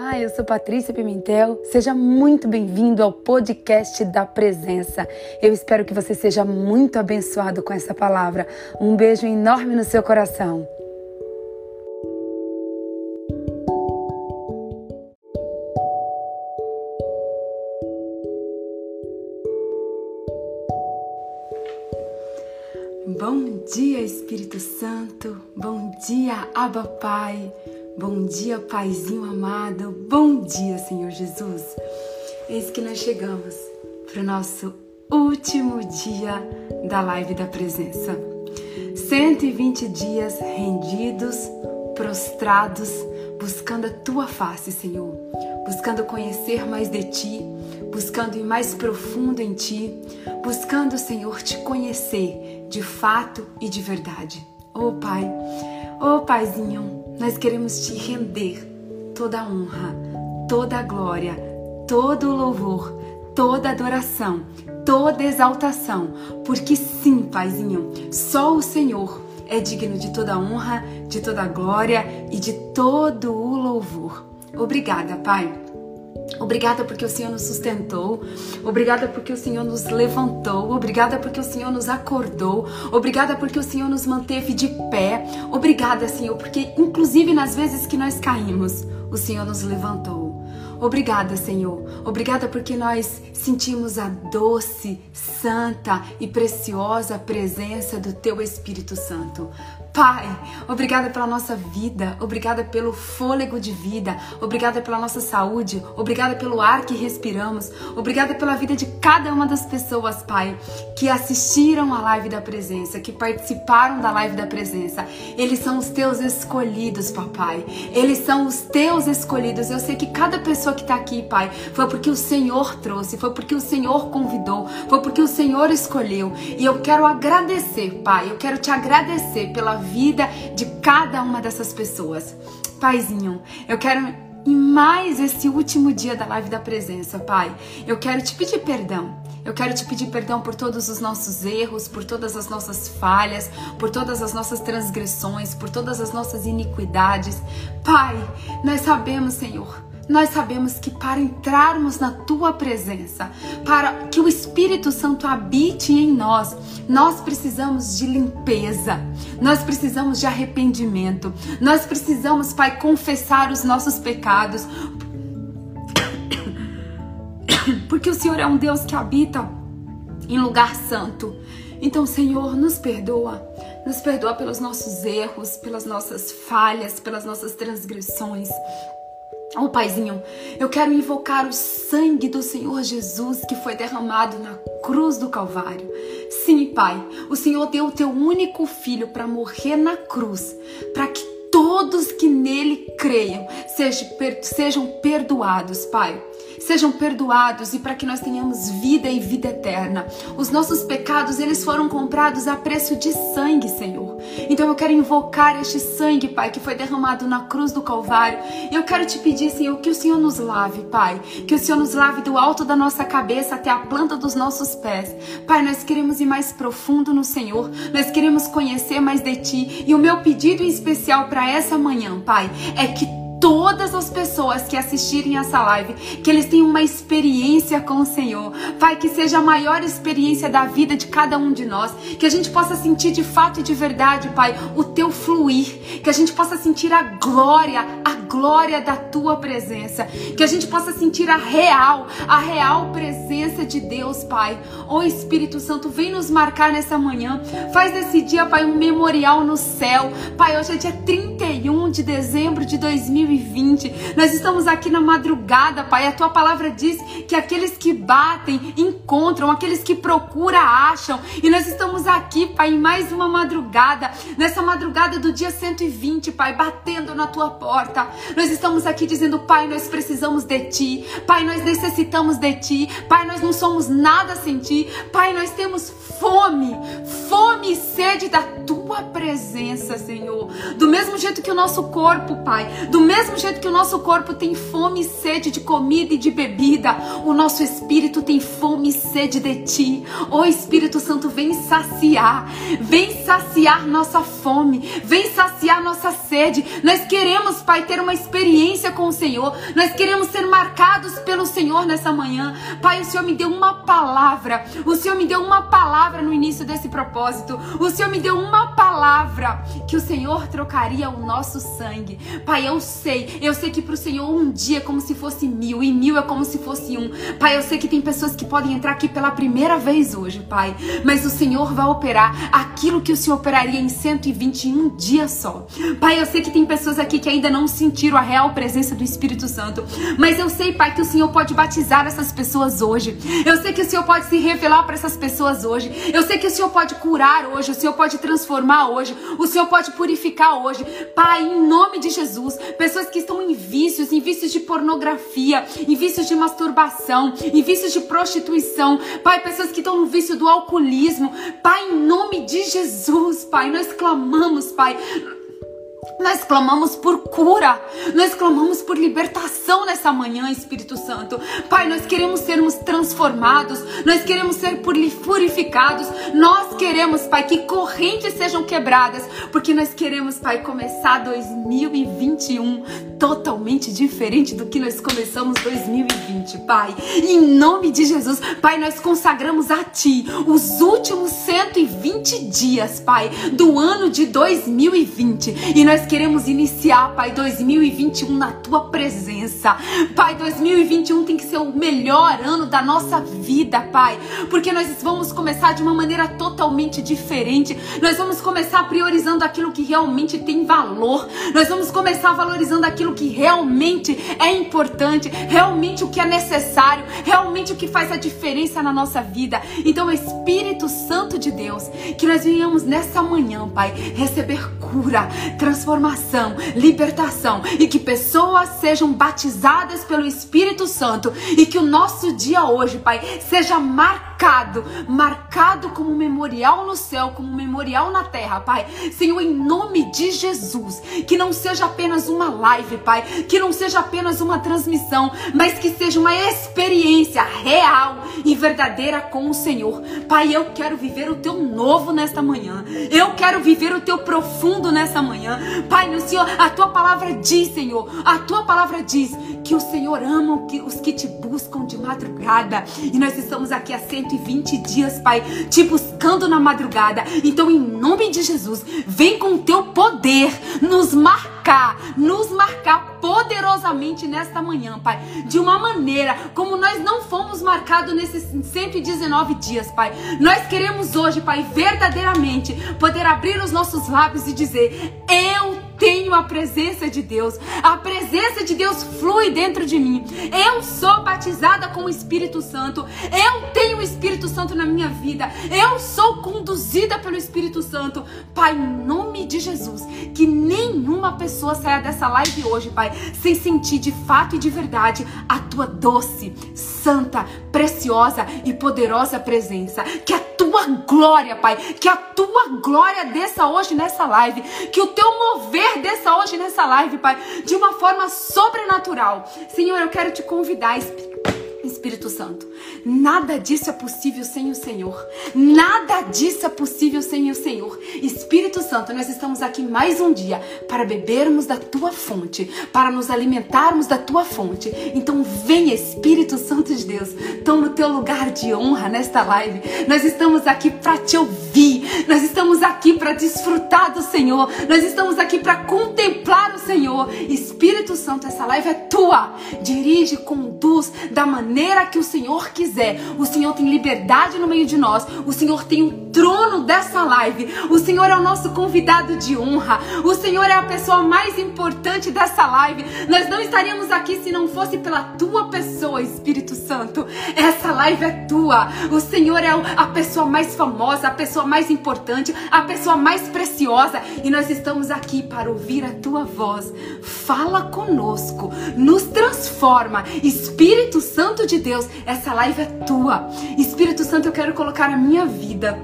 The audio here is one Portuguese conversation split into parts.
Olá, eu sou Patrícia Pimentel. Seja muito bem-vindo ao podcast da Presença. Eu espero que você seja muito abençoado com essa palavra. Um beijo enorme no seu coração. Bom dia, Espírito Santo. Bom dia, Abba Pai. Bom dia, Paizinho amado. Bom dia, Senhor Jesus. Eis que nós chegamos para o nosso último dia da live da presença. 120 dias rendidos, prostrados, buscando a tua face, Senhor. Buscando conhecer mais de ti, buscando ir mais profundo em ti, buscando, Senhor, te conhecer de fato e de verdade. Oh, Pai, oh, Paizinho, nós queremos te render toda a honra, toda a glória, todo o louvor, toda a adoração, toda a exaltação, porque sim, Paizinho, só o Senhor é digno de toda a honra, de toda a glória e de todo o louvor. Obrigada, Pai Obrigada porque o Senhor nos sustentou. Obrigada porque o Senhor nos levantou. Obrigada porque o Senhor nos acordou. Obrigada porque o Senhor nos manteve de pé. Obrigada, Senhor, porque inclusive nas vezes que nós caímos, o Senhor nos levantou. Obrigada, Senhor. Obrigada porque nós sentimos a doce, santa e preciosa presença do Teu Espírito Santo. Pai, obrigada pela nossa vida, obrigada pelo fôlego de vida, obrigada pela nossa saúde, obrigada pelo ar que respiramos, obrigada pela vida de cada uma das pessoas, Pai, que assistiram a live da presença, que participaram da live da presença. Eles são os teus escolhidos, papai. Eles são os teus escolhidos. Eu sei que cada pessoa que está aqui, Pai, foi porque o Senhor trouxe, foi porque o Senhor convidou, foi porque o Senhor escolheu. E eu quero agradecer, Pai, eu quero te agradecer pela vida de cada uma dessas pessoas. Paizinho, eu quero em mais esse último dia da live da presença, Pai. Eu quero te pedir perdão. Eu quero te pedir perdão por todos os nossos erros, por todas as nossas falhas, por todas as nossas transgressões, por todas as nossas iniquidades. Pai, nós sabemos, Senhor, nós sabemos que para entrarmos na tua presença, para que o Espírito Santo habite em nós, nós precisamos de limpeza, nós precisamos de arrependimento, nós precisamos, Pai, confessar os nossos pecados. Porque o Senhor é um Deus que habita em lugar santo. Então, Senhor, nos perdoa. Nos perdoa pelos nossos erros, pelas nossas falhas, pelas nossas transgressões. Oh, Paizinho, eu quero invocar o sangue do Senhor Jesus que foi derramado na cruz do Calvário. Sim, Pai, o Senhor deu o teu único filho para morrer na cruz, para que todos que nele creiam sejam perdoados, Pai sejam perdoados e para que nós tenhamos vida e vida eterna. Os nossos pecados, eles foram comprados a preço de sangue, Senhor. Então eu quero invocar este sangue, Pai, que foi derramado na cruz do Calvário. Eu quero te pedir, Senhor, que o Senhor nos lave, Pai. Que o Senhor nos lave do alto da nossa cabeça até a planta dos nossos pés. Pai, nós queremos ir mais profundo no Senhor. Nós queremos conhecer mais de Ti. E o meu pedido em especial para essa manhã, Pai, é que todas as pessoas que assistirem essa live, que eles tenham uma experiência com o Senhor. Pai, que seja a maior experiência da vida de cada um de nós, que a gente possa sentir de fato e de verdade, Pai, o teu fluir, que a gente possa sentir a glória, a glória da tua presença, que a gente possa sentir a real, a real presença de Deus, Pai. Ô Espírito Santo, vem nos marcar nessa manhã. Faz desse dia, Pai, um memorial no céu. Pai, hoje é dia 31 de dezembro de 2020. 2020. Nós estamos aqui na madrugada, Pai. A tua palavra diz que aqueles que batem encontram, aqueles que procuram acham. E nós estamos aqui, Pai, em mais uma madrugada, nessa madrugada do dia 120, Pai, batendo na tua porta. Nós estamos aqui dizendo, Pai, nós precisamos de ti. Pai, nós necessitamos de ti. Pai, nós não somos nada sem ti. Pai, nós temos fome, fome e sede da tua presença, Senhor. Do mesmo jeito que o nosso corpo, Pai, do mesmo jeito que o nosso corpo tem fome e sede de comida e de bebida, o nosso espírito tem fome e sede de ti. Ô Espírito Santo, vem saciar, vem saciar nossa fome, vem saciar nossa sede. Nós queremos, Pai, ter uma experiência com o Senhor. Nós queremos ser marcados pelo Senhor nessa manhã. Pai, o Senhor me deu uma palavra. O Senhor me deu uma palavra no início desse propósito. O Senhor me deu uma palavra que o Senhor trocaria o nosso sangue. Pai, eu sei, eu sei que para o Senhor um dia é como se fosse mil e mil é como se fosse um. Pai, eu sei que tem pessoas que podem entrar aqui pela primeira vez hoje, Pai, mas o Senhor vai operar aquilo que o Senhor operaria em 121 dias só. Pai, eu sei que tem pessoas aqui que ainda não sentiram a real presença do Espírito Santo, mas eu sei, Pai, que o Senhor pode batizar essas pessoas hoje. Eu sei que o Senhor pode se revelar para essas pessoas hoje. Eu sei que o Senhor pode curar hoje, o Senhor pode transformar hoje, o Senhor pode purificar hoje. Pai, em nome de Jesus, pessoas que estão em vícios, em vícios de pornografia, em vícios de masturbação, em vícios de prostituição, Pai, pessoas que estão no vício do alcoolismo, Pai, em nome de Jesus, Pai, nós clamamos, Pai, nós clamamos por cura, nós clamamos por libertação nessa manhã, Espírito Santo. Pai, nós queremos sermos transformados, nós queremos ser purificados, nós queremos, Pai, que correntes sejam quebradas, porque nós queremos, Pai, começar 2021 totalmente diferente do que nós começamos 2020, Pai. Em nome de Jesus, Pai, nós consagramos a Ti os últimos 120 dias, Pai, do ano de 2020 e nós queremos iniciar, Pai, 2021 na tua presença. Pai, 2021 tem que ser o melhor ano da nossa vida, Pai, porque nós vamos começar de uma maneira totalmente diferente. Nós vamos começar priorizando aquilo que realmente tem valor. Nós vamos começar valorizando aquilo que realmente é importante, realmente o que é necessário, realmente o que faz a diferença na nossa vida. Então, Espírito Santo de Deus, que nós venhamos nessa manhã, Pai, receber cura, transformação, libertação e que pessoas sejam batizadas pelo Espírito Santo e que o nosso dia hoje, Pai, seja marcado, marcado como memorial no céu, como memorial na terra, Pai. Senhor, em nome de Jesus, que não seja apenas uma live, Pai, que não seja apenas uma transmissão, mas que seja uma experiência real e verdadeira com o Senhor. Pai, eu quero viver o teu novo nesta manhã. Eu quero viver o teu profundo nessa manhã. Pai, no Senhor, a tua palavra diz, Senhor, a tua palavra diz que o Senhor ama os que te buscam de madrugada. E nós estamos aqui há 120 dias, Pai, te buscando na madrugada. Então, em nome de Jesus, vem com o teu poder nos marcar, nos marcar poderosamente nesta manhã, Pai, de uma maneira como nós não fomos marcados nesses 119 dias, Pai. Nós queremos hoje, Pai, verdadeiramente poder abrir os nossos lábios e dizer: Eu tenho a presença de Deus. A presença de Deus flui dentro de mim. Eu sou batizada com o Espírito Santo. Eu tenho o Espírito Santo na minha vida. Eu sou conduzida pelo Espírito Santo. Pai, em nome de Jesus, que nenhuma pessoa saia dessa live hoje, Pai, sem sentir de fato e de verdade a tua doce, santa, preciosa e poderosa presença. Que a tua glória, Pai, que a tua glória desça hoje nessa live, que o teu mover desça hoje nessa live, Pai, de uma forma sobrenatural. Senhor, eu quero te convidar, Espírito Santo. Nada disso é possível sem o Senhor. Nada disso é possível sem o Senhor. Espírito Santo, nós estamos aqui mais um dia para bebermos da tua fonte, para nos alimentarmos da tua fonte. Então, vem Espírito Santo de Deus, toma o teu lugar de honra nesta live. Nós estamos aqui para te ouvir. Nós estamos aqui para desfrutar do Senhor. Nós estamos aqui para contemplar o Senhor. Espírito Santo, essa live é tua. Dirige, conduz da maneira que o Senhor quiser. O Senhor tem liberdade no meio de nós. O Senhor tem o trono dessa live. O Senhor é o nosso convidado de honra. O Senhor é a pessoa mais importante dessa live. Nós não estaríamos aqui se não fosse pela tua pessoa, Espírito Santo. Essa live é tua. O Senhor é a pessoa mais famosa, a pessoa mais importante, a pessoa mais preciosa. E nós estamos aqui para ouvir a tua voz. Fala conosco, nos transforma. Espírito Santo de Deus, essa live é tua. Espírito Santo, eu quero colocar a minha vida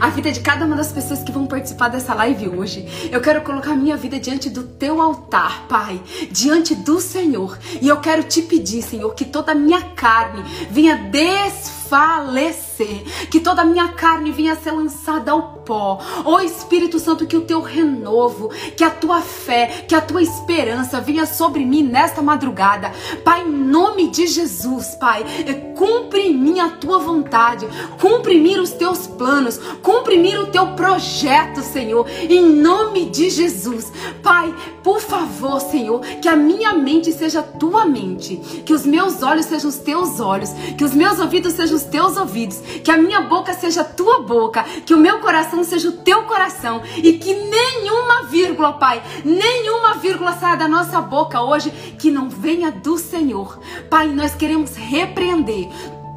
a vida de cada uma das pessoas que vão participar dessa live hoje. Eu quero colocar a minha vida diante do teu altar, Pai, diante do Senhor. E eu quero te pedir, Senhor, que toda a minha carne venha desfrutar desfalecer, que toda a minha carne venha a ser lançada ao pó. Ó oh, Espírito Santo, que o teu renovo, que a tua fé, que a tua esperança venha sobre mim nesta madrugada. Pai, em nome de Jesus, Pai, cumpre em mim a tua vontade, cumpre em mim os teus planos, cumpre em mim o teu projeto, Senhor, em nome de Jesus. Pai, por favor, Senhor, que a minha mente seja tua mente, que os meus olhos sejam os teus olhos, que os meus ouvidos sejam os teus ouvidos, que a minha boca seja tua boca, que o meu coração seja o teu coração e que nenhuma vírgula, Pai, nenhuma vírgula saia da nossa boca hoje que não venha do Senhor. Pai, nós queremos repreender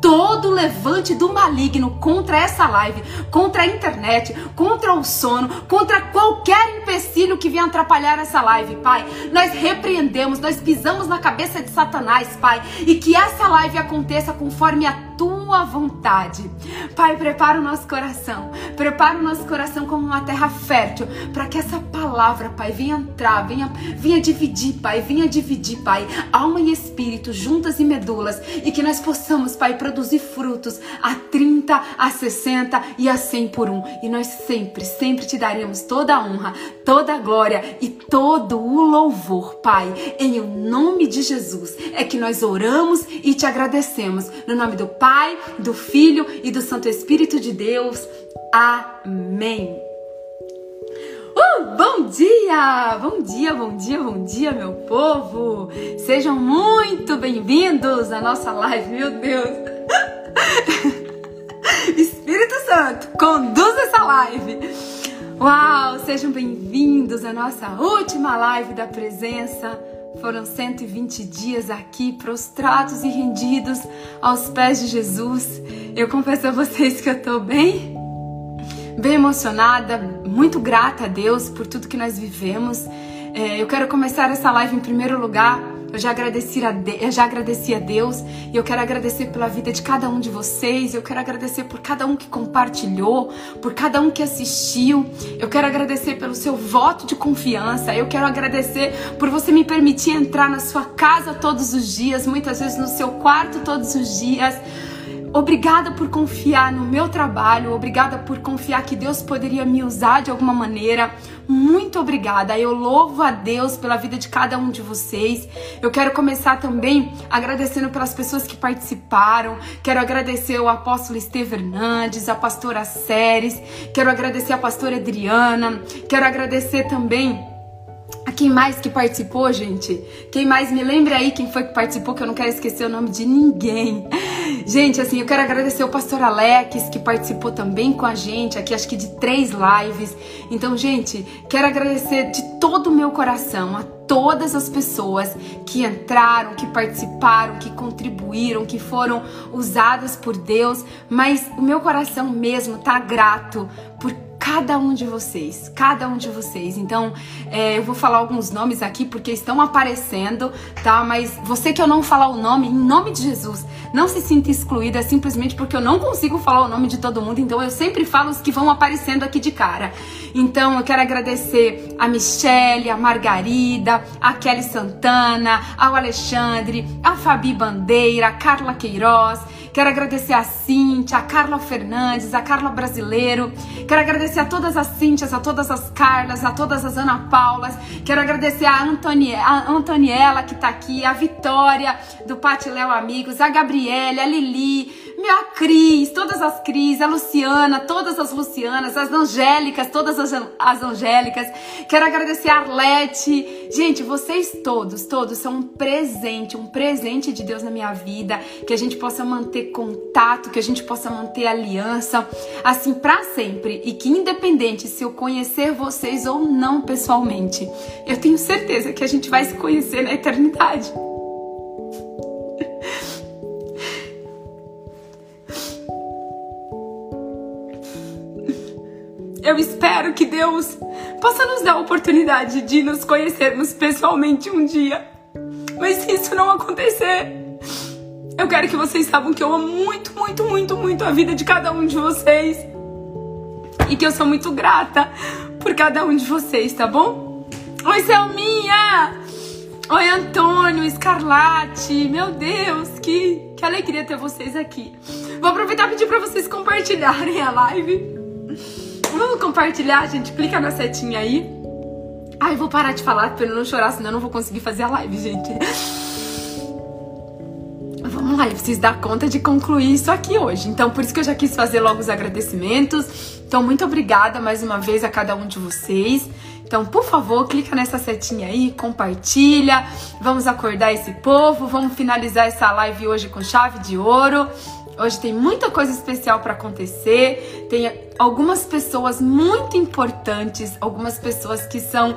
todo levante do maligno contra essa live, contra a internet, contra o sono, contra qualquer empecilho que venha atrapalhar essa live, Pai. Nós repreendemos, nós pisamos na cabeça de Satanás, Pai, e que essa live aconteça conforme a tua vontade. Pai, prepara o nosso coração, prepara o nosso coração como uma terra fértil, para que essa palavra, Pai, venha entrar, venha, venha dividir, Pai, venha dividir, Pai, alma e espírito, juntas e medulas, e que nós possamos, Pai, produzir frutos a 30, a 60 e a 100 por um. E nós sempre, sempre te daremos toda a honra, toda a glória e todo o louvor, Pai. Em o nome de Jesus é que nós oramos e te agradecemos. No nome do Pai, do Filho e do Santo Espírito de Deus. Amém. Uh, bom dia! Bom dia, bom dia, bom dia, meu povo! Sejam muito bem-vindos à nossa live, meu Deus! Espírito Santo, conduz essa live. Uau, sejam bem-vindos à nossa última live da presença. Foram 120 dias aqui prostrados e rendidos aos pés de Jesus. Eu confesso a vocês que eu tô bem, bem emocionada, muito grata a Deus por tudo que nós vivemos. É, eu quero começar essa live em primeiro lugar eu já agradeci a, de... eu já agradeci a Deus e eu quero agradecer pela vida de cada um de vocês. Eu quero agradecer por cada um que compartilhou, por cada um que assistiu. Eu quero agradecer pelo seu voto de confiança. Eu quero agradecer por você me permitir entrar na sua casa todos os dias, muitas vezes no seu quarto todos os dias Obrigada por confiar no meu trabalho, obrigada por confiar que Deus poderia me usar de alguma maneira. Muito obrigada. Eu louvo a Deus pela vida de cada um de vocês. Eu quero começar também agradecendo pelas pessoas que participaram. Quero agradecer o apóstolo Esteve Hernandes, a pastora Séries, quero agradecer a pastora Adriana, quero agradecer também a quem mais que participou, gente? Quem mais me lembra aí quem foi que participou, que eu não quero esquecer o nome de ninguém. Gente, assim, eu quero agradecer o pastor Alex, que participou também com a gente aqui, acho que de três lives. Então, gente, quero agradecer de todo o meu coração a todas as pessoas que entraram, que participaram, que contribuíram, que foram usadas por Deus, mas o meu coração mesmo tá grato por cada um de vocês, cada um de vocês. Então, é, eu vou falar alguns nomes aqui porque estão aparecendo, tá? Mas você que eu não falar o nome, em nome de Jesus, não se sinta excluída simplesmente porque eu não consigo falar o nome de todo mundo. Então, eu sempre falo os que vão aparecendo aqui de cara. Então, eu quero agradecer a Michelle, a Margarida, a Kelly Santana, ao Alexandre, a Fabi Bandeira, a Carla Queiroz. Quero agradecer a Cíntia, a Carla Fernandes, a Carla Brasileiro. Quero agradecer a todas as Cíntias, a todas as Carlas, a todas as Ana Paulas. Quero agradecer a, Antoni a Antoniela que está aqui, a Vitória do Pati Léo Amigos, a Gabriele, a Lili, minha Cris, todas as Cris, a Luciana, todas as Lucianas, as Angélicas, todas as, as Angélicas. Quero agradecer a Arlete. Gente, vocês todos, todos são um presente, um presente de Deus na minha vida. Que a gente possa manter contato, que a gente possa manter aliança, assim, para sempre. E que independente se eu conhecer vocês ou não pessoalmente, eu tenho certeza que a gente vai se conhecer na eternidade. Eu espero que Deus possa nos dar a oportunidade de nos conhecermos pessoalmente um dia. Mas se isso não acontecer, eu quero que vocês saibam que eu amo muito, muito, muito, muito a vida de cada um de vocês. E que eu sou muito grata por cada um de vocês, tá bom? Oi, Selminha! Oi, Antônio, Escarlate! Meu Deus, que, que alegria ter vocês aqui. Vou aproveitar e pedir para vocês compartilharem a live. Vamos compartilhar, gente. Clica na setinha aí. Ai, vou parar de falar pra eu não chorar, senão eu não vou conseguir fazer a live, gente. Vamos lá, eu preciso dar conta de concluir isso aqui hoje. Então, por isso que eu já quis fazer logo os agradecimentos. Então, muito obrigada mais uma vez a cada um de vocês. Então, por favor, clica nessa setinha aí, compartilha. Vamos acordar esse povo, vamos finalizar essa live hoje com chave de ouro. Hoje tem muita coisa especial para acontecer. Tem algumas pessoas muito importantes, algumas pessoas que são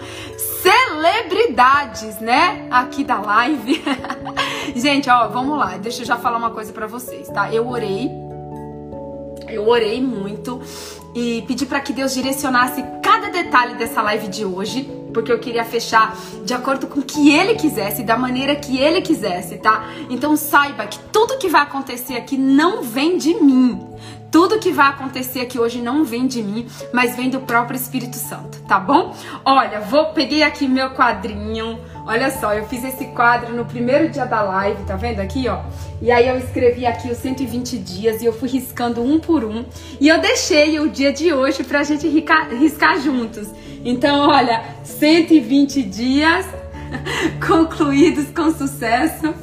celebridades, né? Aqui da live. Gente, ó, vamos lá. Deixa eu já falar uma coisa para vocês, tá? Eu orei. Eu orei muito e pedi para que Deus direcionasse cada detalhe dessa live de hoje, porque eu queria fechar de acordo com o que ele quisesse, da maneira que ele quisesse, tá? Então saiba que tudo que vai acontecer aqui não vem de mim. Tudo que vai acontecer aqui hoje não vem de mim, mas vem do próprio Espírito Santo, tá bom? Olha, vou peguei aqui meu quadrinho Olha só, eu fiz esse quadro no primeiro dia da live, tá vendo aqui, ó? E aí eu escrevi aqui os 120 dias e eu fui riscando um por um. E eu deixei o dia de hoje pra gente riscar, riscar juntos. Então, olha, 120 dias concluídos com sucesso.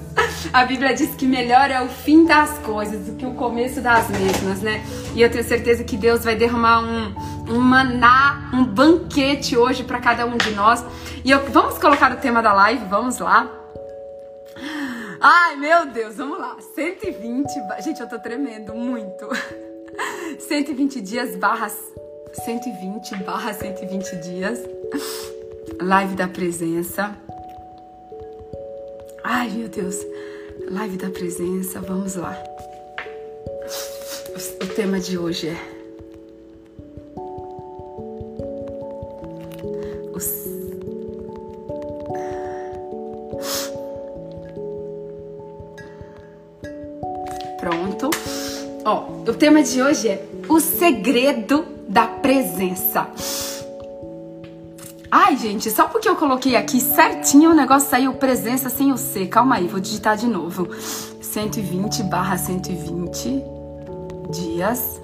A Bíblia diz que melhor é o fim das coisas do que o começo das mesmas, né? E eu tenho certeza que Deus vai derramar um, um maná, um banquete hoje para cada um de nós. E eu, vamos colocar o tema da live, vamos lá. Ai, meu Deus, vamos lá. 120, gente, eu tô tremendo muito. 120 dias barras 120 barra 120 dias. Live da presença. Ai, meu Deus. Live da presença, vamos lá. O tema de hoje é Pronto. Ó, o tema de hoje é o segredo da presença. Ai, gente, só porque eu coloquei aqui certinho o negócio saiu presença sem o C. Calma aí, vou digitar de novo. 120 barra 120 dias.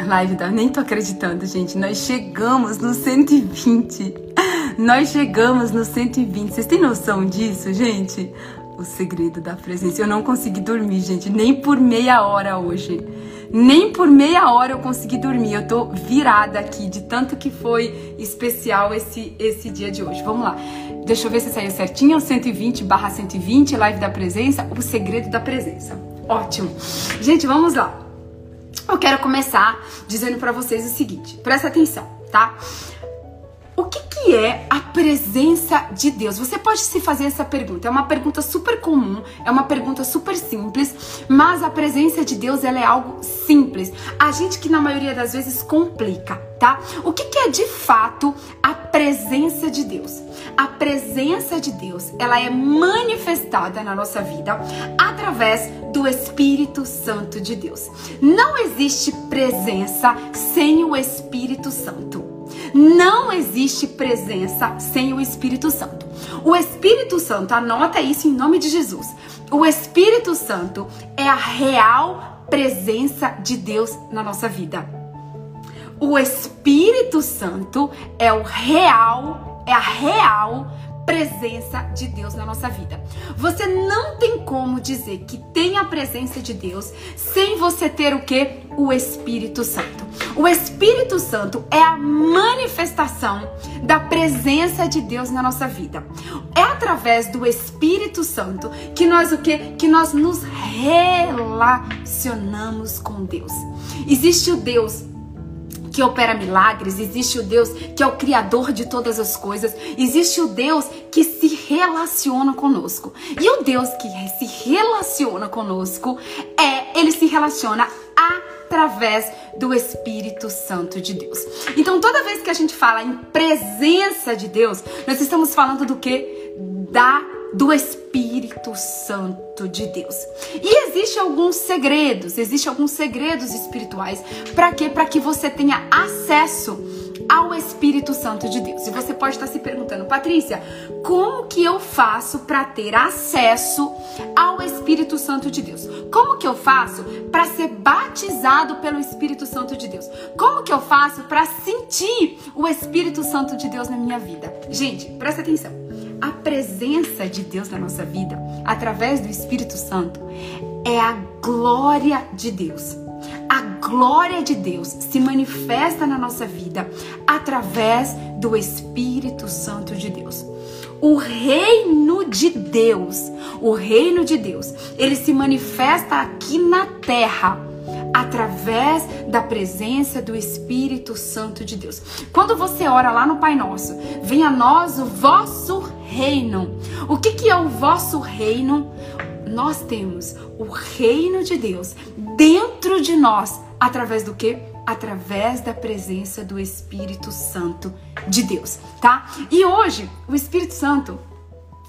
Live da... Nem tô acreditando, gente. Nós chegamos no 120. Nós chegamos no 120. Vocês têm noção disso, gente? O segredo da presença. Eu não consegui dormir, gente. Nem por meia hora hoje. Nem por meia hora eu consegui dormir. Eu tô virada aqui de tanto que foi especial esse, esse dia de hoje. Vamos lá. Deixa eu ver se saiu certinho. 120 barra 120, live da presença. O segredo da presença. Ótimo. Gente, vamos lá. Eu quero começar dizendo para vocês o seguinte. Presta atenção, tá? O que, que é a presença de Deus? Você pode se fazer essa pergunta. É uma pergunta super comum, é uma pergunta super simples, mas a presença de Deus ela é algo simples. A gente que na maioria das vezes complica, tá? O que, que é de fato a presença de Deus? A presença de Deus ela é manifestada na nossa vida através do Espírito Santo de Deus. Não existe presença sem o Espírito Santo. Não existe presença sem o Espírito Santo. O Espírito Santo, anota isso em nome de Jesus. O Espírito Santo é a real presença de Deus na nossa vida. O Espírito Santo é o real, é a real presença de Deus na nossa vida. Você não tem como dizer que tem a presença de Deus sem você ter o que? O Espírito Santo. O Espírito Santo é a manifestação da presença de Deus na nossa vida. É através do Espírito Santo que nós o que? Que nós nos relacionamos com Deus. Existe o Deus que opera milagres, existe o Deus que é o criador de todas as coisas, existe o Deus que se relaciona conosco. E o Deus que se relaciona conosco é, ele se relaciona através do Espírito Santo de Deus. Então, toda vez que a gente fala em presença de Deus, nós estamos falando do que? Da do Espírito Santo de Deus. E existe alguns segredos, existe alguns segredos espirituais para quê? Para que você tenha acesso ao Espírito Santo de Deus. E você pode estar se perguntando, Patrícia, como que eu faço para ter acesso ao Espírito Santo de Deus? Como que eu faço para ser batizado pelo Espírito Santo de Deus? Como que eu faço para sentir o Espírito Santo de Deus na minha vida? Gente, presta atenção. A presença de Deus na nossa vida, através do Espírito Santo, é a glória de Deus a glória de Deus se manifesta na nossa vida através do Espírito Santo de Deus. O reino de Deus, o reino de Deus, ele se manifesta aqui na terra através da presença do Espírito Santo de Deus. Quando você ora lá no Pai Nosso, venha a nós o vosso reino. O que, que é o vosso reino? Nós temos o reino de Deus dentro de nós, através do que? Através da presença do Espírito Santo de Deus, tá? E hoje, o Espírito Santo,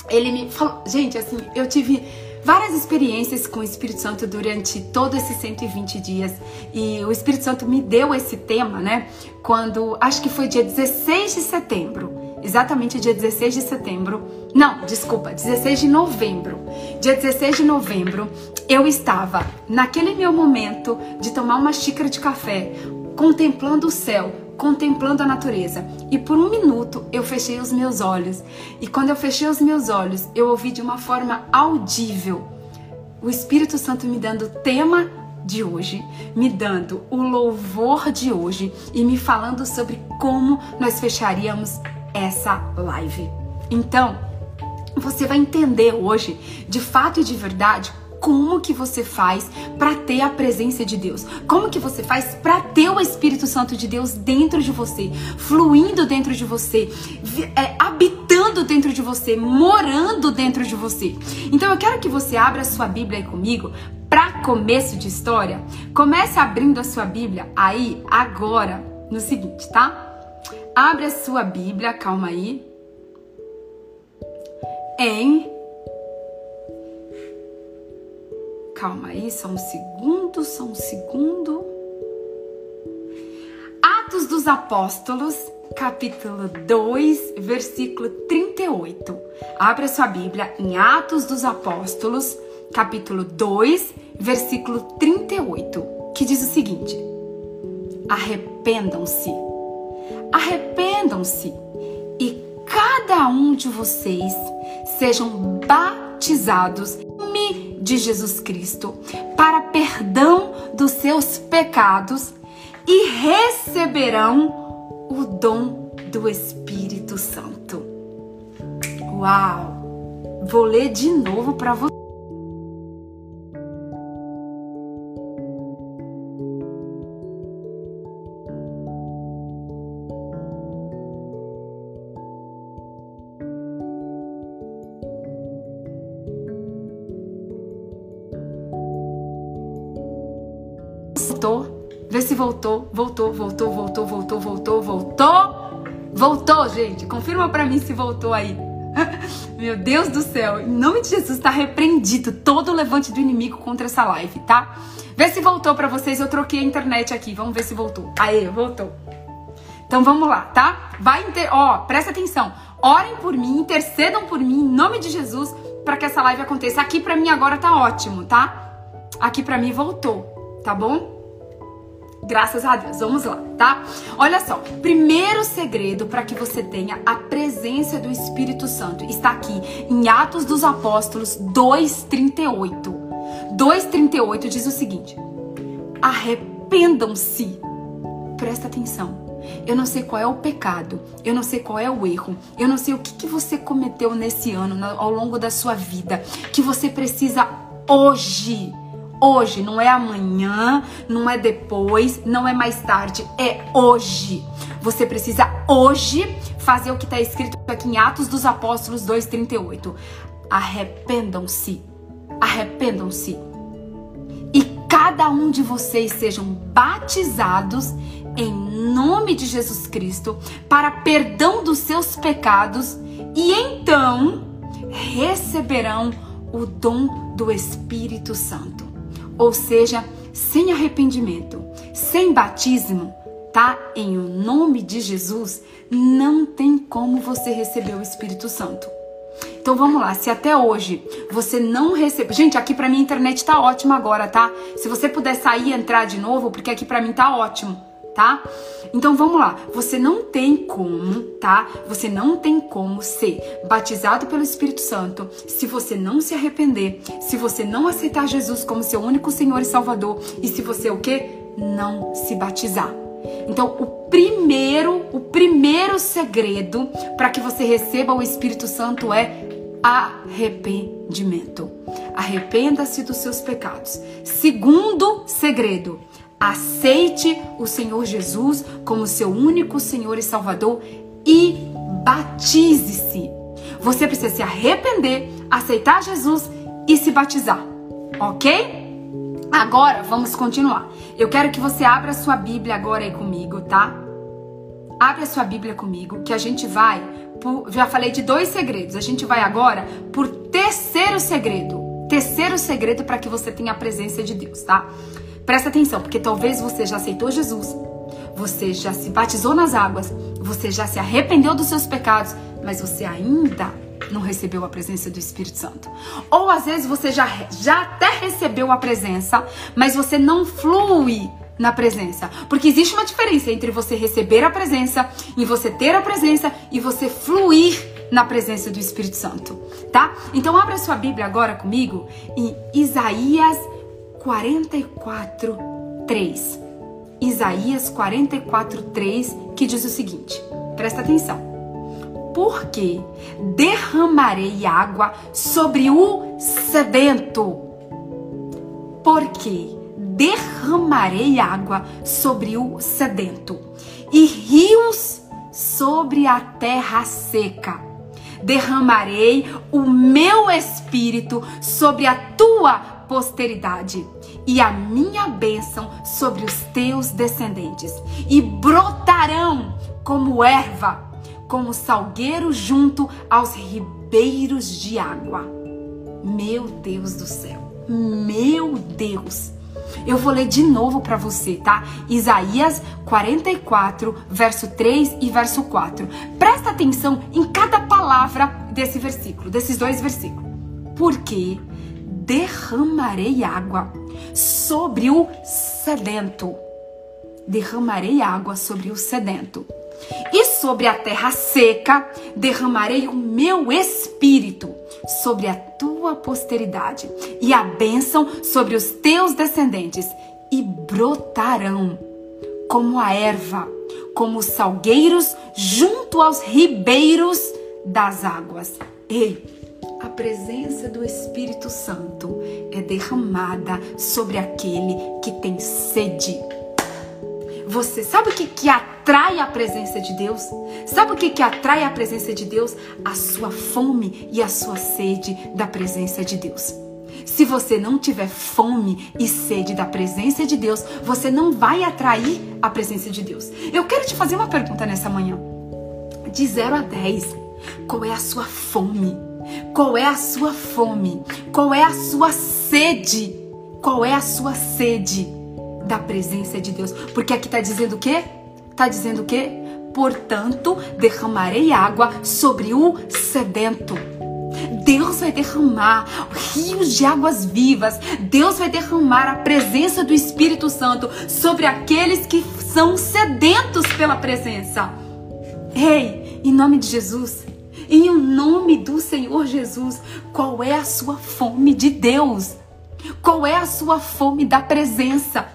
ele me falou, gente, assim, eu tive várias experiências com o Espírito Santo durante todos esses 120 dias. E o Espírito Santo me deu esse tema, né? Quando acho que foi dia 16 de setembro exatamente dia 16 de setembro. Não, desculpa, 16 de novembro. Dia 16 de novembro, eu estava naquele meu momento de tomar uma xícara de café, contemplando o céu, contemplando a natureza. E por um minuto eu fechei os meus olhos. E quando eu fechei os meus olhos, eu ouvi de uma forma audível o Espírito Santo me dando o tema de hoje, me dando o louvor de hoje e me falando sobre como nós fecharíamos essa live. Então, você vai entender hoje, de fato e de verdade, como que você faz para ter a presença de Deus? Como que você faz para ter o Espírito Santo de Deus dentro de você, fluindo dentro de você, é, habitando dentro de você, morando dentro de você? Então eu quero que você abra a sua Bíblia aí comigo para começo de história. Comece abrindo a sua Bíblia aí agora no seguinte, tá? Abre a sua Bíblia, calma aí. Em. Calma aí, só um segundo, só um segundo. Atos dos Apóstolos, capítulo 2, versículo 38. Abre a sua Bíblia em Atos dos Apóstolos, capítulo 2, versículo 38, que diz o seguinte: Arrependam-se arrependam-se e cada um de vocês sejam batizados de Jesus Cristo para perdão dos seus pecados e receberão o dom do Espírito Santo. Uau! Vou ler de novo para você. Voltou, voltou, voltou, voltou, voltou, voltou, voltou. Voltou, gente. Confirma para mim se voltou aí. Meu Deus do céu, em nome de Jesus está repreendido todo o levante do inimigo contra essa live, tá? Vê se voltou para vocês. Eu troquei a internet aqui. Vamos ver se voltou. Aê, voltou. Então vamos lá, tá? Vai inter... ó, presta atenção. Orem por mim, intercedam por mim em nome de Jesus para que essa live aconteça. Aqui para mim agora tá ótimo, tá? Aqui para mim voltou, tá bom? Graças a Deus. Vamos lá, tá? Olha só. Primeiro segredo para que você tenha a presença do Espírito Santo está aqui em Atos dos Apóstolos 2:38. 2:38 diz o seguinte: Arrependam-se. Presta atenção. Eu não sei qual é o pecado, eu não sei qual é o erro, eu não sei o que, que você cometeu nesse ano, ao longo da sua vida, que você precisa hoje hoje, não é amanhã, não é depois, não é mais tarde, é hoje. Você precisa hoje fazer o que está escrito aqui em Atos dos Apóstolos 2,38. Arrependam-se, arrependam-se. E cada um de vocês sejam batizados em nome de Jesus Cristo para perdão dos seus pecados e então receberão o dom do Espírito Santo. Ou seja, sem arrependimento, sem batismo, tá? Em o nome de Jesus, não tem como você receber o Espírito Santo. Então vamos lá, se até hoje você não recebeu. Gente, aqui para mim a internet tá ótima agora, tá? Se você puder sair e entrar de novo, porque aqui para mim tá ótimo, tá? Então vamos lá, você não tem como, tá? Você não tem como ser batizado pelo Espírito Santo se você não se arrepender, se você não aceitar Jesus como seu único Senhor e Salvador e se você o quê? Não se batizar. Então, o primeiro, o primeiro segredo para que você receba o Espírito Santo é arrependimento. Arrependa-se dos seus pecados. Segundo segredo, aceite o Senhor Jesus como seu único Senhor e Salvador e batize-se. Você precisa se arrepender, aceitar Jesus e se batizar, ok? Agora vamos continuar. Eu quero que você abra a sua Bíblia agora aí comigo, tá? Abre a sua Bíblia comigo, que a gente vai por, já falei de dois segredos. A gente vai agora por terceiro segredo. Terceiro segredo para que você tenha a presença de Deus, tá? Presta atenção, porque talvez você já aceitou Jesus, você já se batizou nas águas, você já se arrependeu dos seus pecados, mas você ainda não recebeu a presença do Espírito Santo. Ou às vezes você já, já até recebeu a presença, mas você não flui na presença. Porque existe uma diferença entre você receber a presença, e você ter a presença e você fluir na presença do Espírito Santo, tá? Então abra sua Bíblia agora comigo em Isaías 44, 3. Isaías 44, 3, que diz o seguinte: presta atenção. Porque derramarei água sobre o sedento. Porque derramarei água sobre o sedento e rios sobre a terra seca. Derramarei o meu espírito sobre a tua posteridade e a minha bênção sobre os teus descendentes, e brotarão como erva, como salgueiro junto aos ribeiros de água. Meu Deus do céu, meu Deus. Eu vou ler de novo para você, tá? Isaías 44, verso 3 e verso 4. Presta atenção em cada palavra desse versículo, desses dois versículos. Porque derramarei água sobre o sedento. Derramarei água sobre o sedento. E sobre a terra seca derramarei o meu espírito sobre a tua posteridade e a bênção sobre os teus descendentes e brotarão como a erva, como os salgueiros junto aos ribeiros das águas. Ei, a presença do Espírito Santo é derramada sobre aquele que tem sede. Você sabe o que, que atrai a presença de Deus? Sabe o que, que atrai a presença de Deus? A sua fome e a sua sede da presença de Deus. Se você não tiver fome e sede da presença de Deus, você não vai atrair a presença de Deus. Eu quero te fazer uma pergunta nessa manhã. De 0 a 10, qual é a sua fome? Qual é a sua fome? Qual é a sua sede? Qual é a sua sede? da presença de Deus. Porque aqui está dizendo o quê? Está dizendo o quê? Portanto, derramarei água sobre o sedento. Deus vai derramar rios de águas vivas. Deus vai derramar a presença do Espírito Santo sobre aqueles que são sedentos pela presença. Ei, em nome de Jesus, em nome do Senhor Jesus, qual é a sua fome de Deus? Qual é a sua fome da presença?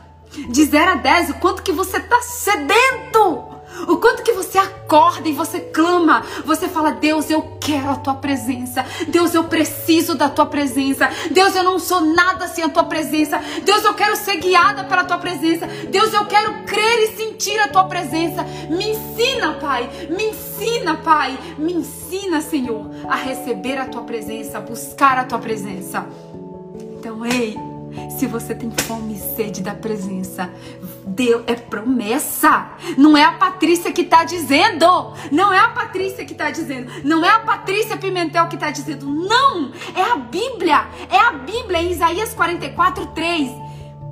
De 0 a 10, o quanto que você está sedento. O quanto que você acorda e você clama, você fala: Deus, eu quero a tua presença. Deus, eu preciso da tua presença. Deus, eu não sou nada sem a tua presença. Deus, eu quero ser guiada pela tua presença. Deus, eu quero crer e sentir a tua presença. Me ensina, Pai. Me ensina, Pai. Me ensina, Senhor, a receber a tua presença, a buscar a tua presença. Então, ei, se você tem fome e sede da presença, Deus é promessa. Não é a Patrícia que está dizendo. Não é a Patrícia que está dizendo. Não é a Patrícia Pimentel que está dizendo. Não, é a Bíblia. É a Bíblia em Isaías 44, 3.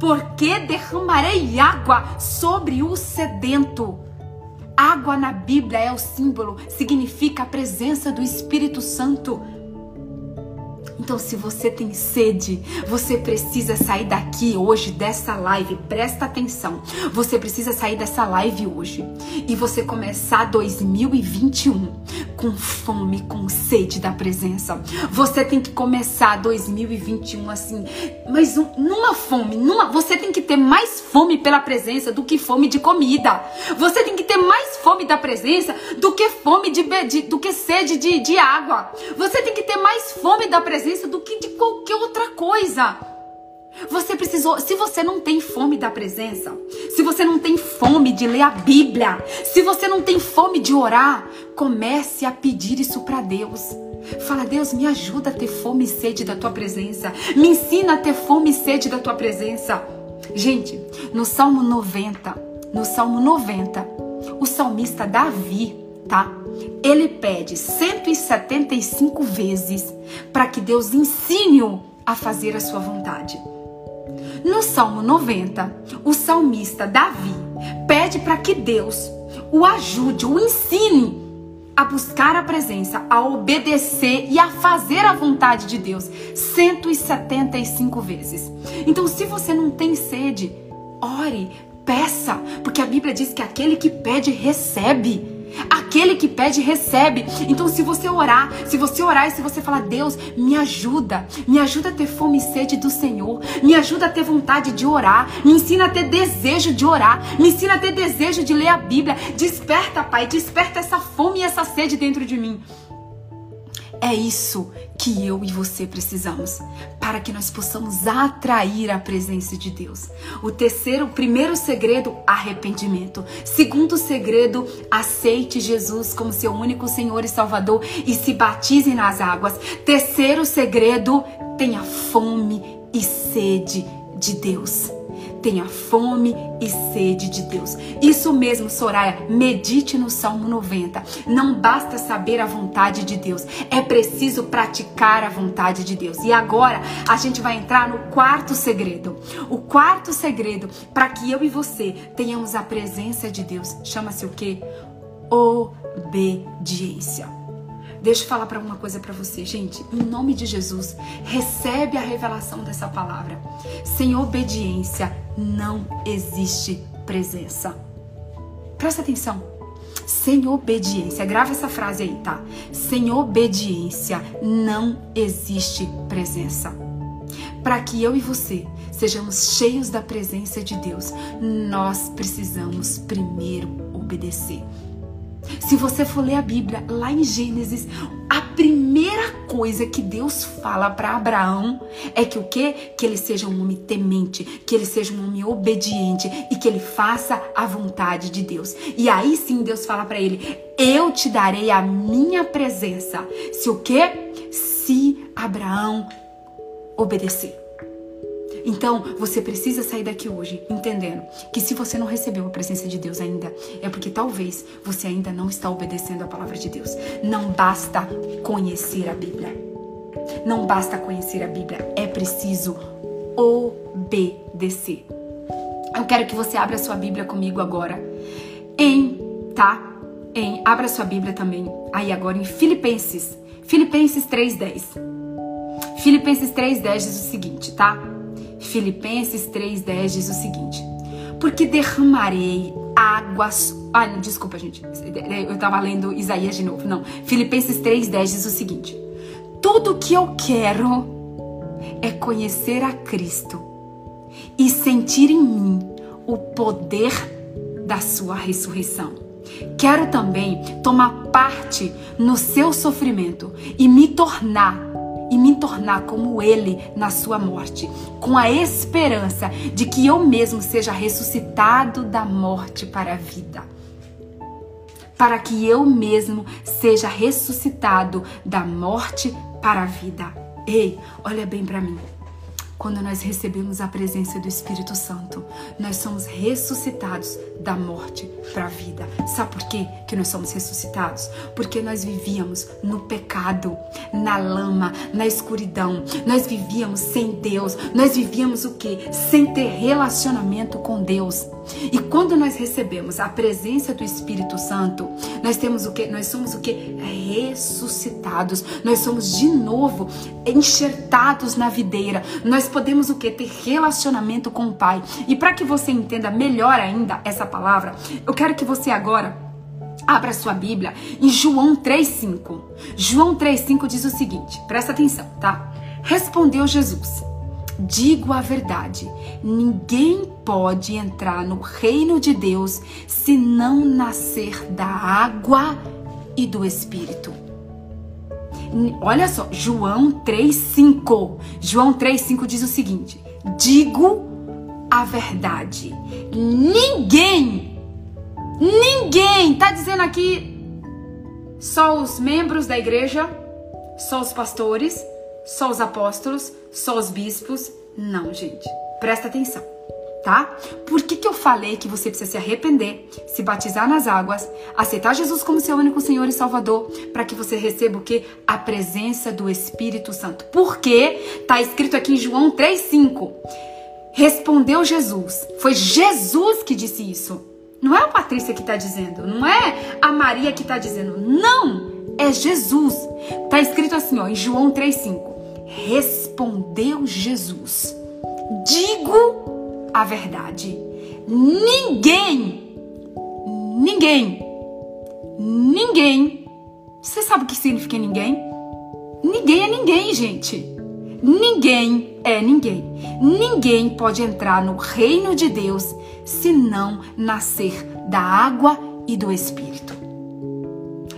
porque derramarei água sobre o sedento. Água na Bíblia é o símbolo, significa a presença do Espírito Santo. Então, se você tem sede, você precisa sair daqui hoje dessa live. Presta atenção. Você precisa sair dessa live hoje e você começar 2021 com fome, com sede da presença. Você tem que começar 2021 assim, mas numa fome, numa, você tem que ter mais fome pela presença do que fome de comida. Você tem que ter mais fome da presença do que fome de, de do que sede de, de água. Você tem que ter mais fome da presença presença do que de qualquer outra coisa. Você precisou, se você não tem fome da presença, se você não tem fome de ler a Bíblia, se você não tem fome de orar, comece a pedir isso para Deus. Fala, Deus, me ajuda a ter fome e sede da tua presença. Me ensina a ter fome e sede da tua presença. Gente, no Salmo 90, no Salmo 90, o salmista Davi, tá? Ele pede 175 vezes para que Deus ensine-o a fazer a sua vontade. No Salmo 90, o salmista Davi pede para que Deus o ajude, o ensine a buscar a presença, a obedecer e a fazer a vontade de Deus 175 vezes. Então, se você não tem sede, ore, peça, porque a Bíblia diz que aquele que pede recebe. Aquele que pede, recebe. Então, se você orar, se você orar e se você falar, Deus, me ajuda, me ajuda a ter fome e sede do Senhor, me ajuda a ter vontade de orar, me ensina a ter desejo de orar, me ensina a ter desejo de ler a Bíblia. Desperta, Pai, desperta essa fome e essa sede dentro de mim. É isso que eu e você precisamos para que nós possamos atrair a presença de Deus. O terceiro, o primeiro segredo, arrependimento. Segundo segredo, aceite Jesus como seu único Senhor e Salvador e se batize nas águas. Terceiro segredo, tenha fome e sede de Deus tenha fome e sede de Deus. Isso mesmo, Soraya, medite no Salmo 90. Não basta saber a vontade de Deus, é preciso praticar a vontade de Deus. E agora a gente vai entrar no quarto segredo. O quarto segredo para que eu e você tenhamos a presença de Deus chama-se o que? Obediência. Deixa eu falar para uma coisa para você, gente. Em nome de Jesus, recebe a revelação dessa palavra. Sem obediência não existe presença. Presta atenção. Sem obediência, grava essa frase aí, tá? Sem obediência não existe presença. Para que eu e você sejamos cheios da presença de Deus, nós precisamos primeiro obedecer. Se você for ler a Bíblia, lá em Gênesis, a primeira coisa que Deus fala para Abraão é que o quê? Que ele seja um homem temente, que ele seja um homem obediente e que ele faça a vontade de Deus. E aí sim Deus fala para ele: "Eu te darei a minha presença". Se o quê? Se Abraão obedecer. Então, você precisa sair daqui hoje entendendo que se você não recebeu a presença de Deus ainda, é porque talvez você ainda não está obedecendo a palavra de Deus. Não basta conhecer a Bíblia. Não basta conhecer a Bíblia, é preciso obedecer. Eu quero que você abra sua Bíblia comigo agora em, tá? Em, abra sua Bíblia também aí agora em Filipenses. Filipenses 3:10. Filipenses 3:10 diz o seguinte, tá? Filipenses 3,10 diz o seguinte: Porque derramarei águas. Ah, desculpa, gente. Eu tava lendo Isaías de novo. Não. Filipenses 3,10 diz o seguinte: Tudo que eu quero é conhecer a Cristo e sentir em mim o poder da sua ressurreição. Quero também tomar parte no seu sofrimento e me tornar e me tornar como ele na sua morte, com a esperança de que eu mesmo seja ressuscitado da morte para a vida. Para que eu mesmo seja ressuscitado da morte para a vida. Ei, olha bem para mim. Quando nós recebemos a presença do Espírito Santo, nós somos ressuscitados da morte para a vida. Sabe por quê que nós somos ressuscitados? Porque nós vivíamos no pecado, na lama, na escuridão. Nós vivíamos sem Deus. Nós vivíamos o quê? Sem ter relacionamento com Deus. E quando nós recebemos a presença do Espírito Santo, nós temos o que? Nós somos o que? Ressuscitados. Nós somos de novo enxertados na videira. Nós podemos o que? Ter relacionamento com o Pai. E para que você entenda melhor ainda essa palavra, eu quero que você agora abra sua Bíblia em João 3:5. João 3:5 diz o seguinte: presta atenção, tá? Respondeu Jesus: Digo a verdade, ninguém pode entrar no reino de Deus se não nascer da água e do Espírito. Olha só, João 3,5. João 3,5 diz o seguinte: Digo a verdade, ninguém, ninguém, tá dizendo aqui só os membros da igreja, só os pastores, só os apóstolos, só os bispos. Não, gente. Presta atenção, tá? Por que, que eu falei que você precisa se arrepender, se batizar nas águas, aceitar Jesus como seu único Senhor e Salvador, para que você receba o que? A presença do Espírito Santo. Porque tá escrito aqui em João 3,5. Respondeu Jesus. Foi Jesus que disse isso. Não é a Patrícia que está dizendo, não é a Maria que está dizendo. Não! É Jesus. Tá escrito assim, ó, em João 3,5. Respondeu Jesus: Digo a verdade. Ninguém, ninguém, ninguém. Você sabe o que significa ninguém? Ninguém é ninguém, gente. Ninguém é ninguém. Ninguém pode entrar no reino de Deus se não nascer da água e do Espírito.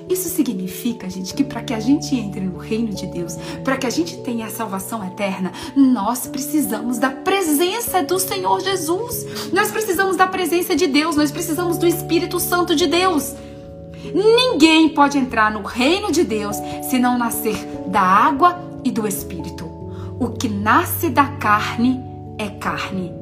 Isso significa, gente, que para que a gente entre no reino de Deus, para que a gente tenha a salvação eterna, nós precisamos da presença do Senhor Jesus. Nós precisamos da presença de Deus, nós precisamos do Espírito Santo de Deus. Ninguém pode entrar no reino de Deus se não nascer da água e do Espírito. O que nasce da carne é carne,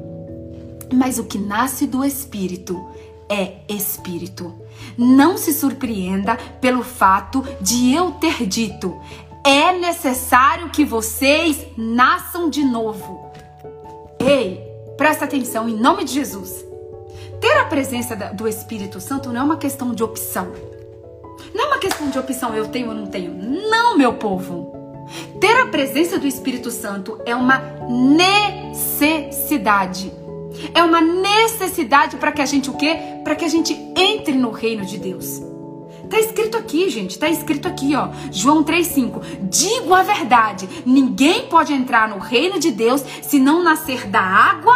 mas o que nasce do Espírito é Espírito. Não se surpreenda pelo fato de eu ter dito: é necessário que vocês nasçam de novo. Ei, presta atenção em nome de Jesus. Ter a presença do Espírito Santo não é uma questão de opção. Não é uma questão de opção, eu tenho ou não tenho. Não, meu povo. Ter a presença do Espírito Santo é uma necessidade. É uma necessidade para que a gente o quê? Para que a gente entre no reino de Deus. Tá escrito aqui, gente, tá escrito aqui, ó, João 3:5. Digo a verdade, ninguém pode entrar no reino de Deus se não nascer da água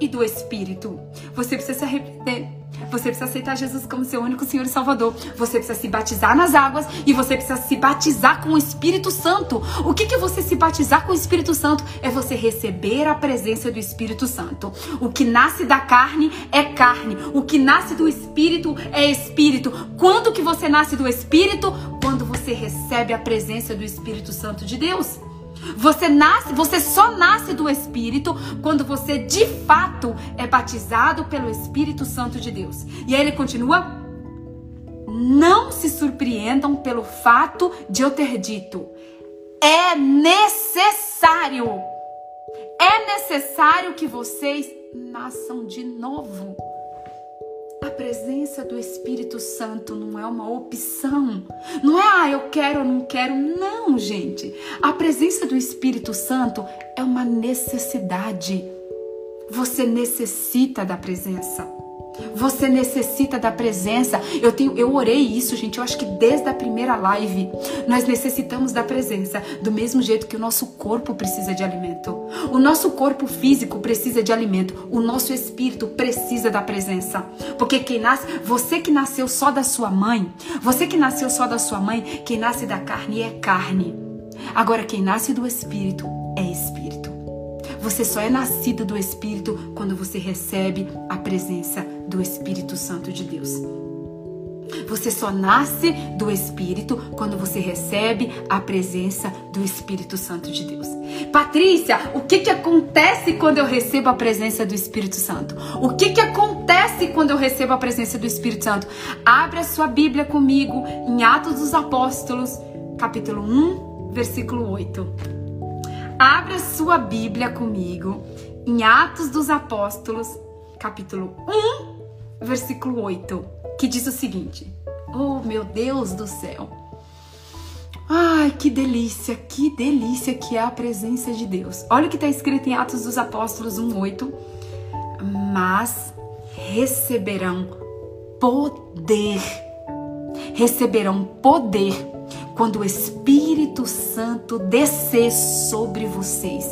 e do espírito. Você precisa se arrepender. Você precisa aceitar Jesus como seu único Senhor e Salvador. Você precisa se batizar nas águas e você precisa se batizar com o Espírito Santo. O que, que você se batizar com o Espírito Santo? É você receber a presença do Espírito Santo. O que nasce da carne é carne. O que nasce do Espírito é Espírito. Quando que você nasce do Espírito? Quando você recebe a presença do Espírito Santo de Deus. Você nasce, você só nasce do Espírito quando você de fato é batizado pelo Espírito Santo de Deus. E aí ele continua: Não se surpreendam pelo fato de eu ter dito. É necessário. É necessário que vocês nasçam de novo. Presença do Espírito Santo não é uma opção. Não é, ah, eu quero ou não quero. Não, gente. A presença do Espírito Santo é uma necessidade. Você necessita da presença. Você necessita da presença. Eu tenho, eu orei isso, gente. Eu acho que desde a primeira live nós necessitamos da presença, do mesmo jeito que o nosso corpo precisa de alimento. O nosso corpo físico precisa de alimento. O nosso espírito precisa da presença. Porque quem nasce, você que nasceu só da sua mãe, você que nasceu só da sua mãe, quem nasce da carne é carne. Agora quem nasce do espírito é espírito. Você só é nascido do espírito quando você recebe a presença do Espírito Santo de Deus. Você só nasce do Espírito quando você recebe a presença do Espírito Santo de Deus. Patrícia, o que, que acontece quando eu recebo a presença do Espírito Santo? O que, que acontece quando eu recebo a presença do Espírito Santo? Abre a sua Bíblia comigo em Atos dos Apóstolos, capítulo 1, versículo 8. Abra sua Bíblia comigo em Atos dos Apóstolos, capítulo 1, versículo 8, que diz o seguinte: Oh, meu Deus do céu! Ai, que delícia, que delícia que é a presença de Deus. Olha o que está escrito em Atos dos Apóstolos 1,8. Mas receberão poder, receberão poder quando o Espírito Santo descer sobre vocês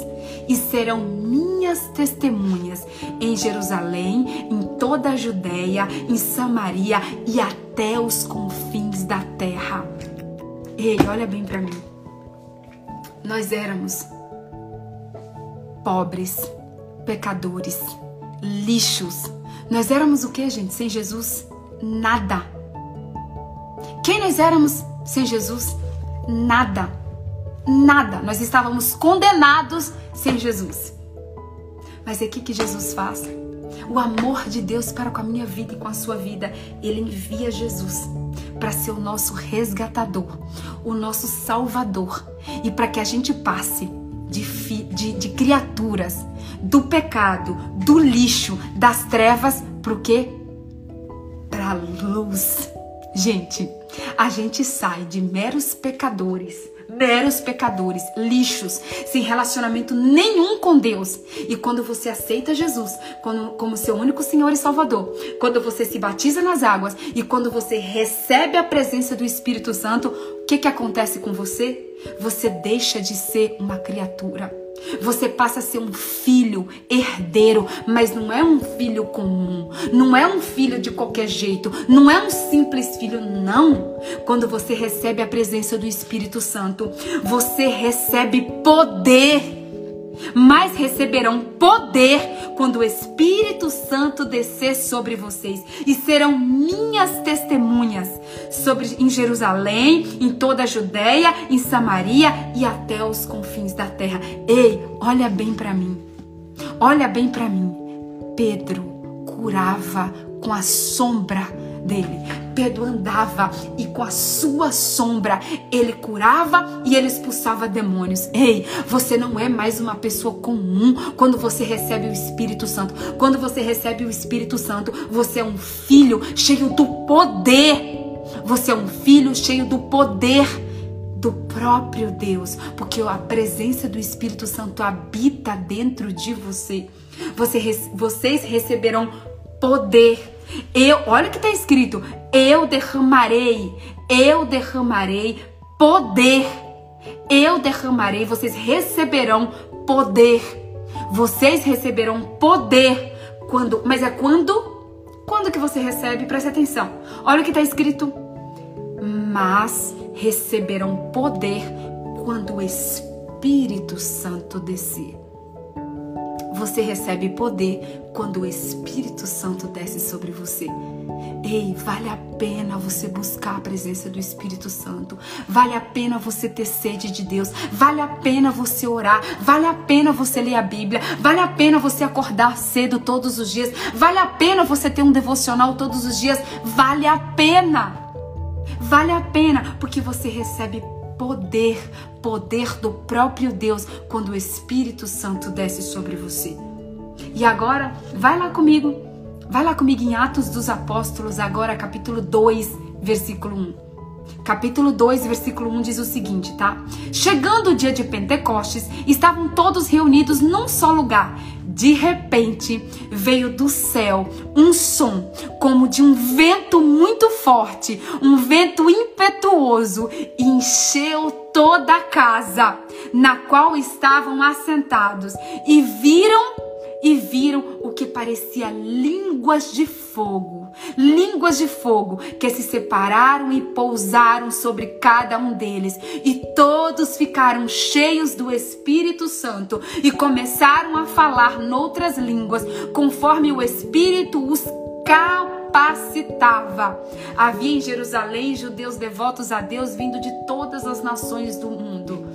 e serão minhas testemunhas em Jerusalém, em toda a Judéia, em Samaria e até os confins da terra. Ei, olha bem para mim. Nós éramos pobres, pecadores, lixos. Nós éramos o que, gente? Sem Jesus? Nada. Quem nós éramos sem Jesus? Nada. Nada. Nós estávamos condenados sem Jesus. Mas é o que, que Jesus faz? O amor de Deus para com a minha vida e com a sua vida, ele envia Jesus para ser o nosso resgatador, o nosso salvador e para que a gente passe de, fi, de, de criaturas do pecado, do lixo, das trevas, para o quê? Para a luz. Gente, a gente sai de meros pecadores, meros pecadores, lixos, sem relacionamento nenhum com Deus. E quando você aceita Jesus como, como seu único Senhor e Salvador, quando você se batiza nas águas e quando você recebe a presença do Espírito Santo, o que, que acontece com você? Você deixa de ser uma criatura você passa a ser um filho herdeiro, mas não é um filho comum, não é um filho de qualquer jeito, não é um simples filho, não. Quando você recebe a presença do Espírito Santo, você recebe poder mas receberão poder quando o Espírito Santo descer sobre vocês e serão minhas testemunhas sobre em Jerusalém, em toda a Judéia, em Samaria e até os confins da terra. Ei, olha bem para mim. Olha bem para mim. Pedro curava com a sombra dele. Pedro andava e com a sua sombra ele curava e ele expulsava demônios. Ei, você não é mais uma pessoa comum quando você recebe o Espírito Santo. Quando você recebe o Espírito Santo, você é um filho cheio do poder. Você é um filho cheio do poder do próprio Deus, porque a presença do Espírito Santo habita dentro de você. você vocês receberão poder eu, olha o que está escrito: eu derramarei, eu derramarei poder. Eu derramarei, vocês receberão poder. Vocês receberão poder quando, mas é quando? Quando que você recebe? Preste atenção. Olha o que está escrito: mas receberão poder quando o Espírito Santo descer. Você recebe poder quando o Espírito Santo desce sobre você. Ei, vale a pena você buscar a presença do Espírito Santo. Vale a pena você ter sede de Deus. Vale a pena você orar. Vale a pena você ler a Bíblia. Vale a pena você acordar cedo todos os dias. Vale a pena você ter um devocional todos os dias. Vale a pena. Vale a pena porque você recebe poder, poder do próprio Deus quando o Espírito Santo desce sobre você. E agora, vai lá comigo, vai lá comigo em Atos dos Apóstolos, agora capítulo 2, versículo 1. Capítulo 2, versículo 1 diz o seguinte, tá? Chegando o dia de Pentecostes, estavam todos reunidos num só lugar. De repente, veio do céu um som, como de um vento muito forte, um vento impetuoso, e encheu toda a casa na qual estavam assentados, e viram e viram o que parecia línguas de fogo, línguas de fogo que se separaram e pousaram sobre cada um deles, e todos ficaram cheios do Espírito Santo e começaram a falar noutras línguas, conforme o Espírito os capacitava. Havia em Jerusalém judeus devotos a Deus vindo de todas as nações do mundo.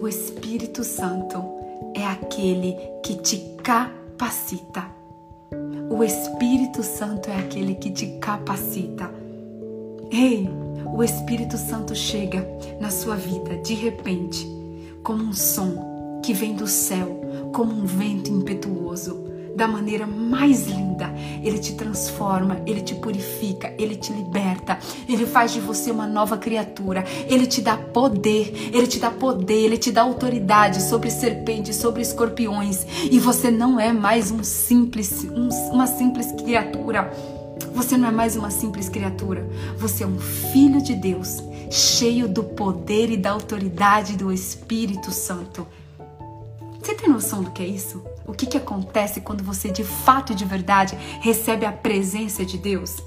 O Espírito Santo é aquele que te capacita. O Espírito Santo é aquele que te capacita. Ei, o Espírito Santo chega na sua vida de repente, como um som que vem do céu, como um vento impetuoso da maneira mais linda. Ele te transforma, ele te purifica, ele te liberta, ele faz de você uma nova criatura, ele te dá poder, ele te dá poder, ele te dá autoridade sobre serpentes, sobre escorpiões, e você não é mais um simples, um, uma simples criatura. Você não é mais uma simples criatura, você é um filho de Deus, cheio do poder e da autoridade do Espírito Santo. Você tem noção do que é isso? O que, que acontece quando você de fato e de verdade recebe a presença de Deus?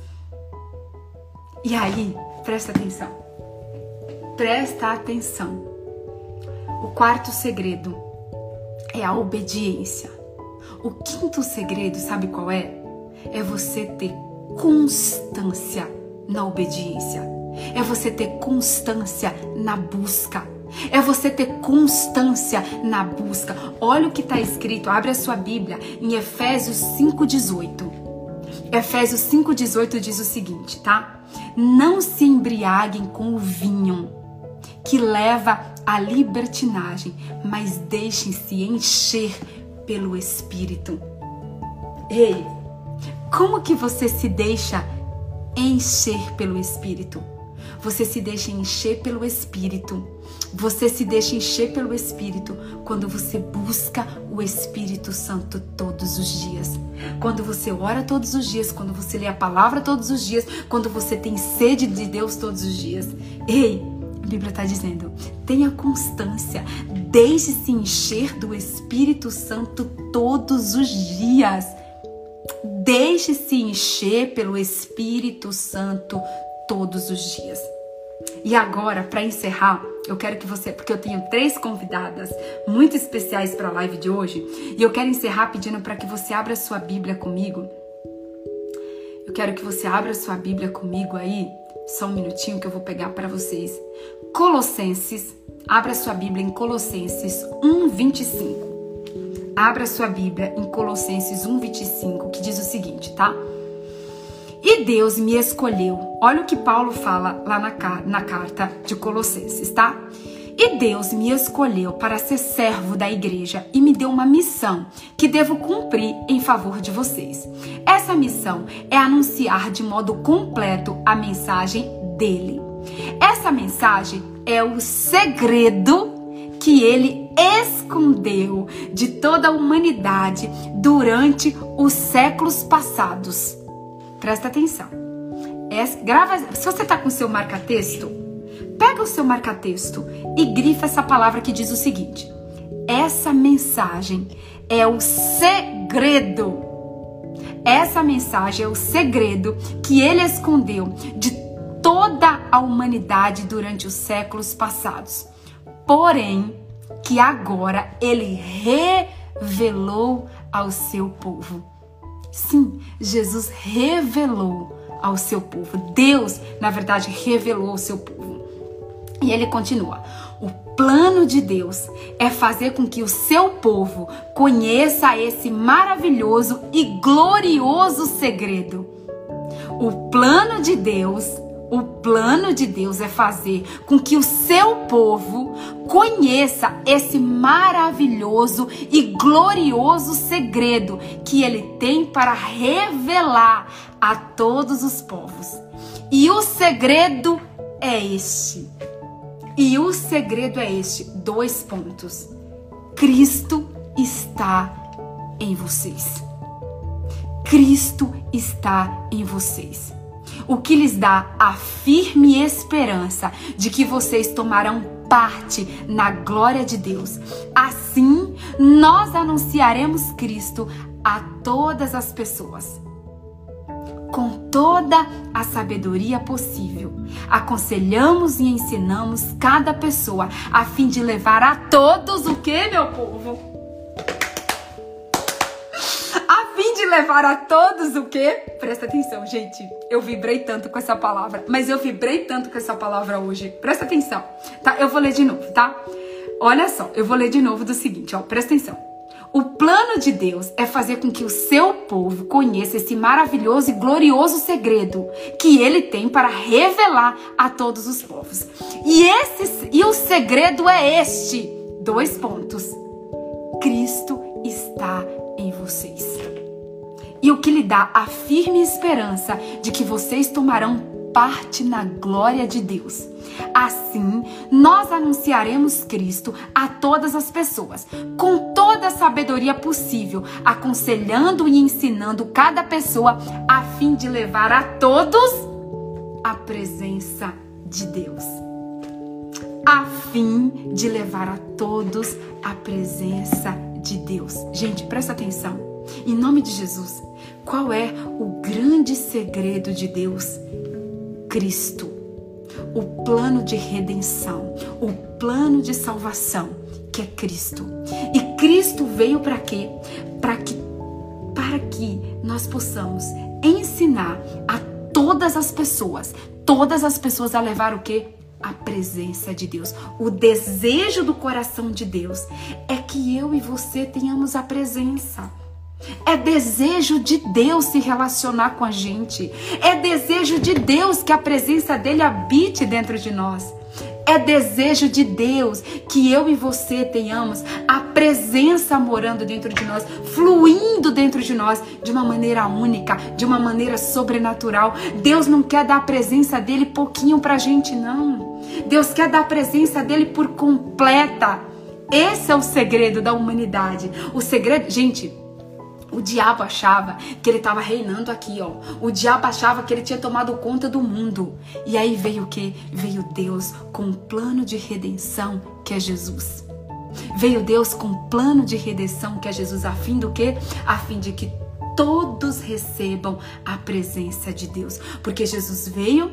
E aí, presta atenção. Presta atenção. O quarto segredo é a obediência. O quinto segredo, sabe qual é? É você ter constância na obediência. É você ter constância na busca é você ter constância na busca. Olha o que está escrito, abre a sua Bíblia em Efésios 5,18. Efésios 5,18 diz o seguinte, tá? Não se embriaguem com o vinho que leva à libertinagem, mas deixem-se encher pelo Espírito. Ei, como que você se deixa encher pelo Espírito? Você se deixa encher pelo Espírito você se deixa encher pelo Espírito quando você busca o Espírito Santo todos os dias. Quando você ora todos os dias, quando você lê a palavra todos os dias, quando você tem sede de Deus todos os dias. Ei, a Bíblia está dizendo: tenha constância, deixe-se encher do Espírito Santo todos os dias. Deixe-se encher pelo Espírito Santo todos os dias. E agora, para encerrar, eu quero que você, porque eu tenho três convidadas muito especiais para a live de hoje, e eu quero encerrar pedindo para que você abra sua Bíblia comigo. Eu quero que você abra sua Bíblia comigo aí, só um minutinho que eu vou pegar para vocês. Colossenses, abra sua Bíblia em Colossenses 1:25. Abra sua Bíblia em Colossenses 1:25, que diz o seguinte, tá? E Deus me escolheu. Olha o que Paulo fala lá na, na carta de Colossenses, tá? E Deus me escolheu para ser servo da igreja e me deu uma missão que devo cumprir em favor de vocês. Essa missão é anunciar de modo completo a mensagem dele. Essa mensagem é o segredo que ele escondeu de toda a humanidade durante os séculos passados. Presta atenção. É, grava, se você está com seu marca-texto, pega o seu marca-texto e grifa essa palavra que diz o seguinte: essa mensagem é o segredo. Essa mensagem é o segredo que ele escondeu de toda a humanidade durante os séculos passados. Porém, que agora ele revelou ao seu povo. Sim, Jesus revelou ao seu povo. Deus, na verdade, revelou ao seu povo. E ele continua: o plano de Deus é fazer com que o seu povo conheça esse maravilhoso e glorioso segredo. O plano de Deus o plano de Deus é fazer com que o seu povo conheça esse maravilhoso e glorioso segredo que ele tem para revelar a todos os povos. E o segredo é este. E o segredo é este: dois pontos. Cristo está em vocês. Cristo está em vocês o que lhes dá a firme esperança de que vocês tomarão parte na glória de Deus. Assim, nós anunciaremos Cristo a todas as pessoas. Com toda a sabedoria possível, aconselhamos e ensinamos cada pessoa a fim de levar a todos o que, meu povo? Levar a todos o quê? Presta atenção, gente. Eu vibrei tanto com essa palavra, mas eu vibrei tanto com essa palavra hoje. Presta atenção, tá? Eu vou ler de novo, tá? Olha só, eu vou ler de novo do seguinte, ó, presta atenção. O plano de Deus é fazer com que o seu povo conheça esse maravilhoso e glorioso segredo que ele tem para revelar a todos os povos. E esse e o segredo é este: dois pontos. Cristo está em vocês. E o que lhe dá a firme esperança de que vocês tomarão parte na glória de Deus. Assim, nós anunciaremos Cristo a todas as pessoas, com toda a sabedoria possível, aconselhando e ensinando cada pessoa a fim de levar a todos a presença de Deus. A fim de levar a todos a presença de Deus. Gente, presta atenção. Em nome de Jesus, qual é o grande segredo de Deus? Cristo, o plano de redenção, o plano de salvação, que é Cristo. E Cristo veio para quê? Para que para que nós possamos ensinar a todas as pessoas, todas as pessoas a levar o quê? A presença de Deus. O desejo do coração de Deus é que eu e você tenhamos a presença. É desejo de Deus se relacionar com a gente. É desejo de Deus que a presença dele habite dentro de nós. É desejo de Deus que eu e você tenhamos a presença morando dentro de nós, fluindo dentro de nós de uma maneira única, de uma maneira sobrenatural. Deus não quer dar a presença dele pouquinho pra gente, não. Deus quer dar a presença dele por completa. Esse é o segredo da humanidade. O segredo, gente, o diabo achava que ele estava reinando aqui, ó. O diabo achava que ele tinha tomado conta do mundo. E aí veio o que? Veio Deus com um plano de redenção que é Jesus. Veio Deus com um plano de redenção que é Jesus, a fim do quê? A fim de que todos recebam a presença de Deus. Porque Jesus veio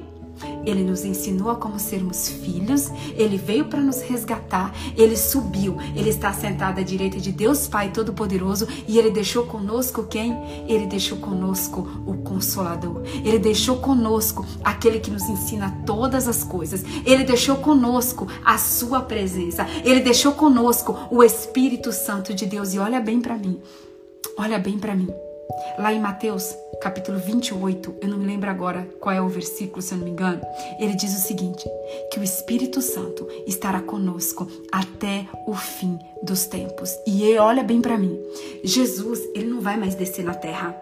ele nos ensinou a como sermos filhos, ele veio para nos resgatar, ele subiu, ele está sentado à direita de Deus Pai Todo-Poderoso e ele deixou conosco quem? Ele deixou conosco o Consolador, ele deixou conosco aquele que nos ensina todas as coisas, ele deixou conosco a Sua presença, ele deixou conosco o Espírito Santo de Deus. E olha bem para mim, olha bem para mim. Lá em Mateus, capítulo 28, eu não me lembro agora qual é o versículo, se eu não me engano, ele diz o seguinte: que o Espírito Santo estará conosco até o fim dos tempos. E olha bem para mim, Jesus, ele não vai mais descer na terra.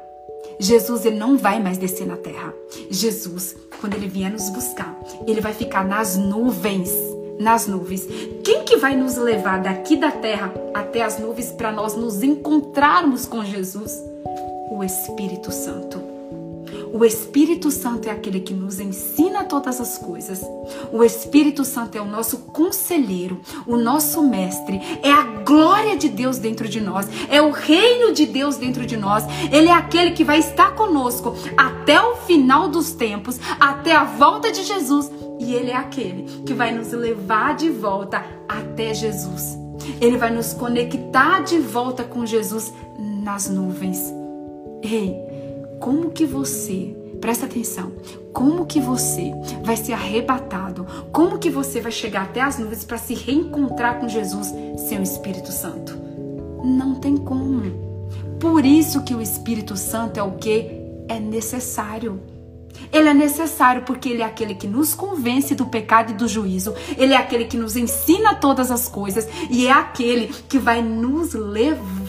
Jesus ele não vai mais descer na terra. Jesus, quando ele vier nos buscar, ele vai ficar nas nuvens, nas nuvens. Quem que vai nos levar daqui da terra até as nuvens para nós nos encontrarmos com Jesus? O Espírito Santo. O Espírito Santo é aquele que nos ensina todas as coisas. O Espírito Santo é o nosso conselheiro, o nosso mestre, é a glória de Deus dentro de nós, é o reino de Deus dentro de nós. Ele é aquele que vai estar conosco até o final dos tempos, até a volta de Jesus. E ele é aquele que vai nos levar de volta até Jesus. Ele vai nos conectar de volta com Jesus nas nuvens. Ei, como que você, presta atenção, como que você vai ser arrebatado? Como que você vai chegar até as nuvens para se reencontrar com Jesus sem o Espírito Santo? Não tem como. Por isso que o Espírito Santo é o que é necessário. Ele é necessário porque ele é aquele que nos convence do pecado e do juízo. Ele é aquele que nos ensina todas as coisas e é aquele que vai nos levar.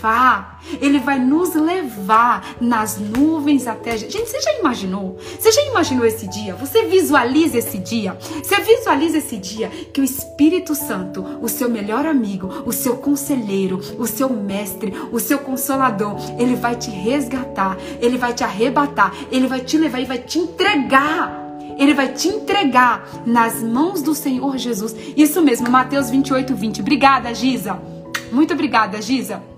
Ele vai nos levar nas nuvens até. Gente, você já imaginou? Você já imaginou esse dia? Você visualiza esse dia? Você visualiza esse dia que o Espírito Santo, o seu melhor amigo, o seu conselheiro, o seu mestre, o seu consolador, ele vai te resgatar, ele vai te arrebatar, ele vai te levar e vai te entregar. Ele vai te entregar nas mãos do Senhor Jesus. Isso mesmo, Mateus 28, 20. Obrigada, Giza. Muito obrigada, Giza.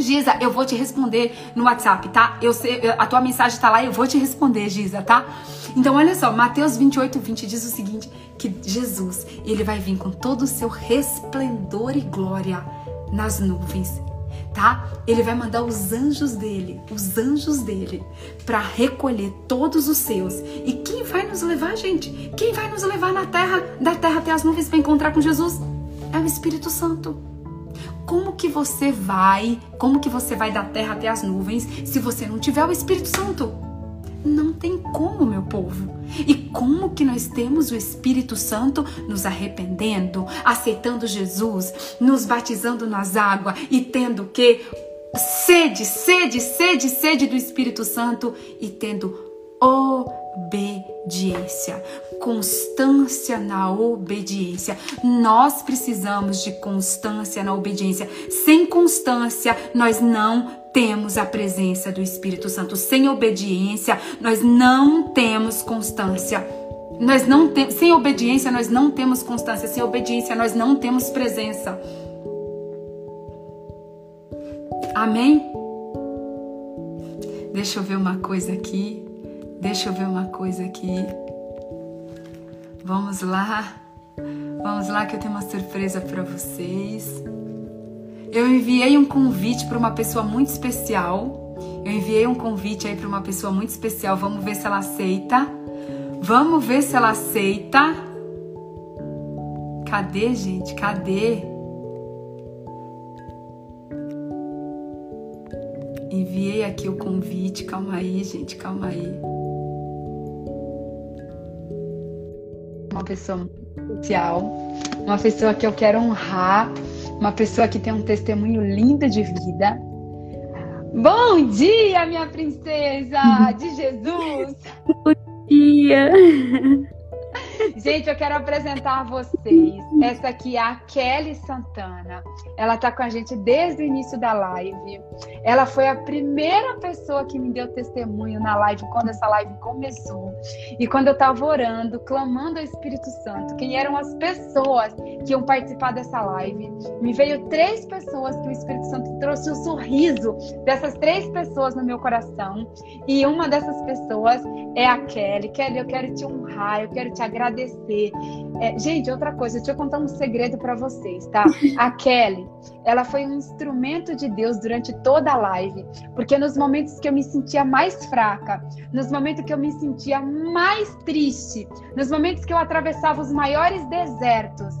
Giza, eu vou te responder no WhatsApp, tá? Eu sei, a tua mensagem tá lá eu vou te responder, Giza, tá? Então, olha só, Mateus 28, 20 diz o seguinte: que Jesus, ele vai vir com todo o seu resplendor e glória nas nuvens tá? Ele vai mandar os anjos dele, os anjos dele, para recolher todos os seus. E quem vai nos levar, gente? Quem vai nos levar na terra, da terra até as nuvens para encontrar com Jesus? É o Espírito Santo. Como que você vai, como que você vai da terra até as nuvens se você não tiver o Espírito Santo? Não tem como, meu povo. E como que nós temos o Espírito Santo nos arrependendo, aceitando Jesus, nos batizando nas águas e tendo que sede, sede, sede, sede do Espírito Santo e tendo obediência, constância na obediência. Nós precisamos de constância na obediência. Sem constância, nós não temos a presença do Espírito Santo. Sem obediência, nós não temos constância. Nós não tem, sem obediência nós não temos constância, sem obediência nós não temos presença. Amém? Deixa eu ver uma coisa aqui. Deixa eu ver uma coisa aqui. Vamos lá. Vamos lá que eu tenho uma surpresa para vocês. Eu enviei um convite para uma pessoa muito especial. Eu enviei um convite aí para uma pessoa muito especial. Vamos ver se ela aceita. Vamos ver se ela aceita. Cadê, gente? Cadê? Enviei aqui o convite. Calma aí, gente. Calma aí. Pessoa especial. Uma pessoa que eu quero honrar uma pessoa que tem um testemunho lindo de vida. Bom dia, minha princesa de Jesus! Bom dia! Gente, eu quero apresentar a vocês. Essa aqui é a Kelly Santana. Ela está com a gente desde o início da live. Ela foi a primeira pessoa que me deu testemunho na live quando essa live começou. E quando eu estava orando, clamando ao Espírito Santo, quem eram as pessoas que iam participar dessa live, me veio três pessoas que o Espírito Santo trouxe o sorriso dessas três pessoas no meu coração. E uma dessas pessoas é a Kelly. Kelly, eu quero te honrar, eu quero te agradecer. É, gente, outra coisa, deixa eu contar um segredo para vocês, tá? A Kelly, ela foi um instrumento de Deus durante toda a live, porque nos momentos que eu me sentia mais fraca, nos momentos que eu me sentia mais triste, nos momentos que eu atravessava os maiores desertos,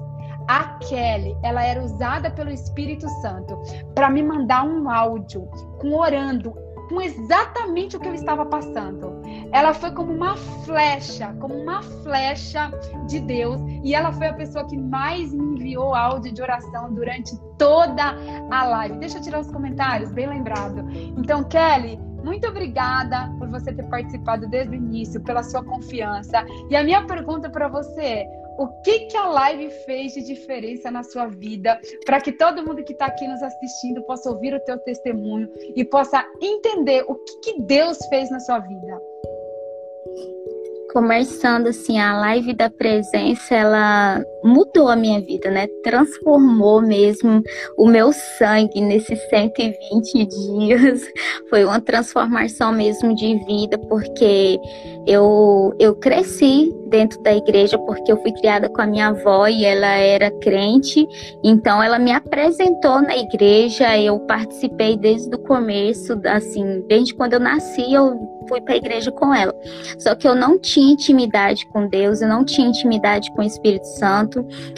a Kelly, ela era usada pelo Espírito Santo para me mandar um áudio com orando com exatamente o que eu estava passando. Ela foi como uma flecha, como uma flecha de Deus, e ela foi a pessoa que mais me enviou áudio de oração durante toda a live. Deixa eu tirar os comentários, bem lembrado. Então, Kelly, muito obrigada por você ter participado desde o início, pela sua confiança. E a minha pergunta para você é: o que, que a live fez de diferença na sua vida, para que todo mundo que está aqui nos assistindo possa ouvir o teu testemunho e possa entender o que, que Deus fez na sua vida começando assim a live da presença, ela mudou a minha vida, né? Transformou mesmo o meu sangue nesses 120 dias. Foi uma transformação mesmo de vida, porque eu eu cresci dentro da igreja porque eu fui criada com a minha avó e ela era crente, então ela me apresentou na igreja, eu participei desde o começo, assim, desde quando eu nasci, eu fui para a igreja com ela. Só que eu não tinha intimidade com Deus, eu não tinha intimidade com o Espírito Santo.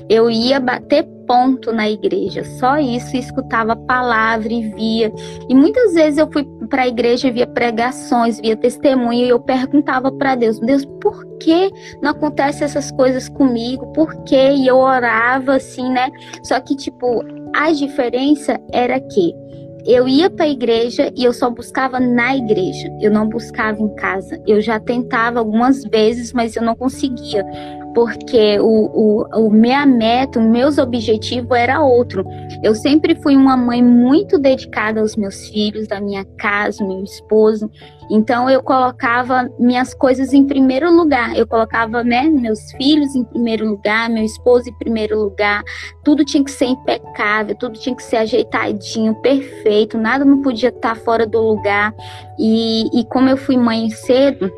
Eu ia bater ponto na igreja, só isso, escutava a palavra e via. E muitas vezes eu fui para a igreja, via pregações, via testemunho e eu perguntava para Deus: Deus, por que não acontece essas coisas comigo? Por que? E eu orava assim, né? Só que, tipo, a diferença era que eu ia para a igreja e eu só buscava na igreja, eu não buscava em casa. Eu já tentava algumas vezes, mas eu não conseguia porque o, o, o minha meta, os meus objetivos era outro. Eu sempre fui uma mãe muito dedicada aos meus filhos, da minha casa, meu esposo. Então eu colocava minhas coisas em primeiro lugar. Eu colocava né, meus filhos em primeiro lugar, meu esposo em primeiro lugar. Tudo tinha que ser impecável, tudo tinha que ser ajeitadinho, perfeito. Nada não podia estar fora do lugar. E, e como eu fui mãe cedo,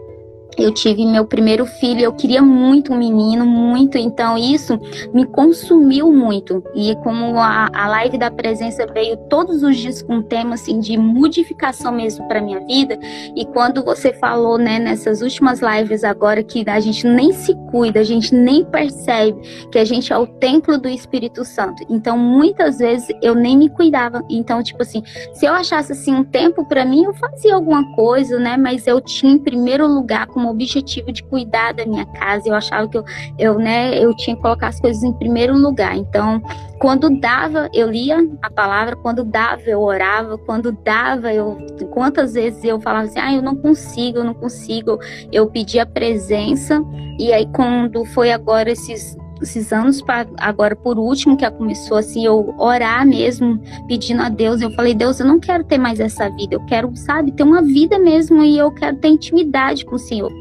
eu tive meu primeiro filho, eu queria muito um menino, muito, então isso me consumiu muito. E como a, a live da presença veio todos os dias com um tema assim de modificação mesmo para minha vida, e quando você falou, né, nessas últimas lives agora que a gente nem se cuida, a gente nem percebe que a gente é o templo do Espírito Santo. Então, muitas vezes eu nem me cuidava. Então, tipo assim, se eu achasse assim um tempo para mim, eu fazia alguma coisa, né, mas eu tinha em primeiro lugar objetivo de cuidar da minha casa. Eu achava que eu, eu, né, eu tinha que colocar as coisas em primeiro lugar. Então, quando dava, eu lia a palavra, quando dava, eu orava, quando dava, eu quantas vezes eu falava assim: "Ah, eu não consigo, eu não consigo". Eu pedia presença e aí quando foi agora esses esses anos para agora por último que começou assim eu orar mesmo pedindo a Deus. Eu falei Deus eu não quero ter mais essa vida. Eu quero sabe ter uma vida mesmo e eu quero ter intimidade com o Senhor.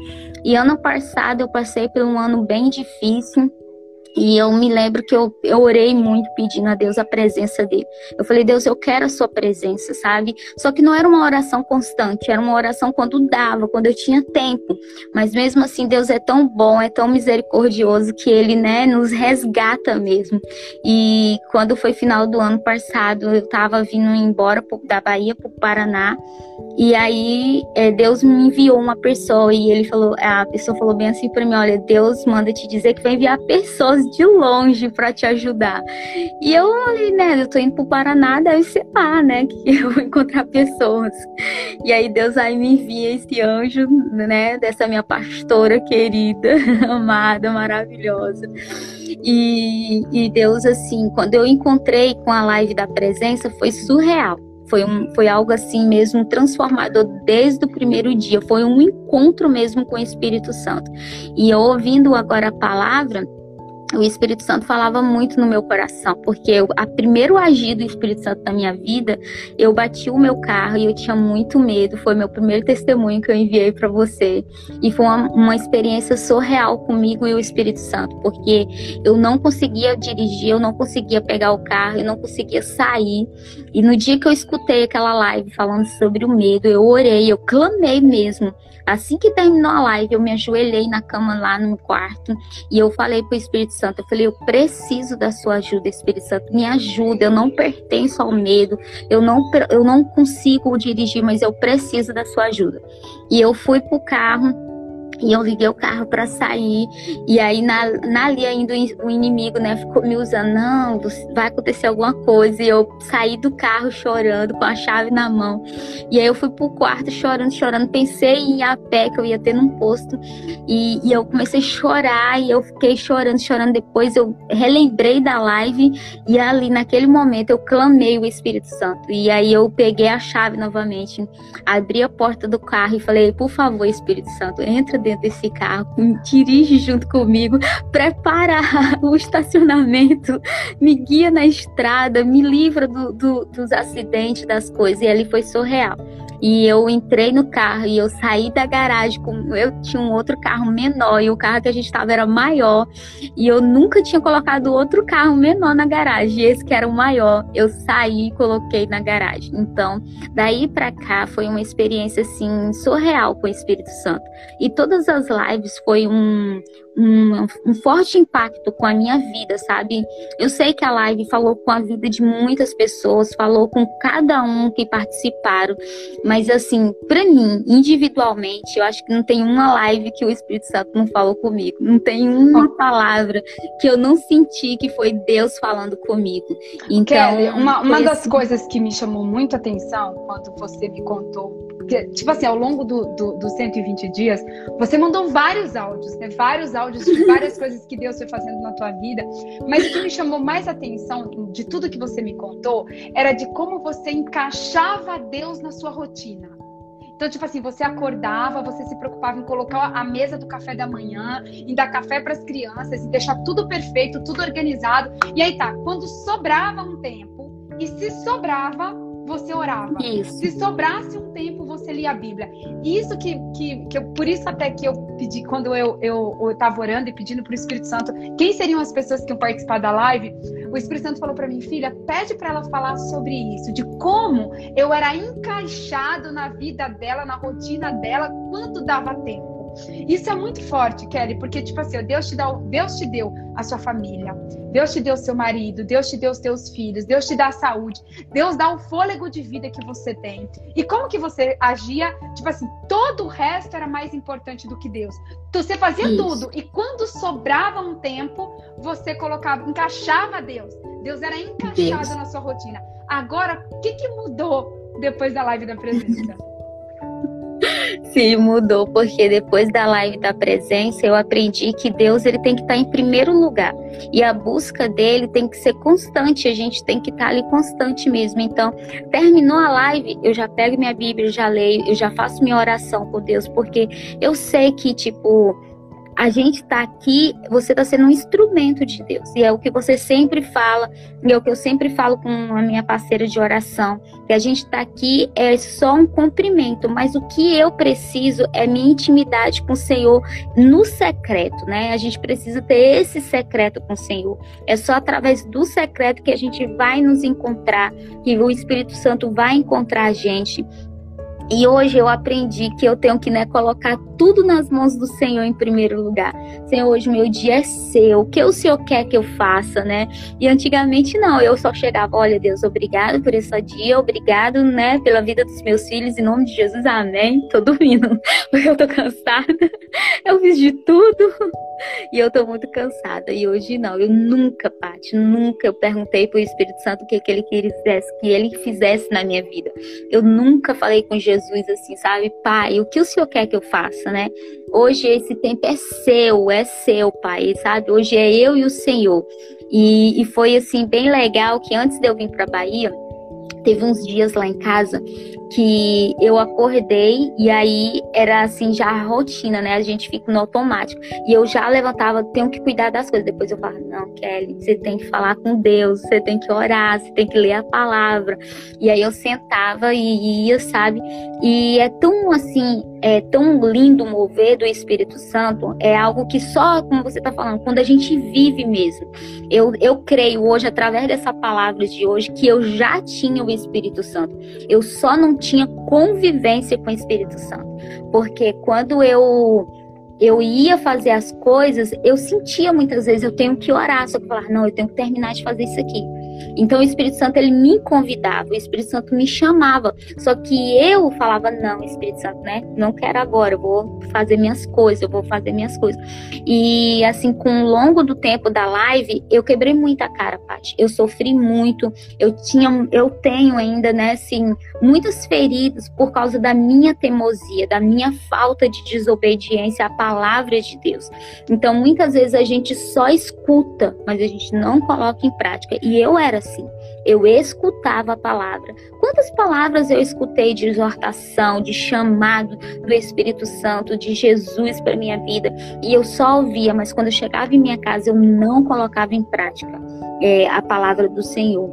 E ano passado eu passei por um ano bem difícil e eu me lembro que eu, eu orei muito pedindo a Deus a presença dele. Eu falei, Deus, eu quero a sua presença, sabe? Só que não era uma oração constante, era uma oração quando dava, quando eu tinha tempo. Mas mesmo assim, Deus é tão bom, é tão misericordioso que ele, né, nos resgata mesmo. E quando foi final do ano passado, eu tava vindo embora da Bahia para o Paraná. E aí é, Deus me enviou uma pessoa e ele falou, a pessoa falou bem assim para mim, olha, Deus manda te dizer que vai enviar pessoas de longe para te ajudar. E eu falei, né, eu tô indo pro Paraná, deve ser lá, né, que eu vou encontrar pessoas. E aí Deus aí me envia esse anjo, né, dessa minha pastora querida, amada, maravilhosa. E, e Deus, assim, quando eu encontrei com a live da presença, foi surreal foi, um, foi algo assim mesmo transformador desde o primeiro dia. Foi um encontro mesmo com o Espírito Santo. E eu ouvindo agora a palavra, o Espírito Santo falava muito no meu coração, porque eu, a primeiro agir do Espírito Santo na minha vida, eu bati o meu carro e eu tinha muito medo. Foi meu primeiro testemunho que eu enviei para você. E foi uma, uma experiência surreal comigo e o Espírito Santo, porque eu não conseguia dirigir, eu não conseguia pegar o carro, eu não conseguia sair. E no dia que eu escutei aquela live falando sobre o medo, eu orei, eu clamei mesmo. Assim que terminou a live, eu me ajoelhei na cama lá no quarto e eu falei pro Espírito Santo, eu falei, eu preciso da sua ajuda, Espírito Santo, me ajuda, eu não pertenço ao medo, eu não, eu não consigo dirigir, mas eu preciso da sua ajuda. E eu fui pro carro, e eu liguei o carro para sair. E aí, na, na ali ainda o inimigo, né, ficou me usando. Não, vai acontecer alguma coisa. E eu saí do carro chorando, com a chave na mão. E aí eu fui pro quarto chorando, chorando. Pensei em ir a pé, que eu ia ter num posto. E, e eu comecei a chorar. E eu fiquei chorando, chorando. Depois eu relembrei da live. E ali, naquele momento, eu clamei o Espírito Santo. E aí eu peguei a chave novamente. Abri a porta do carro e falei: Por favor, Espírito Santo, entra dentro dentro desse carro, dirige junto comigo, prepara o estacionamento, me guia na estrada, me livra do, do, dos acidentes, das coisas. E ali foi surreal. E eu entrei no carro e eu saí da garagem com eu tinha um outro carro menor e o carro que a gente estava era maior e eu nunca tinha colocado outro carro menor na garagem. Esse que era o maior, eu saí e coloquei na garagem. Então, daí para cá foi uma experiência assim surreal com o Espírito Santo. E todas as lives foi um um, um, forte impacto com a minha vida, sabe? Eu sei que a live falou com a vida de muitas pessoas, falou com cada um que participaram, mas assim, para mim, individualmente, eu acho que não tem uma live que o Espírito Santo não falou comigo, não tem uma palavra que eu não senti que foi Deus falando comigo. Então, Kelly, uma, uma das assim... coisas que me chamou muito atenção quando você me contou porque, tipo assim, ao longo dos do, do 120 dias, você mandou vários áudios, né? Vários áudios de várias coisas que Deus foi fazendo na tua vida. Mas o que me chamou mais atenção de tudo que você me contou era de como você encaixava Deus na sua rotina. Então, tipo assim, você acordava, você se preocupava em colocar a mesa do café da manhã, em dar café para as crianças, em deixar tudo perfeito, tudo organizado. E aí tá, quando sobrava um tempo, e se sobrava, você orava. Isso. Se sobrasse um tempo, você lia a Bíblia. Isso que, que, que eu, por isso até que eu pedi, quando eu, eu, eu tava orando e pedindo pro Espírito Santo, quem seriam as pessoas que iam participar da live, o Espírito Santo falou para mim, filha, pede para ela falar sobre isso, de como eu era encaixado na vida dela, na rotina dela, quando dava tempo. Isso é muito forte, Kelly, porque, tipo assim, Deus te, dá, Deus te deu a sua família, Deus te deu seu marido, Deus te deu os teus filhos, Deus te dá a saúde, Deus dá o fôlego de vida que você tem. E como que você agia? Tipo assim, todo o resto era mais importante do que Deus. Então, você fazia Isso. tudo. E quando sobrava um tempo, você colocava, encaixava Deus. Deus era encaixado Deus. na sua rotina. Agora, o que, que mudou depois da live da presença? Sim, mudou, porque depois da live da presença eu aprendi que Deus ele tem que estar em primeiro lugar. E a busca dele tem que ser constante, a gente tem que estar ali constante mesmo. Então, terminou a live, eu já pego minha Bíblia, já leio, eu já faço minha oração com Deus, porque eu sei que, tipo, a gente está aqui, você está sendo um instrumento de Deus. E é o que você sempre fala, e é o que eu sempre falo com a minha parceira de oração, que a gente está aqui é só um cumprimento, mas o que eu preciso é minha intimidade com o Senhor no secreto, né? A gente precisa ter esse secreto com o Senhor. É só através do secreto que a gente vai nos encontrar, que o Espírito Santo vai encontrar a gente. E hoje eu aprendi que eu tenho que né, colocar tudo nas mãos do Senhor em primeiro lugar. Senhor, hoje meu dia é seu. O que o Senhor quer que eu faça, né? E antigamente não, eu só chegava, olha Deus, obrigado por esse dia, obrigado, né, pela vida dos meus filhos, em nome de Jesus, amém. Tô dormindo, porque eu tô cansada. Eu fiz de tudo e eu tô muito cansada. E hoje não, eu nunca, Paty, nunca eu perguntei pro Espírito Santo o que, que ele quisesse, que ele fizesse na minha vida. Eu nunca falei com Jesus Jesus assim, sabe? Pai, o que o Senhor quer que eu faça, né? Hoje esse tempo é seu, é seu, Pai, sabe? Hoje é eu e o Senhor. E, e foi assim bem legal que antes de eu vir para Bahia, teve uns dias lá em casa que eu acordei e aí era assim já a rotina, né? A gente fica no automático. E eu já levantava, tenho que cuidar das coisas. Depois eu falo, não, Kelly, você tem que falar com Deus, você tem que orar, você tem que ler a palavra. E aí eu sentava e ia, sabe? E é tão assim, é tão lindo mover do Espírito Santo, é algo que só, como você está falando, quando a gente vive mesmo. Eu, eu creio hoje, através dessa palavra de hoje, que eu já tinha o Espírito Santo. Eu só não tinha convivência com o Espírito Santo. Porque quando eu eu ia fazer as coisas, eu sentia muitas vezes, eu tenho que orar, só que falar, não, eu tenho que terminar de fazer isso aqui. Então o Espírito Santo ele me convidava, o Espírito Santo me chamava. Só que eu falava não, Espírito Santo, né? Não quero agora, eu vou fazer minhas coisas, eu vou fazer minhas coisas. E assim, com o longo do tempo da live, eu quebrei muita cara, Paty. Eu sofri muito. Eu tinha, eu tenho ainda, né, assim, muitas feridas por causa da minha teimosia, da minha falta de desobediência à palavra de Deus. Então, muitas vezes a gente só escuta, mas a gente não coloca em prática. E eu era assim. Eu escutava a palavra. Quantas palavras eu escutei de exortação, de chamado do Espírito Santo, de Jesus para minha vida, e eu só ouvia, mas quando eu chegava em minha casa eu não colocava em prática é, a palavra do Senhor.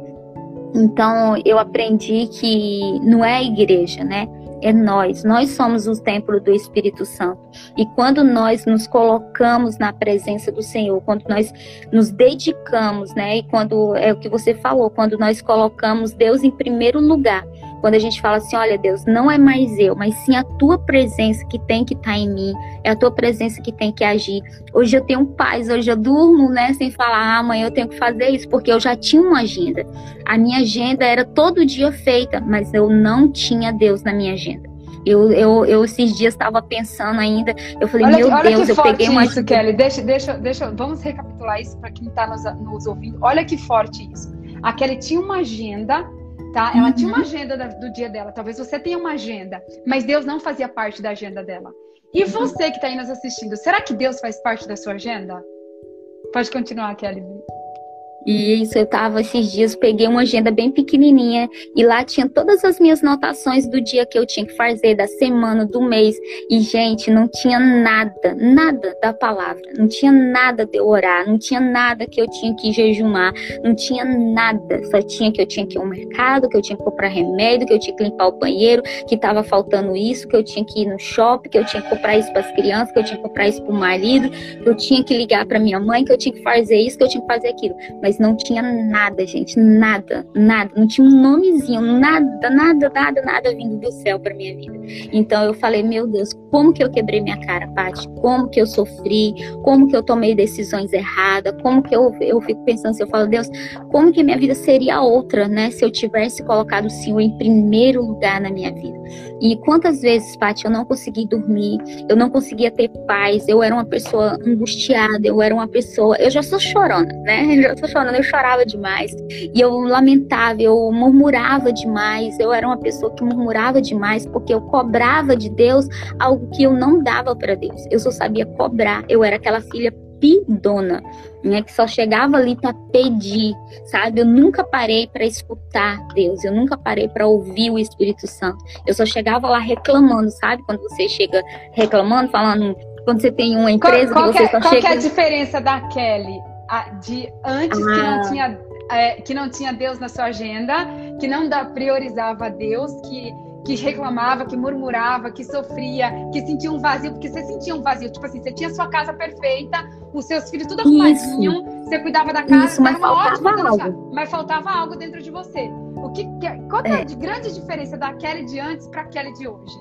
Então eu aprendi que não é a igreja, né? É nós. Nós somos o templo do Espírito Santo. E quando nós nos colocamos na presença do Senhor, quando nós nos dedicamos, né? E quando é o que você falou, quando nós colocamos Deus em primeiro lugar, quando a gente fala assim, olha Deus, não é mais eu, mas sim a tua presença que tem que estar tá em mim, é a tua presença que tem que agir. Hoje eu tenho paz, hoje eu durmo, né, sem falar, ah, amanhã eu tenho que fazer isso, porque eu já tinha uma agenda. A minha agenda era todo dia feita, mas eu não tinha Deus na minha agenda. Eu, eu, eu esses dias estava pensando ainda, eu falei, olha meu que, Deus, eu peguei uma. Isso, Kelly, deixa, deixa, deixa, vamos recapitular isso para quem está nos, nos ouvindo. Olha que forte isso. A Kelly tinha uma agenda tá? Ela uhum. tinha uma uhum. agenda do dia dela. Talvez você tenha uma agenda, mas Deus não fazia parte da agenda dela. E uhum. você que está aí nos assistindo, será que Deus faz parte da sua agenda? Pode continuar, Kelly. E isso, eu tava esses dias, peguei uma agenda bem pequenininha e lá tinha todas as minhas notações do dia que eu tinha que fazer, da semana, do mês. E, gente, não tinha nada, nada da palavra. Não tinha nada de orar, não tinha nada que eu tinha que jejumar, não tinha nada. Só tinha que eu tinha que ir ao mercado, que eu tinha que comprar remédio, que eu tinha que limpar o banheiro, que tava faltando isso, que eu tinha que ir no shopping, que eu tinha que comprar isso para as crianças, que eu tinha que comprar isso para o marido, que eu tinha que ligar para minha mãe, que eu tinha que fazer isso, que eu tinha que fazer aquilo. Mas mas não tinha nada, gente, nada, nada, não tinha um nomezinho, nada, nada, nada, nada vindo do céu para minha vida. Então eu falei, meu Deus, como que eu quebrei minha cara, Paty? Como que eu sofri? Como que eu tomei decisões erradas? Como que eu, eu fico pensando, se eu falo, Deus, como que minha vida seria outra, né, se eu tivesse colocado o Senhor em primeiro lugar na minha vida? E quantas vezes, Paty, eu não consegui dormir, eu não conseguia ter paz, eu era uma pessoa angustiada, eu era uma pessoa. Eu já sou chorona, né? Eu já sou chorona, eu chorava demais. E eu lamentava, eu murmurava demais, eu era uma pessoa que murmurava demais, porque eu cobrava de Deus algo que eu não dava para Deus. Eu só sabia cobrar, eu era aquela filha pidona, né, que só chegava ali para pedir, sabe? Eu nunca parei para escutar Deus, eu nunca parei para ouvir o Espírito Santo. Eu só chegava lá reclamando, sabe? Quando você chega reclamando, falando, quando você tem uma empresa qual, qual que você é, só qual chega Qual é a diferença da Kelly de antes ah. que não ah. tinha é, que não tinha Deus na sua agenda, que não da, priorizava Deus, que que reclamava, que murmurava, que sofria, que sentia um vazio, porque você sentia um vazio. Tipo assim, você tinha sua casa perfeita, os seus filhos tudo arrumadinho, você cuidava da casa, Isso, mas faltava algo. mas faltava algo dentro de você. O que, qual é a é. grande diferença da Kelly de antes para a Kelly de hoje?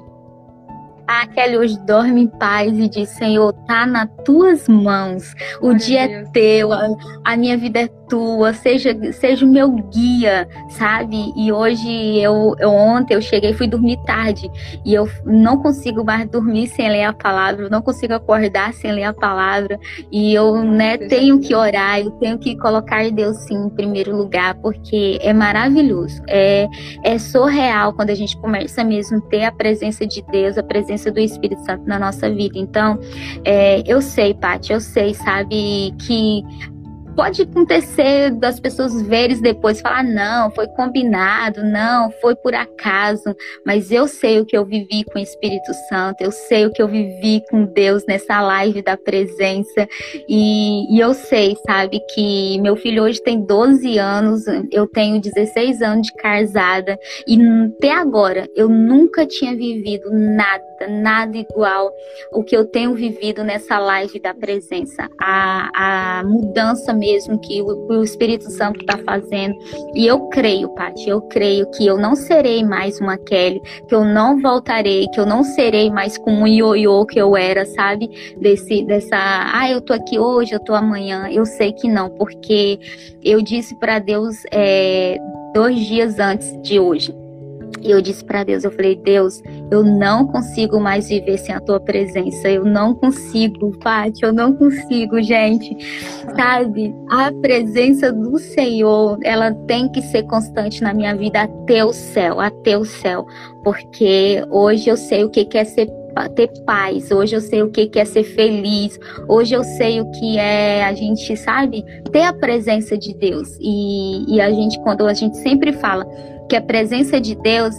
A Kelly hoje dorme em paz e diz: Senhor, tá nas tuas mãos. O dia é teu, a, a minha vida é tua, seja, seja o meu guia, sabe? E hoje eu, eu ontem eu cheguei, fui dormir tarde. E eu não consigo mais dormir sem ler a palavra, eu não consigo acordar sem ler a palavra. E eu né, tenho que orar, eu tenho que colocar Deus sim em primeiro lugar porque é maravilhoso, é, é surreal quando a gente começa mesmo a ter a presença de Deus, a presença do Espírito Santo na nossa vida. Então, é, eu sei, Paty, eu sei, sabe, que pode acontecer das pessoas verem depois falar não, foi combinado, não, foi por acaso, mas eu sei o que eu vivi com o Espírito Santo, eu sei o que eu vivi com Deus nessa live da presença. E, e eu sei, sabe, que meu filho hoje tem 12 anos, eu tenho 16 anos de casada. E até agora eu nunca tinha vivido nada, nada igual o que eu tenho vivido nessa live da presença, a, a mudança mesmo mesmo que o, o Espírito Santo está fazendo. E eu creio, Paty, eu creio que eu não serei mais uma Kelly, que eu não voltarei, que eu não serei mais como um ioiô que eu era, sabe? Desse, dessa, ah, eu tô aqui hoje, eu tô amanhã. Eu sei que não, porque eu disse para Deus é, dois dias antes de hoje e eu disse para Deus, eu falei, Deus, eu não consigo mais viver sem a tua presença. Eu não consigo, Paty, eu não consigo, gente. Sabe? A presença do Senhor, ela tem que ser constante na minha vida até o céu, até o céu. Porque hoje eu sei o que é ser ter paz, hoje eu sei o que é ser feliz, hoje eu sei o que é a gente, sabe, ter a presença de Deus. E, e a gente, quando a gente sempre fala, que a presença de Deus,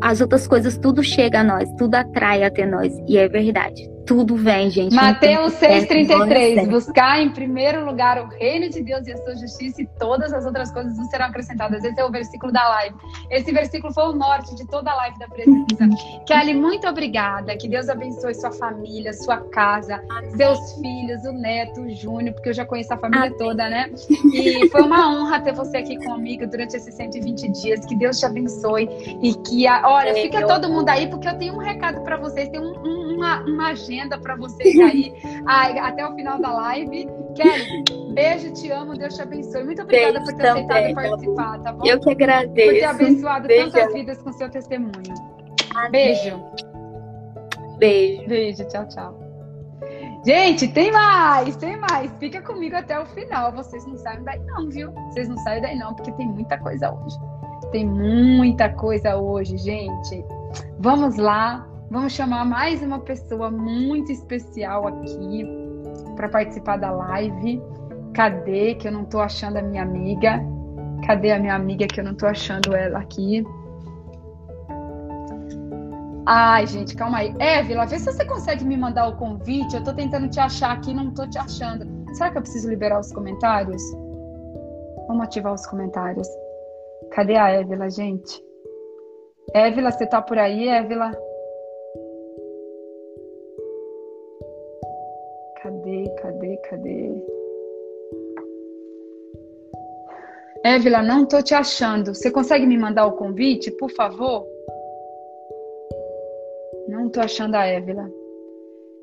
as outras coisas tudo chega a nós, tudo atrai até nós. E é verdade tudo vem, gente. Mateus 6,33. Buscar em primeiro lugar o reino de Deus e a sua justiça, e todas as outras coisas não serão acrescentadas. Esse é o versículo da live. Esse versículo foi o norte de toda a live da presença. Kelly, muito obrigada. Que Deus abençoe sua família, sua casa, Amém. seus filhos, o neto, o Júnior, porque eu já conheço a família Amém. toda, né? E foi uma honra ter você aqui comigo durante esses 120 dias. Que Deus te abençoe. E que, olha, fica todo mundo aí, porque eu tenho um recado para vocês. Tem um, um, uma, uma agenda agenda para vocês aí até o final da live. Kelly, beijo, te amo, Deus te abençoe. Muito obrigada beijo por ter também, aceitado participar, tá bom? Eu que agradeço. Por ter abençoado beijo. tantas vidas com seu testemunho. Beijo. Beijo. Beijo, tchau, tchau. Gente, tem mais, tem mais. Fica comigo até o final. Vocês não saem daí não, viu? Vocês não saem daí não, porque tem muita coisa hoje. Tem muita coisa hoje, gente. Vamos lá. Vamos chamar mais uma pessoa muito especial aqui para participar da live. Cadê que eu não estou achando a minha amiga? Cadê a minha amiga que eu não estou achando ela aqui? Ai, gente, calma aí. Évila, vê se você consegue me mandar o convite. Eu estou tentando te achar aqui não estou te achando. Será que eu preciso liberar os comentários? Vamos ativar os comentários. Cadê a Évila, gente? Évila, você tá por aí, Évila? Cadê, cadê? Évila, não tô te achando. Você consegue me mandar o convite, por favor? Não tô achando a Évila.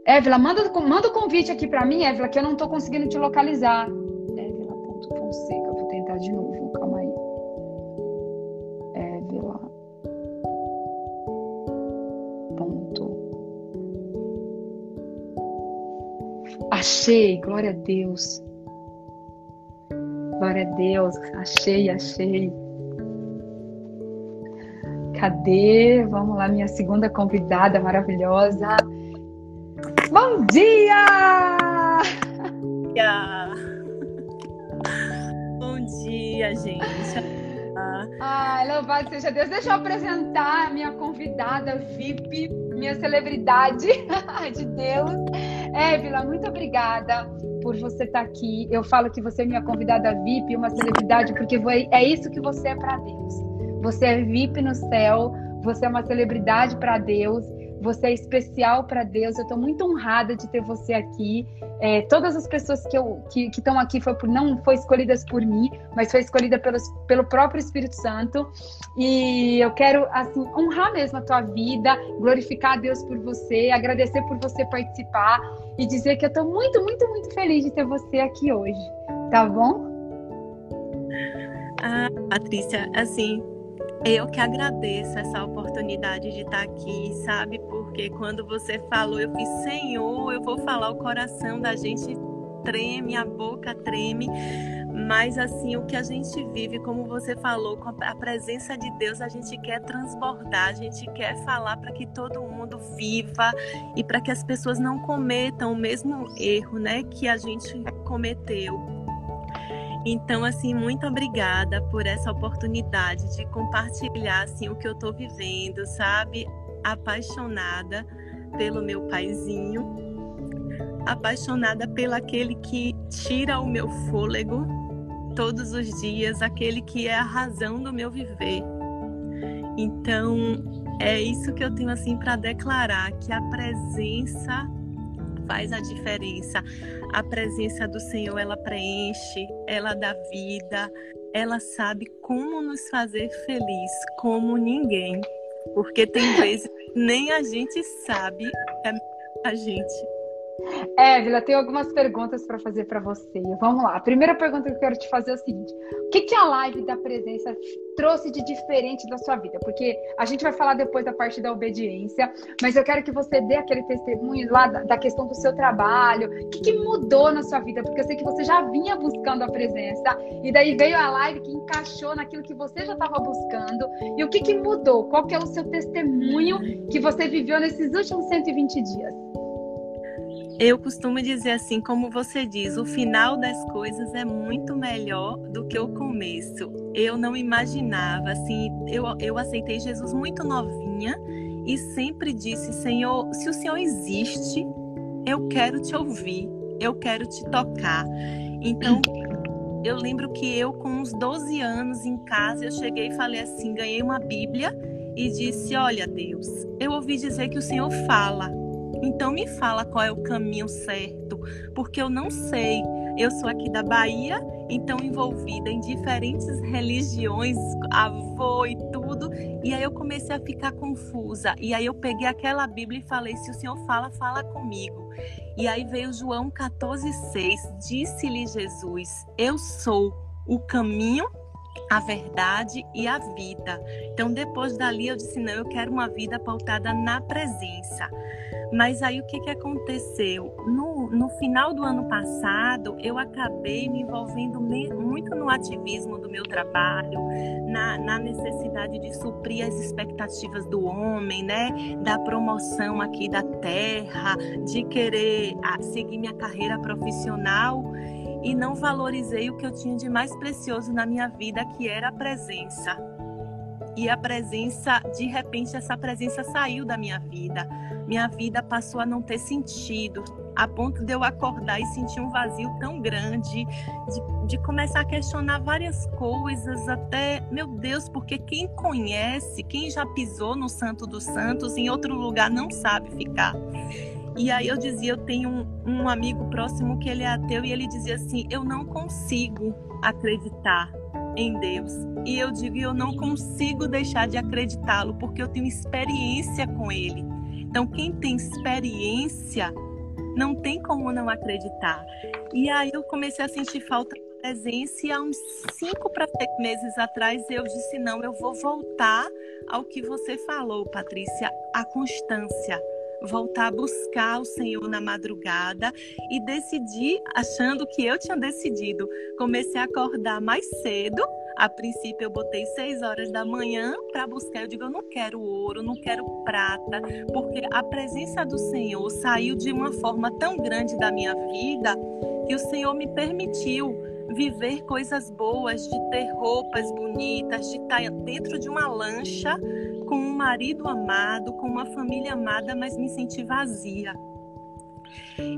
Évila, manda, manda o convite aqui para mim, Évila, que eu não tô conseguindo te localizar. Évila.fonseca, vou tentar de novo, Achei, glória a Deus. Glória a Deus, achei, achei. Cadê? Vamos lá, minha segunda convidada maravilhosa. Bom dia! Bom dia, Bom dia gente. Ah, louvado seja Deus. Deixa eu apresentar a minha convidada VIP, minha celebridade de Deus. Évila, muito obrigada por você estar aqui. Eu falo que você é minha convidada VIP, uma celebridade, porque é isso que você é para Deus. Você é VIP no céu, você é uma celebridade para Deus você é especial para Deus. Eu estou muito honrada de ter você aqui. É, todas as pessoas que estão que, que aqui foi por, não foi escolhidas por mim, mas foi escolhida pelo próprio Espírito Santo. E eu quero assim honrar mesmo a tua vida, glorificar a Deus por você, agradecer por você participar e dizer que eu estou muito, muito, muito feliz de ter você aqui hoje. Tá bom? Ah, Patrícia, assim, eu que agradeço essa oportunidade de estar aqui, sabe? Porque quando você falou, eu fiz, Senhor, eu vou falar, o coração da gente treme, a boca treme, mas assim, o que a gente vive, como você falou, com a presença de Deus, a gente quer transbordar, a gente quer falar para que todo mundo viva e para que as pessoas não cometam o mesmo erro, né, que a gente cometeu. Então, assim, muito obrigada por essa oportunidade de compartilhar assim o que eu estou vivendo, sabe? Apaixonada pelo meu paizinho, apaixonada pelo aquele que tira o meu fôlego todos os dias, aquele que é a razão do meu viver. Então, é isso que eu tenho assim para declarar que a presença faz a diferença. A presença do Senhor, ela preenche, ela dá vida, ela sabe como nos fazer feliz, como ninguém. Porque tem vezes nem a gente sabe é a gente. Évila, tenho algumas perguntas para fazer para você. Vamos lá. A primeira pergunta que eu quero te fazer é o seguinte: o que, que a live da presença trouxe de diferente da sua vida? Porque a gente vai falar depois da parte da obediência, mas eu quero que você dê aquele testemunho lá da, da questão do seu trabalho. O que, que mudou na sua vida? Porque eu sei que você já vinha buscando a presença e daí veio a live que encaixou naquilo que você já estava buscando. E o que, que mudou? Qual que é o seu testemunho que você viveu nesses últimos 120 dias? Eu costumo dizer assim, como você diz, o final das coisas é muito melhor do que o começo. Eu não imaginava, assim, eu, eu aceitei Jesus muito novinha e sempre disse, Senhor, se o Senhor existe, eu quero te ouvir, eu quero te tocar. Então, eu lembro que eu, com uns 12 anos em casa, eu cheguei e falei assim, ganhei uma Bíblia e disse, olha Deus, eu ouvi dizer que o Senhor fala, então me fala qual é o caminho certo, porque eu não sei. Eu sou aqui da Bahia, então envolvida em diferentes religiões, avô e tudo, e aí eu comecei a ficar confusa. E aí eu peguei aquela Bíblia e falei: se o Senhor fala, fala comigo. E aí veio João 14,6: Disse-lhe Jesus: Eu sou o caminho, a verdade e a vida. Então, depois dali, eu disse: não, eu quero uma vida pautada na presença. Mas aí o que, que aconteceu? No, no final do ano passado, eu acabei me envolvendo muito no ativismo do meu trabalho, na, na necessidade de suprir as expectativas do homem, né? Da promoção aqui da terra, de querer ah, seguir minha carreira profissional e não valorizei o que eu tinha de mais precioso na minha vida, que era a presença. E a presença, de repente, essa presença saiu da minha vida minha vida passou a não ter sentido, a ponto de eu acordar e sentir um vazio tão grande, de, de começar a questionar várias coisas, até, meu Deus, porque quem conhece, quem já pisou no Santo dos Santos, em outro lugar não sabe ficar. E aí eu dizia, eu tenho um, um amigo próximo que ele é ateu e ele dizia assim, eu não consigo acreditar em Deus. E eu digo, eu não consigo deixar de acreditá-lo, porque eu tenho experiência com ele. Então, quem tem experiência não tem como não acreditar. E aí eu comecei a sentir falta de presença e há uns cinco para seis meses atrás eu disse não, eu vou voltar ao que você falou, Patrícia, a constância voltar a buscar o Senhor na madrugada e decidi, achando que eu tinha decidido, comecei a acordar mais cedo. A princípio eu botei seis horas da manhã para buscar. Eu digo, eu não quero ouro, não quero prata, porque a presença do Senhor saiu de uma forma tão grande da minha vida que o Senhor me permitiu viver coisas boas, de ter roupas bonitas, de estar dentro de uma lancha com um marido amado, com uma família amada, mas me senti vazia.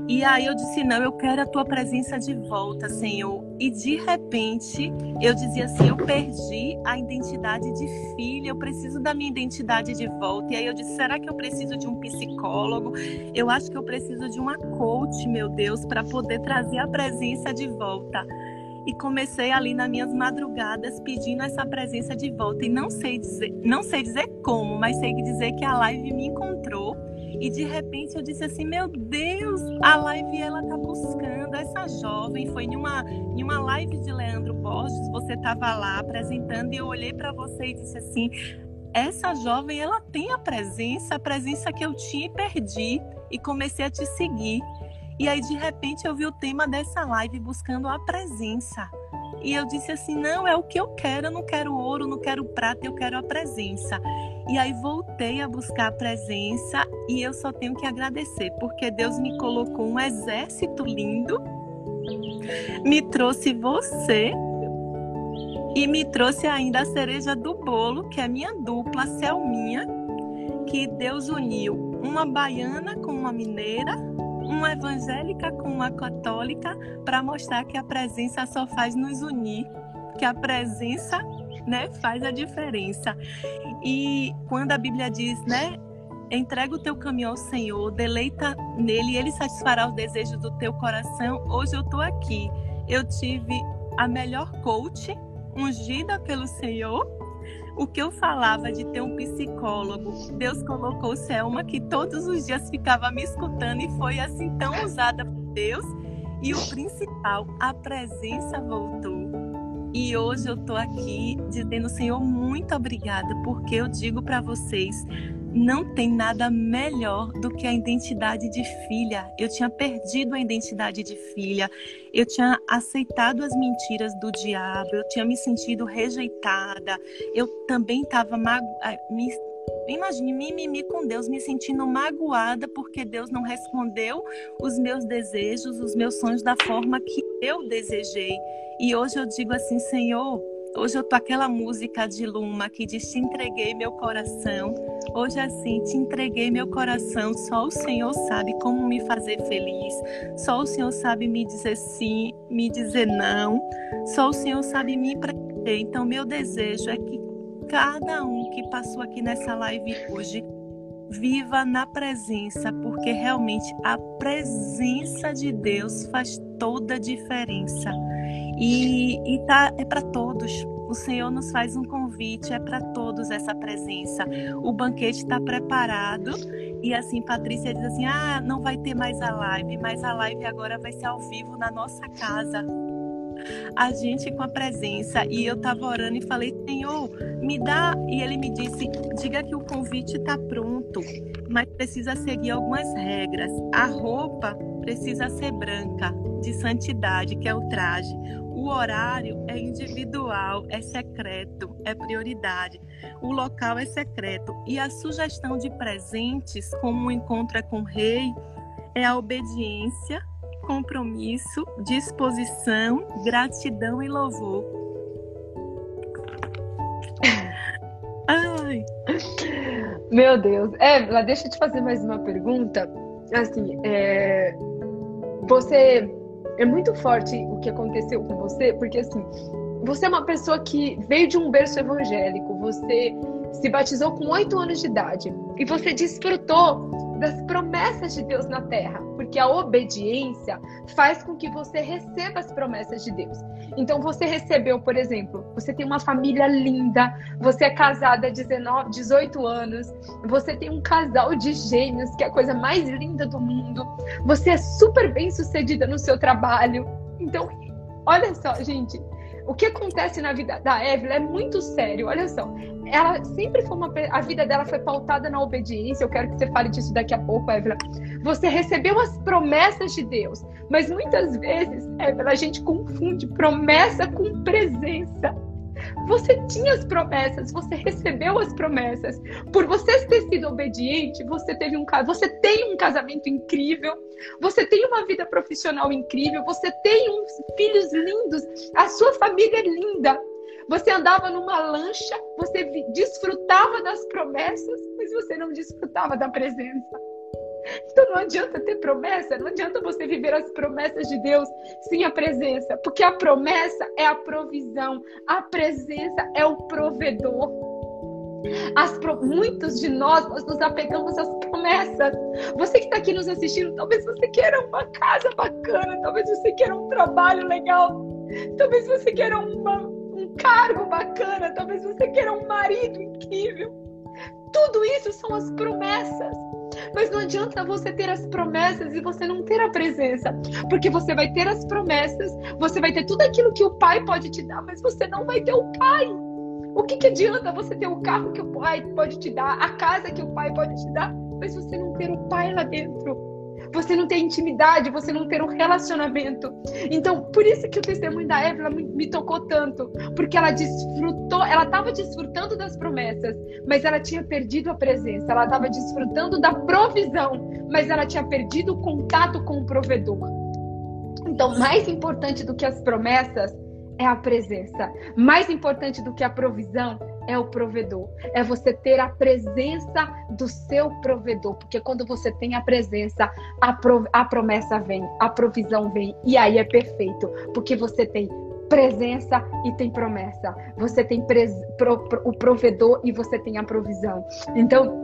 E aí eu disse: Não, eu quero a tua presença de volta, Senhor. E de repente eu dizia assim: Eu perdi a identidade de filha, eu preciso da minha identidade de volta. E aí eu disse: Será que eu preciso de um psicólogo? Eu acho que eu preciso de uma coach, meu Deus, para poder trazer a presença de volta e comecei ali nas minhas madrugadas pedindo essa presença de volta. E não sei dizer, não sei dizer como, mas sei dizer que a live me encontrou. E de repente eu disse assim, meu Deus, a live ela tá buscando essa jovem, foi em uma em uma live de Leandro Borges, você estava lá apresentando e eu olhei para você e disse assim, essa jovem ela tem a presença, a presença que eu tinha e perdi. E comecei a te seguir. E aí, de repente, eu vi o tema dessa live buscando a presença. E eu disse assim: não, é o que eu quero, eu não quero ouro, não quero prata, eu quero a presença. E aí voltei a buscar a presença e eu só tenho que agradecer, porque Deus me colocou um exército lindo, me trouxe você e me trouxe ainda a cereja do bolo, que é minha dupla, Selminha, que Deus uniu uma baiana com uma mineira uma evangélica com uma católica para mostrar que a presença só faz nos unir, que a presença, né, faz a diferença. E quando a Bíblia diz, né, entrega o teu caminho ao Senhor, deleita nele, ele satisfará os desejos do teu coração. Hoje eu estou aqui. Eu tive a melhor coach ungida pelo Senhor o que eu falava de ter um psicólogo, Deus colocou Selma que todos os dias ficava me escutando e foi assim tão usada por Deus. E o principal, a presença voltou. E hoje eu estou aqui dizendo, Senhor, muito obrigada, porque eu digo para vocês, não tem nada melhor do que a identidade de filha. Eu tinha perdido a identidade de filha, eu tinha aceitado as mentiras do diabo, eu tinha me sentido rejeitada, eu também estava me Imagine mimimi com Deus, me sentindo magoada porque Deus não respondeu os meus desejos, os meus sonhos da forma que eu desejei. E hoje eu digo assim, Senhor, Hoje eu tô aquela música de Luma que diz: Te entreguei meu coração. Hoje, assim, te entreguei meu coração. Só o Senhor sabe como me fazer feliz. Só o Senhor sabe me dizer sim, me dizer não. Só o Senhor sabe me preencher. Então, meu desejo é que cada um que passou aqui nessa live hoje viva na presença, porque realmente a presença de Deus faz toda a diferença. E, e tá, é para todos. O Senhor nos faz um convite, é para todos essa presença. O banquete está preparado. E assim, Patrícia diz assim: ah, não vai ter mais a live, mas a live agora vai ser ao vivo na nossa casa. A gente com a presença. E eu estava orando e falei: Senhor, me dá. E ele me disse: diga que o convite está pronto, mas precisa seguir algumas regras. A roupa precisa ser branca, de santidade, que é o traje. O horário é individual, é secreto, é prioridade. O local é secreto. E a sugestão de presentes, como o encontro é com o rei, é a obediência, compromisso, disposição, gratidão e louvor. Ai. Meu Deus. É, deixa eu te fazer mais uma pergunta. Assim, é... você é muito forte o que aconteceu com você, porque assim, você é uma pessoa que veio de um berço evangélico, você se batizou com oito anos de idade e você desfrutou das promessas de Deus na terra, porque a obediência faz com que você receba as promessas de Deus. Então você recebeu, por exemplo, você tem uma família linda, você é casada há 19, 18 anos, você tem um casal de gêmeos, que é a coisa mais linda do mundo, você é super bem sucedida no seu trabalho. Então, olha só, gente, o que acontece na vida da Evelyn é muito sério. Olha só, ela sempre foi uma. A vida dela foi pautada na obediência. Eu quero que você fale disso daqui a pouco, Evelyn. Você recebeu as promessas de Deus, mas muitas vezes, Evelyn, a gente confunde promessa com presença. Você tinha as promessas, você recebeu as promessas. Por você ter sido obediente, você teve um você tem um casamento incrível, você tem uma vida profissional incrível, você tem uns filhos lindos, a sua família é linda. Você andava numa lancha, você desfrutava das promessas, mas você não desfrutava da presença. Então não adianta ter promessa, não adianta você viver as promessas de Deus sem a presença, porque a promessa é a provisão, a presença é o provedor. Pro... Muitos de nós, nós nos apegamos às promessas. Você que está aqui nos assistindo, talvez você queira uma casa bacana, talvez você queira um trabalho legal, talvez você queira uma, um cargo bacana, talvez você queira um marido incrível. Tudo isso são as promessas. Mas não adianta você ter as promessas e você não ter a presença. Porque você vai ter as promessas, você vai ter tudo aquilo que o pai pode te dar, mas você não vai ter o pai. O que, que adianta você ter o carro que o pai pode te dar, a casa que o pai pode te dar, mas você não ter o pai lá dentro? Você não ter intimidade, você não ter um relacionamento. Então, por isso que o testemunho da Evelyn me tocou tanto, porque ela desfrutou, ela estava desfrutando das promessas, mas ela tinha perdido a presença, ela estava desfrutando da provisão, mas ela tinha perdido o contato com o provedor. Então, mais importante do que as promessas é a presença. Mais importante do que a provisão é o provedor. É você ter a presença do seu provedor. Porque quando você tem a presença, a, pro, a promessa vem, a provisão vem. E aí é perfeito. Porque você tem presença e tem promessa. Você tem pres, pro, pro, o provedor e você tem a provisão. Então,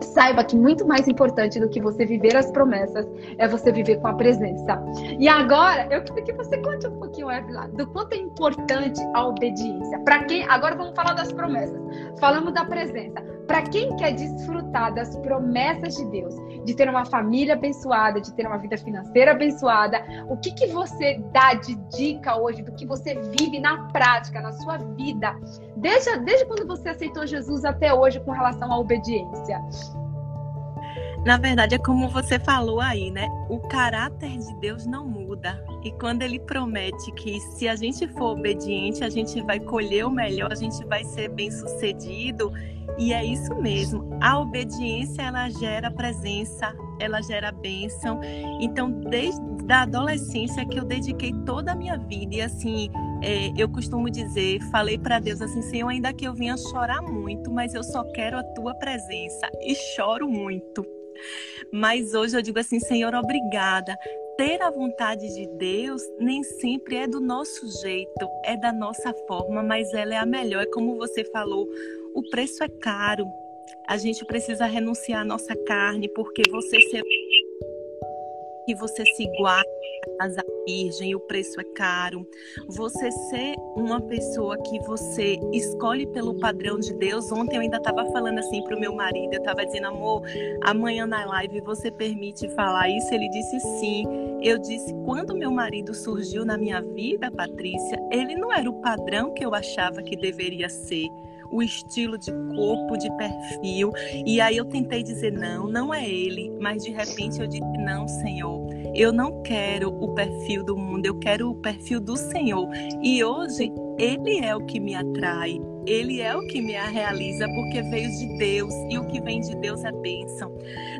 Saiba que muito mais importante do que você viver as promessas é você viver com a presença. E agora, eu quero que você conte um pouquinho, Evelyn, do quanto é importante a obediência. Para quem, agora vamos falar das promessas. Falamos da presença. Para quem quer desfrutar das promessas de Deus, de ter uma família abençoada, de ter uma vida financeira abençoada, o que, que você dá de dica hoje do que você vive na prática, na sua vida, desde, desde quando você aceitou Jesus até hoje com relação à obediência? Na verdade, é como você falou aí, né? O caráter de Deus não muda. E quando ele promete que se a gente for obediente, a gente vai colher o melhor, a gente vai ser bem sucedido. E é isso mesmo. A obediência ela gera presença, ela gera bênção. Então, desde a adolescência que eu dediquei toda a minha vida e assim, é, eu costumo dizer, falei para Deus assim, Senhor, ainda que eu venha chorar muito, mas eu só quero a tua presença e choro muito. Mas hoje eu digo assim, Senhor, obrigada. Ter a vontade de Deus nem sempre é do nosso jeito, é da nossa forma, mas ela é a melhor. É como você falou, o preço é caro. A gente precisa renunciar à nossa carne, porque você ser que você se guarda casa virgem, o preço é caro. Você ser uma pessoa que você escolhe pelo padrão de Deus. Ontem eu ainda estava falando assim para o meu marido, eu estava dizendo, amor, amanhã na live você permite falar isso? Ele disse sim. Eu disse, quando meu marido surgiu na minha vida, Patrícia, ele não era o padrão que eu achava que deveria ser o estilo de corpo, de perfil. E aí eu tentei dizer não, não é ele, mas de repente eu disse não, Senhor. Eu não quero o perfil do mundo, eu quero o perfil do Senhor. E hoje ele é o que me atrai, ele é o que me realiza porque veio de Deus e o que vem de Deus é bênção.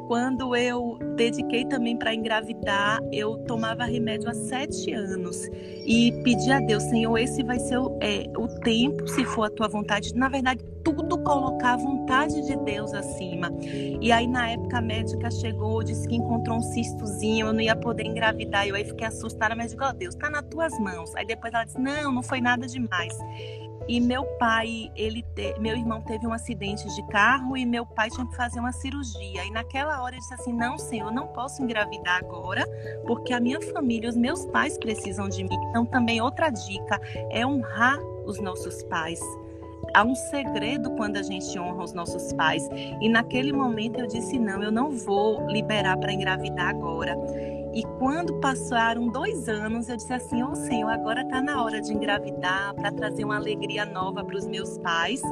Quando eu dediquei também para engravidar, eu tomava remédio há sete anos e pedi a Deus, Senhor, esse vai ser o, é, o tempo, se for a tua vontade. Na verdade, tudo colocar a vontade de Deus acima. E aí, na época, a médica chegou, disse que encontrou um cistozinho, eu não ia poder engravidar. Eu aí fiquei assustada, mas digo, ó oh, Deus, tá nas tuas mãos. Aí depois ela disse, não, não foi nada demais. E meu pai, ele te, meu irmão teve um acidente de carro e meu pai tinha que fazer uma cirurgia. E naquela hora ele disse assim: "Não, senhor, eu não posso engravidar agora, porque a minha família, os meus pais precisam de mim". Então também outra dica é honrar os nossos pais. Há um segredo quando a gente honra os nossos pais. E naquele momento eu disse: não, eu não vou liberar para engravidar agora. E quando passaram dois anos, eu disse assim: Ô oh, Senhor, agora está na hora de engravidar para trazer uma alegria nova para os meus pais.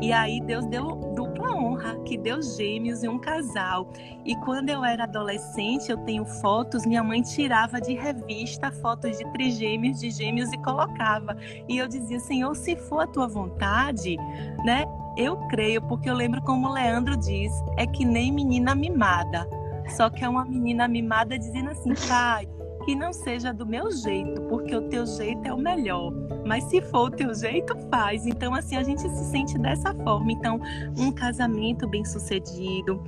E aí Deus deu dupla honra, que deu gêmeos e um casal. E quando eu era adolescente, eu tenho fotos, minha mãe tirava de revista fotos de trigêmeos, de gêmeos e colocava. E eu dizia, Senhor, se for a tua vontade, né? Eu creio, porque eu lembro como o Leandro diz, é que nem menina mimada. Só que é uma menina mimada dizendo assim, pai, que não seja do meu jeito, porque o teu jeito é o melhor. Mas se for o teu jeito, faz. Então, assim, a gente se sente dessa forma. Então, um casamento bem sucedido,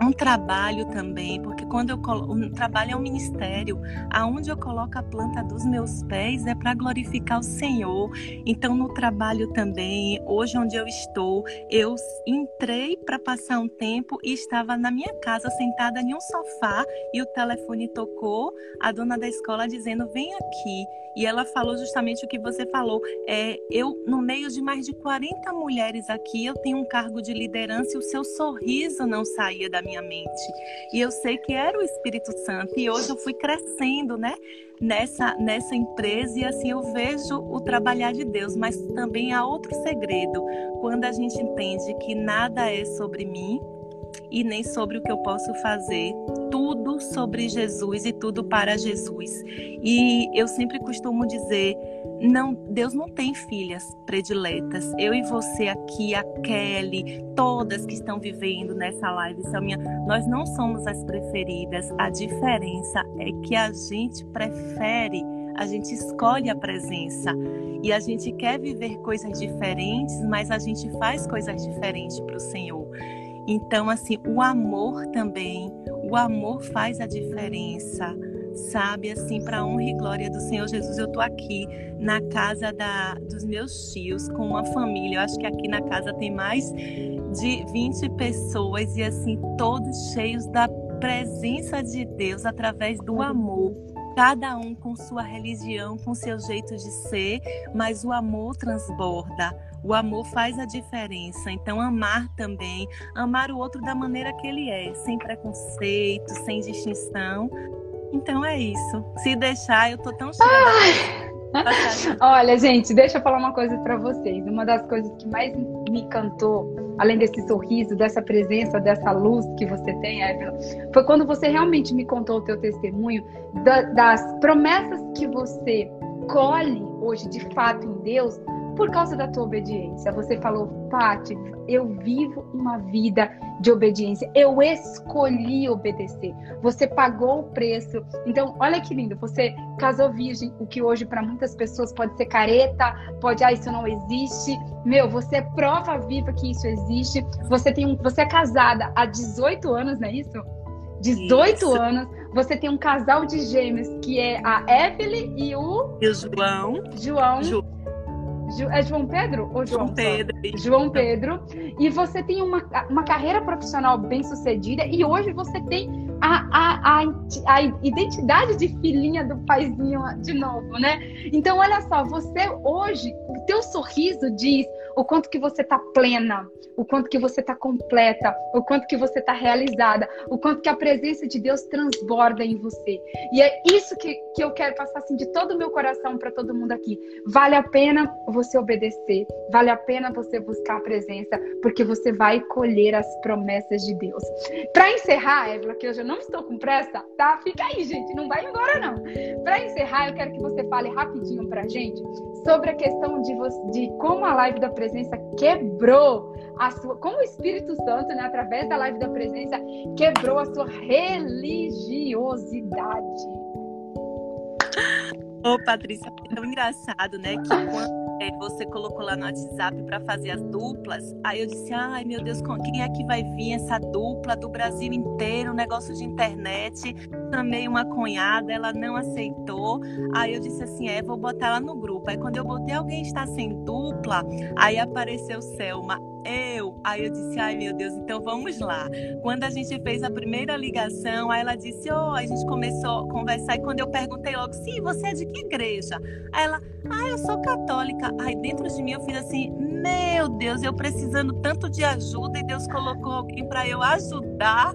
um trabalho também, porque quando eu coloco, um trabalho é um ministério, aonde eu coloco a planta dos meus pés é para glorificar o Senhor. Então no trabalho também, hoje onde eu estou, eu entrei para passar um tempo e estava na minha casa sentada em um sofá e o telefone tocou, a dona da escola dizendo: "Vem aqui". E ela falou justamente o que você falou. É, eu, no meio de mais de 40 mulheres aqui, eu tenho um cargo de liderança e o seu sorriso não saía da minha mente. E eu sei que era o Espírito Santo. E hoje eu fui crescendo, né? Nessa, nessa empresa e assim eu vejo o trabalhar de Deus, mas também há outro segredo. Quando a gente entende que nada é sobre mim, e nem sobre o que eu posso fazer. Tudo sobre Jesus e tudo para Jesus. E eu sempre costumo dizer, não, Deus não tem filhas prediletas. Eu e você aqui, a Kelly, todas que estão vivendo nessa live, Selminha, nós não somos as preferidas. A diferença é que a gente prefere, a gente escolhe a presença. E a gente quer viver coisas diferentes, mas a gente faz coisas diferentes para o Senhor. Então, assim, o amor também, o amor faz a diferença, sabe? Assim, para honra e glória do Senhor Jesus, eu estou aqui na casa da, dos meus tios, com uma família. Eu acho que aqui na casa tem mais de 20 pessoas e, assim, todos cheios da presença de Deus através do amor cada um com sua religião, com seu jeito de ser, mas o amor transborda. O amor faz a diferença. Então, amar também, amar o outro da maneira que ele é, sem preconceito, sem distinção. Então é isso. Se deixar, eu tô tão cheia. Olha, gente, deixa eu falar uma coisa para vocês. Uma das coisas que mais me encantou, além desse sorriso, dessa presença, dessa luz que você tem, Evelyn, foi quando você realmente me contou o teu testemunho da, das promessas que você colhe hoje de fato em Deus por causa da tua obediência. Você falou, Pati, eu vivo uma vida de obediência. Eu escolhi obedecer. Você pagou o preço. Então, olha que lindo. Você casou virgem, o que hoje para muitas pessoas pode ser careta, pode, ah, isso não existe. Meu, você é prova viva que isso existe. Você tem um, você é casada há 18 anos, não é isso? 18 isso. anos. Você tem um casal de gêmeos que é a Evelyn e o. E o João. João. Ju é João Pedro ou João, João Pedro? João Pedro. E você tem uma, uma carreira profissional bem sucedida e hoje você tem a, a, a, identidade de filhinha do paizinho de novo, né? Então, olha só, você hoje, o teu sorriso diz o quanto que você está plena, o quanto que você está completa, o quanto que você está realizada, o quanto que a presença de Deus transborda em você. E é isso que, que eu quero passar assim de todo o meu coração para todo mundo aqui. Vale a pena você obedecer, vale a pena você buscar a presença, porque você vai colher as promessas de Deus. Para encerrar, Évila, que eu já não estou com pressa, tá? Fica aí, gente, não vai embora não. Para encerrar, eu quero que você fale rapidinho pra gente sobre a questão de, você, de como a live da presença quebrou a sua, como o Espírito Santo, né, através da live da presença, quebrou a sua religiosidade. Ô, Patrícia, é tão engraçado, né, que quando é, você colocou lá no WhatsApp para fazer as duplas. Aí eu disse, ai meu Deus, quem é que vai vir essa dupla do Brasil inteiro, negócio de internet? Chamei uma cunhada, ela não aceitou. Aí eu disse assim, é, vou botar ela no grupo. Aí quando eu botei alguém está sem dupla, aí apareceu Selma eu. Aí eu disse, ai meu Deus, então vamos lá. Quando a gente fez a primeira ligação, aí ela disse, oh, a gente começou a conversar e quando eu perguntei logo, sim, você é de que igreja? Aí ela, ah, eu sou católica. Aí dentro de mim eu fiz assim, meu Deus, eu precisando tanto de ajuda e Deus colocou alguém para eu ajudar.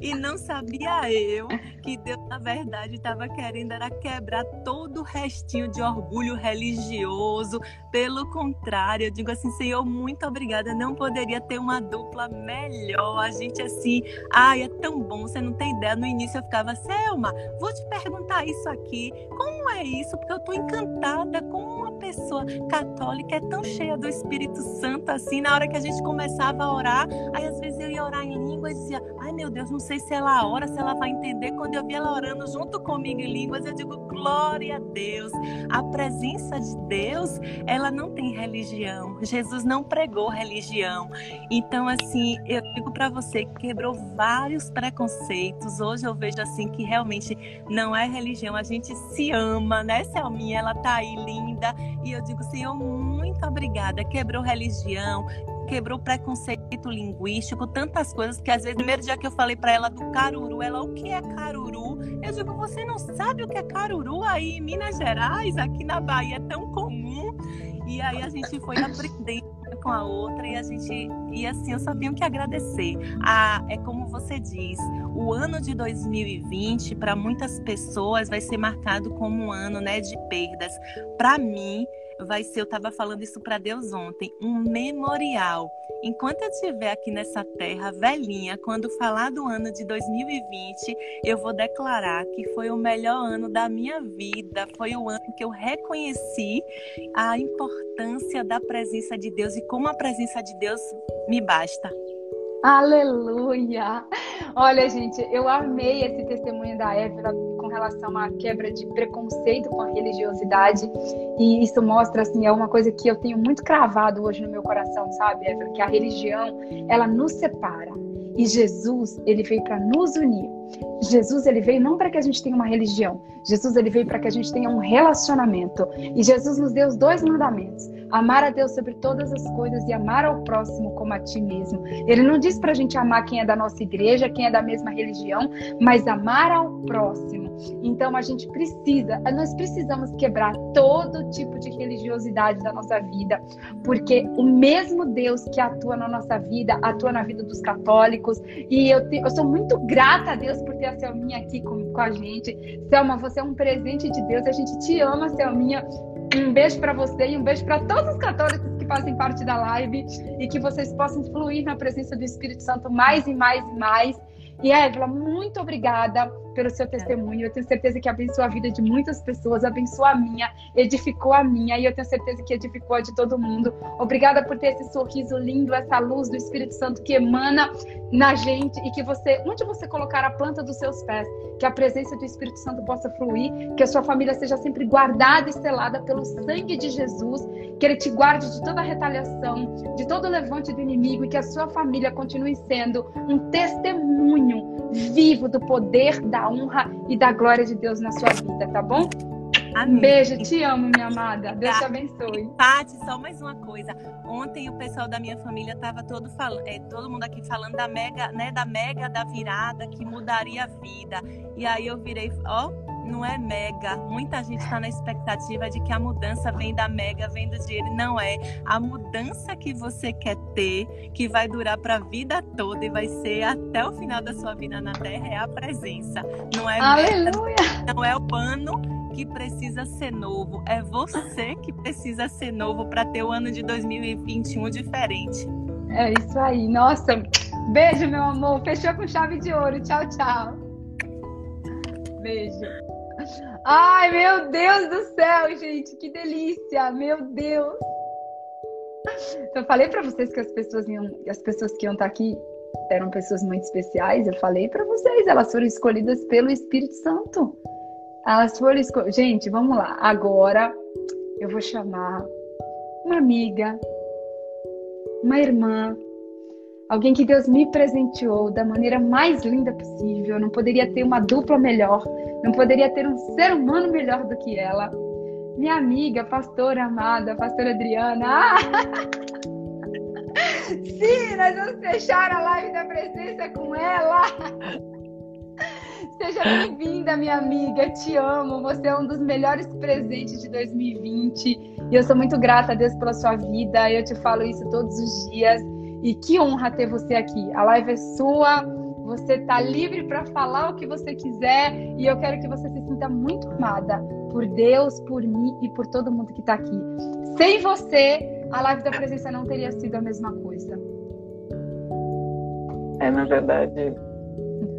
E não sabia eu que Deus, na verdade, estava querendo era quebrar todo o restinho de orgulho religioso. Pelo contrário, eu digo assim, Senhor, muito obrigada. Não poderia ter uma dupla melhor. A gente assim, ai, é tão bom, você não tem ideia. No início eu ficava, Selma, vou te perguntar isso aqui. Como é isso? Porque eu estou encantada com uma pessoa católica, é tão cheia do Espírito Santo assim. Na hora que a gente começava a orar, aí às vezes eu ia orar em língua e dizia, ai meu Deus, não sei se ela ora, se ela vai entender. Quando eu vi ela orando junto comigo em línguas, eu digo glória a Deus. A presença de Deus, ela não tem religião. Jesus não pregou religião. Então, assim, eu digo para você que quebrou vários preconceitos. Hoje eu vejo assim que realmente não é religião. A gente se ama, né, Selminha? Ela tá aí linda. E eu digo, Senhor, muito obrigada. Quebrou religião, quebrou preconceito linguístico, tantas coisas que às vezes, no primeiro dia que eu falei para ela do caruru, ela, o que é caruru? Eu digo, você não sabe o que é caruru aí em Minas Gerais, aqui na Bahia é tão comum. E aí a gente foi aprendendo com a outra e a gente e assim eu só tenho que agradecer. Ah, é como você diz, o ano de 2020 para muitas pessoas vai ser marcado como um ano, né, de perdas. Para mim, vai ser, eu estava falando isso para Deus ontem, um memorial. Enquanto eu estiver aqui nessa terra velhinha, quando falar do ano de 2020, eu vou declarar que foi o melhor ano da minha vida. Foi o ano que eu reconheci a importância da presença de Deus e como a presença de Deus me basta. Aleluia! Olha, gente, eu amei esse testemunho da Évora relação à quebra de preconceito com a religiosidade. E isso mostra, assim, é uma coisa que eu tenho muito cravado hoje no meu coração, sabe, Évora? Que a religião, ela nos separa. E Jesus, ele veio para nos unir. Jesus, ele veio não para que a gente tenha uma religião. Jesus, ele veio para que a gente tenha um relacionamento. E Jesus nos deu os dois mandamentos amar a Deus sobre todas as coisas e amar ao próximo como a ti mesmo. Ele não diz para a gente amar quem é da nossa igreja, quem é da mesma religião, mas amar ao próximo. Então a gente precisa, nós precisamos quebrar todo tipo de religiosidade da nossa vida, porque o mesmo Deus que atua na nossa vida, atua na vida dos católicos. E eu, te, eu sou muito grata a Deus por ter a Selminha aqui com, com a gente. Selma, você é um presente de Deus, a gente te ama, Selminha. Um beijo para você e um beijo para todos os católicos que fazem parte da live e que vocês possam fluir na presença do Espírito Santo mais e mais e mais. E Évila, muito obrigada pelo seu testemunho. Eu tenho certeza que abençoou a vida de muitas pessoas, abençoou a minha, edificou a minha e eu tenho certeza que edificou a de todo mundo. Obrigada por ter esse sorriso lindo, essa luz do Espírito Santo que emana na gente e que você, onde você colocar a planta dos seus pés, que a presença do Espírito Santo possa fluir, que a sua família seja sempre guardada e selada pelo sangue de Jesus, que ele te guarde de toda a retaliação, de todo o levante do inimigo e que a sua família continue sendo um testemunho vivo do poder da honra e da glória de Deus na sua vida, tá bom? Amém. Um beijo, te amo, minha amada. Deus te abençoe. Pati, só mais uma coisa. Ontem o pessoal da minha família estava todo falando, é, todo mundo aqui falando da mega, né, da mega da virada que mudaria a vida. E aí eu virei, ó, não é mega. Muita gente está na expectativa de que a mudança vem da mega, vem do dinheiro. Não é. A mudança que você quer ter, que vai durar para a vida toda e vai ser até o final da sua vida na Terra, é a presença. Não é Aleluia. Mega, não é o pano que precisa ser novo. É você que precisa ser novo para ter o ano de 2021 diferente. É isso aí. Nossa, beijo, meu amor. Fechou com chave de ouro. Tchau, tchau. Beijo. Ai, meu Deus do céu, gente. Que delícia. Meu Deus. Eu falei para vocês que as pessoas iam, as pessoas que iam estar tá aqui eram pessoas muito especiais. Eu falei para vocês, elas foram escolhidas pelo Espírito Santo. Elas foram escolhidas. Gente, vamos lá. Agora eu vou chamar uma amiga, uma irmã, alguém que Deus me presenteou da maneira mais linda possível. Não poderia ter uma dupla melhor, não poderia ter um ser humano melhor do que ela. Minha amiga, pastora amada, pastora Adriana. Ah! Sim, nós vamos fechar a live da presença com ela. Seja bem-vinda, minha amiga. Te amo. Você é um dos melhores presentes de 2020. E eu sou muito grata a Deus pela sua vida. Eu te falo isso todos os dias. E que honra ter você aqui. A live é sua. Você está livre para falar o que você quiser. E eu quero que você se sinta muito amada por Deus, por mim e por todo mundo que está aqui. Sem você, a live da presença não teria sido a mesma coisa. É, na verdade,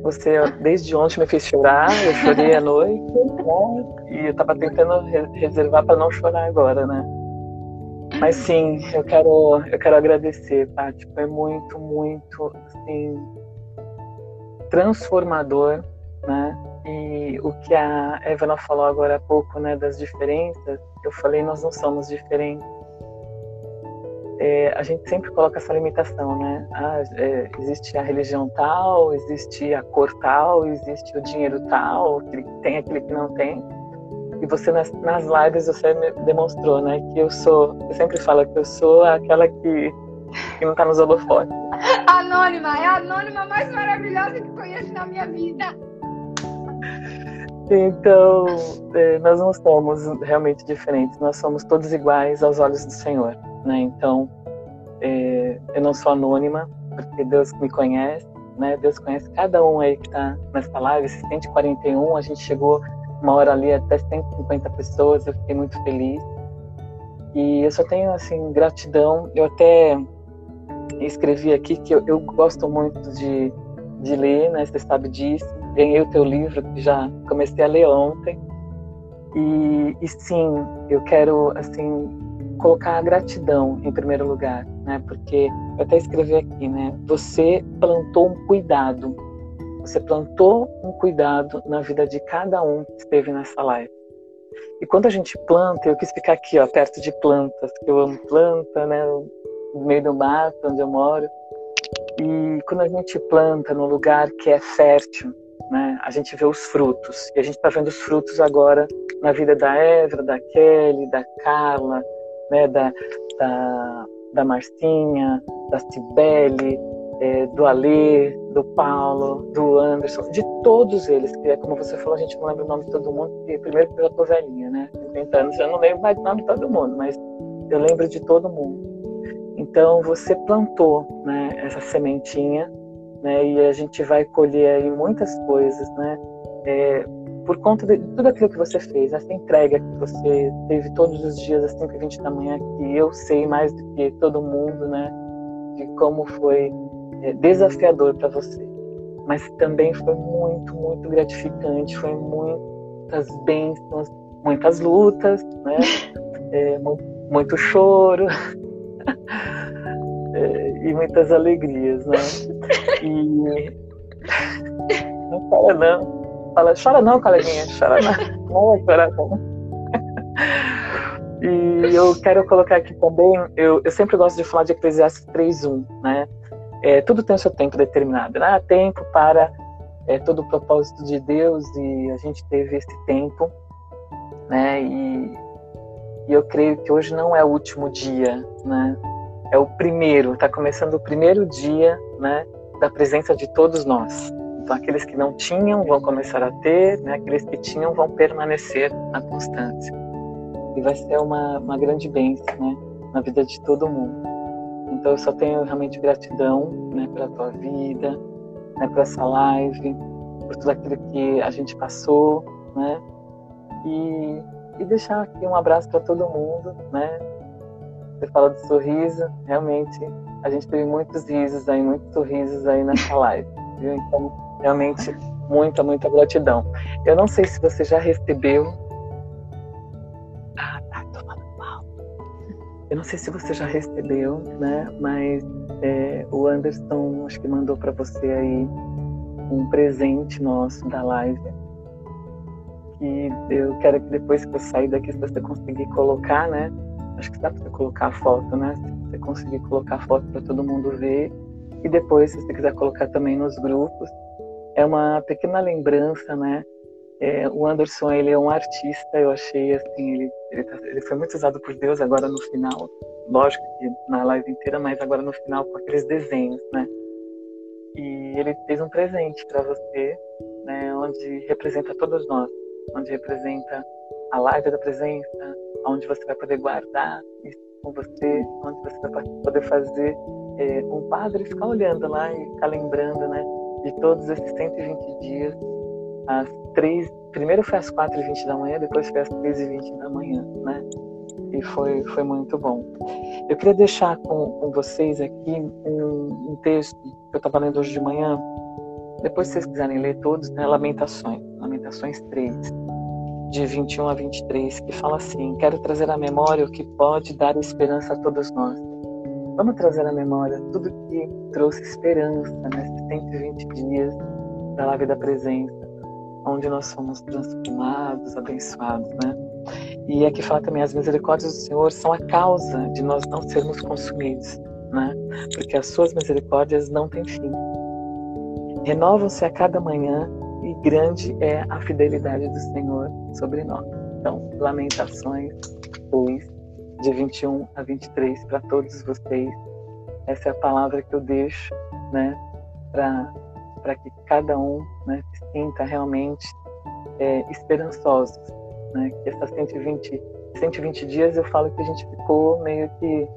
você desde ontem me fez chorar, eu chorei à noite, né? E eu estava tentando reservar para não chorar agora, né? Mas sim, eu quero, eu quero agradecer, Paty. Foi muito, muito, assim, transformador, né? E o que a Evana falou agora há pouco, né, das diferenças, eu falei, nós não somos diferentes é, a gente sempre coloca essa limitação, né? Ah, é, existe a religião tal, existe a cor tal, existe o dinheiro tal, tem, aquele que não tem. E você nas, nas lives você demonstrou, né? Que eu sou, eu sempre falo que eu sou aquela que, que não está nos holofotes. Anônima, é a anônima mais maravilhosa que conheço na minha vida. Então, é, nós não somos realmente diferentes, nós somos todos iguais aos olhos do Senhor. Né? Então, é, eu não sou anônima, porque Deus me conhece, né? Deus conhece cada um aí que está nessa live, esses 141, a gente chegou uma hora ali até 150 pessoas, eu fiquei muito feliz. E eu só tenho, assim, gratidão. Eu até escrevi aqui que eu, eu gosto muito de, de ler, né? Você sabe disso. Ganhei o teu livro, que já comecei a ler ontem. E, e sim, eu quero, assim, colocar a gratidão em primeiro lugar, né? Porque eu até escrevi aqui, né? Você plantou um cuidado. Você plantou um cuidado na vida de cada um que esteve nessa live. E quando a gente planta, eu quis ficar aqui, ó, perto de plantas, que eu amo planta, né? No meio do mato, onde eu moro. E quando a gente planta no lugar que é fértil, né? A gente vê os frutos. E a gente está vendo os frutos agora na vida da Evra, da Kelly, da Carla, né, da, da, da Marcinha, da Cibele, é, do Alê, do Paulo, do Anderson, de todos eles, que é como você falou, a gente não lembra o nome de todo mundo, porque primeiro porque eu tô velhinha, né? 50 anos, eu não lembro mais o nome de todo mundo, mas eu lembro de todo mundo. Então você plantou, né, essa sementinha, né, e a gente vai colher aí muitas coisas, né? É, por conta de tudo aquilo que você fez, essa entrega que você teve todos os dias às 5h20 da manhã, que eu sei mais do que todo mundo, né, de como foi é, desafiador para você. Mas também foi muito, muito gratificante, foi muitas bênçãos, muitas lutas, né, é, muito, muito, choro. é, e muitas alegrias, né? E não fala não. Fala, chora não, coleguinha, chora não. Não vai chorar não. E eu quero colocar aqui também, eu, eu sempre gosto de falar de Eclesiastes 3.1, né? É, tudo tem o seu tempo determinado, né? Há tempo para é, todo o propósito de Deus e a gente teve esse tempo, né? E, e eu creio que hoje não é o último dia, né? É o primeiro, está começando o primeiro dia, né? Da presença de todos nós. Então, aqueles que não tinham vão começar a ter, né? aqueles que tinham vão permanecer na constância. E vai ser uma, uma grande bênção né? na vida de todo mundo. Então, eu só tenho realmente gratidão né, pela tua vida, né, por essa live, por tudo aquilo que a gente passou, né? E, e deixar aqui um abraço para todo mundo, né? Você fala de sorriso, realmente a gente teve muitos risos aí, muitos sorrisos aí nessa live, viu? Então, Realmente, muita, muita gratidão. Eu não sei se você já recebeu. Eu não sei se você já recebeu, né? Mas é, o Anderson, acho que mandou para você aí um presente nosso da live. E eu quero que depois que eu sair daqui, se você conseguir colocar, né? Acho que dá para você colocar a foto, né? Se você conseguir colocar a foto para todo mundo ver. E depois, se você quiser colocar também nos grupos, é uma pequena lembrança, né? É, o Anderson, ele é um artista, eu achei assim, ele, ele, tá, ele, foi muito usado por Deus agora no final, lógico que na live inteira, mas agora no final com aqueles desenhos, né? E ele fez um presente para você, né? Onde representa todos nós, onde representa a live da presença, onde você vai poder guardar isso com você, onde você vai poder fazer é, um padre ficar olhando lá e ficar lembrando, né? De todos esses 120 dias às três, primeiro foi às quatro e vinte da manhã, depois foi às três e vinte da manhã, né? E foi, foi muito bom. Eu queria deixar com, com vocês aqui um, um texto que eu estava lendo hoje de manhã. Depois, se vocês quiserem ler todos, né? Lamentações, Lamentações 3, de 21 a 23, que fala assim: Quero trazer à memória o que pode dar esperança a todos nós. Vamos trazer à memória tudo que trouxe esperança nesses 120 dias da live da presença onde nós fomos transformados, abençoados, né? E aqui fala também as misericórdias do Senhor são a causa de nós não sermos consumidos, né? Porque as suas misericórdias não têm fim. Renovam-se a cada manhã e grande é a fidelidade do Senhor sobre nós. Então, Lamentações 2, de 21 a 23 para todos vocês. Essa é a palavra que eu deixo, né, para para que cada um né, se sinta realmente é, esperançosos. Né? Que essas 120, 120 dias eu falo que a gente ficou meio que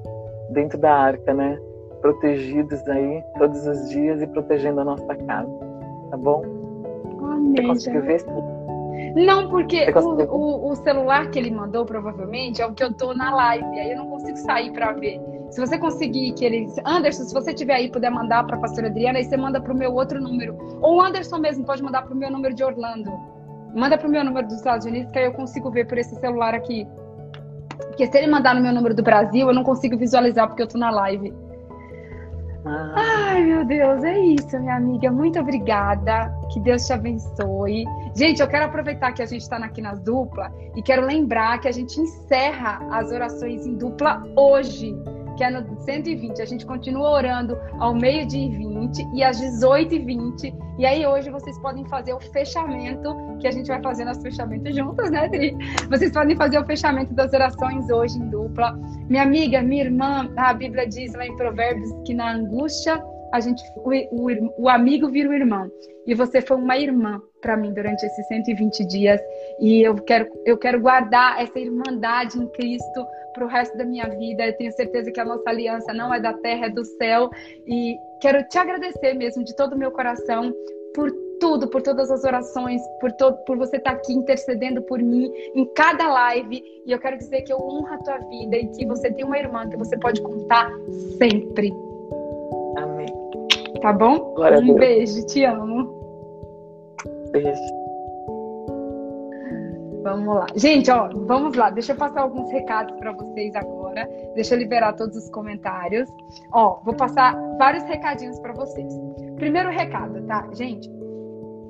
dentro da arca, né? protegidos aí todos os dias e protegendo a nossa casa. Tá bom? Amém. Você conseguiu ver? Não, porque o, o, o, celular que ele mandou provavelmente é o que eu tô na live, aí eu não consigo sair para ver. Se você conseguir que ele. Anderson, se você tiver aí puder mandar para a pastora Adriana, aí você manda para o meu outro número. Ou o Anderson mesmo pode mandar para o meu número de Orlando. Manda para o meu número dos Estados Unidos, que aí eu consigo ver por esse celular aqui. Porque se ele mandar no meu número do Brasil, eu não consigo visualizar porque eu tô na live. Ah. Ai, meu Deus, é isso, minha amiga. Muito obrigada. Que Deus te abençoe. Gente, eu quero aproveitar que a gente está aqui nas dupla e quero lembrar que a gente encerra as orações em dupla hoje que é no 120. A gente continua orando ao meio-dia e 20 e às 18 e 20. E aí hoje vocês podem fazer o fechamento, que a gente vai fazer nosso fechamento juntas, né, Dri? Vocês podem fazer o fechamento das orações hoje em dupla. Minha amiga, minha irmã, a Bíblia diz lá em Provérbios que na angústia a gente, o, o, o amigo vira o irmão. E você foi uma irmã para mim durante esses 120 dias. E eu quero, eu quero guardar essa irmandade em Cristo para o resto da minha vida. Eu tenho certeza que a nossa aliança não é da terra, é do céu. E quero te agradecer mesmo de todo o meu coração por tudo, por todas as orações, por, todo, por você estar tá aqui intercedendo por mim em cada live. E eu quero dizer que eu honro a tua vida e que você tem uma irmã que você pode contar sempre. Tá bom? Glória um beijo, te amo. Beijo. Vamos lá. Gente, ó, vamos lá. Deixa eu passar alguns recados para vocês agora. Deixa eu liberar todos os comentários. Ó, vou passar vários recadinhos para vocês. Primeiro recado, tá? Gente,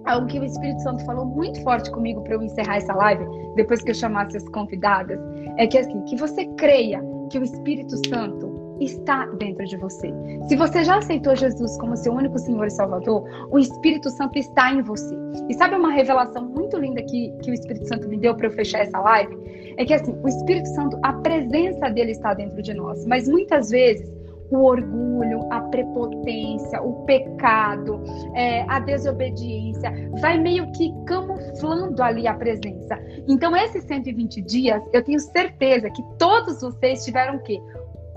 algo que o Espírito Santo falou muito forte comigo para eu encerrar essa live, depois que eu chamasse as convidadas, é que assim, que você creia que o Espírito Santo está dentro de você. Se você já aceitou Jesus como seu único Senhor e Salvador, o Espírito Santo está em você. E sabe uma revelação muito linda que, que o Espírito Santo me deu para eu fechar essa live? É que assim, o Espírito Santo, a presença dele está dentro de nós, mas muitas vezes o orgulho, a prepotência, o pecado, é, a desobediência, vai meio que camuflando ali a presença. Então, esses 120 dias, eu tenho certeza que todos vocês tiveram o quê?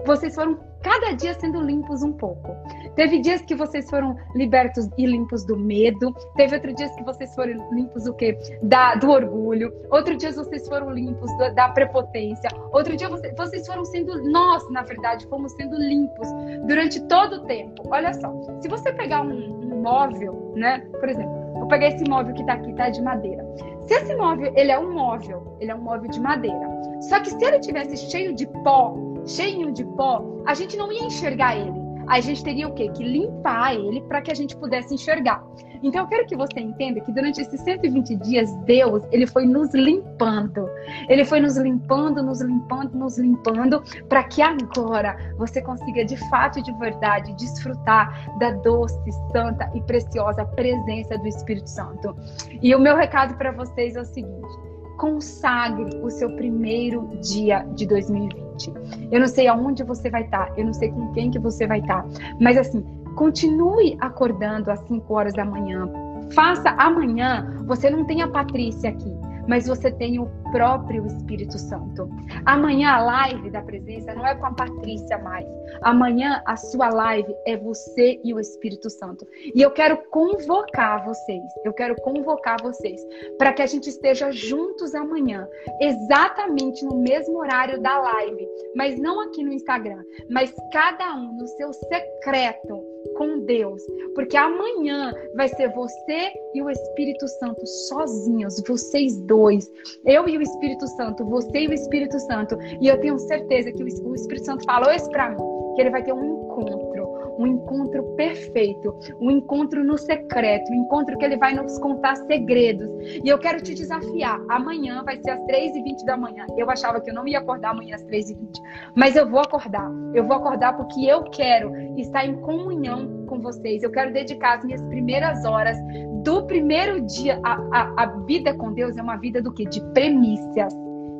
Vocês foram cada dia sendo limpos um pouco. Teve dias que vocês foram libertos e limpos do medo. Teve outros dias que vocês foram limpos o quê? Da, do orgulho. Outro dia vocês foram limpos da, da prepotência. Outro dia você, vocês foram sendo, nós, na verdade, fomos sendo limpos durante todo o tempo. Olha só, se você pegar um, um móvel, né? Por exemplo, vou pegar esse móvel que tá aqui, tá? De madeira. Se esse móvel, ele é um móvel, ele é um móvel de madeira. Só que se ele tivesse cheio de pó, cheio de pó, a gente não ia enxergar ele. A gente teria o quê? Que limpar ele para que a gente pudesse enxergar. Então eu quero que você entenda que durante esses 120 dias, Deus, ele foi nos limpando. Ele foi nos limpando, nos limpando, nos limpando, para que agora você consiga de fato e de verdade desfrutar da doce, santa e preciosa presença do Espírito Santo. E o meu recado para vocês é o seguinte: consagre o seu primeiro dia de 2020. Eu não sei aonde você vai estar, eu não sei com quem que você vai estar, mas assim, continue acordando às 5 horas da manhã. Faça amanhã, você não tem a Patrícia aqui, mas você tem o próprio Espírito Santo. Amanhã a live da presença não é com a Patrícia mais. Amanhã a sua live é você e o Espírito Santo. E eu quero convocar vocês, eu quero convocar vocês para que a gente esteja juntos amanhã, exatamente no mesmo horário da live, mas não aqui no Instagram, mas cada um no seu secreto com Deus, porque amanhã vai ser você e o Espírito Santo sozinhos, vocês dois. Eu e o Espírito Santo, você e o Espírito Santo. E eu tenho certeza que o Espírito Santo falou isso para mim, que ele vai ter um encontro um encontro perfeito, um encontro no secreto, um encontro que ele vai nos contar segredos. E eu quero te desafiar. Amanhã vai ser às 3h20 da manhã. Eu achava que eu não ia acordar amanhã às 3h20, mas eu vou acordar. Eu vou acordar porque eu quero estar em comunhão com vocês. Eu quero dedicar as minhas primeiras horas do primeiro dia. A, a, a vida com Deus é uma vida do que? De premissas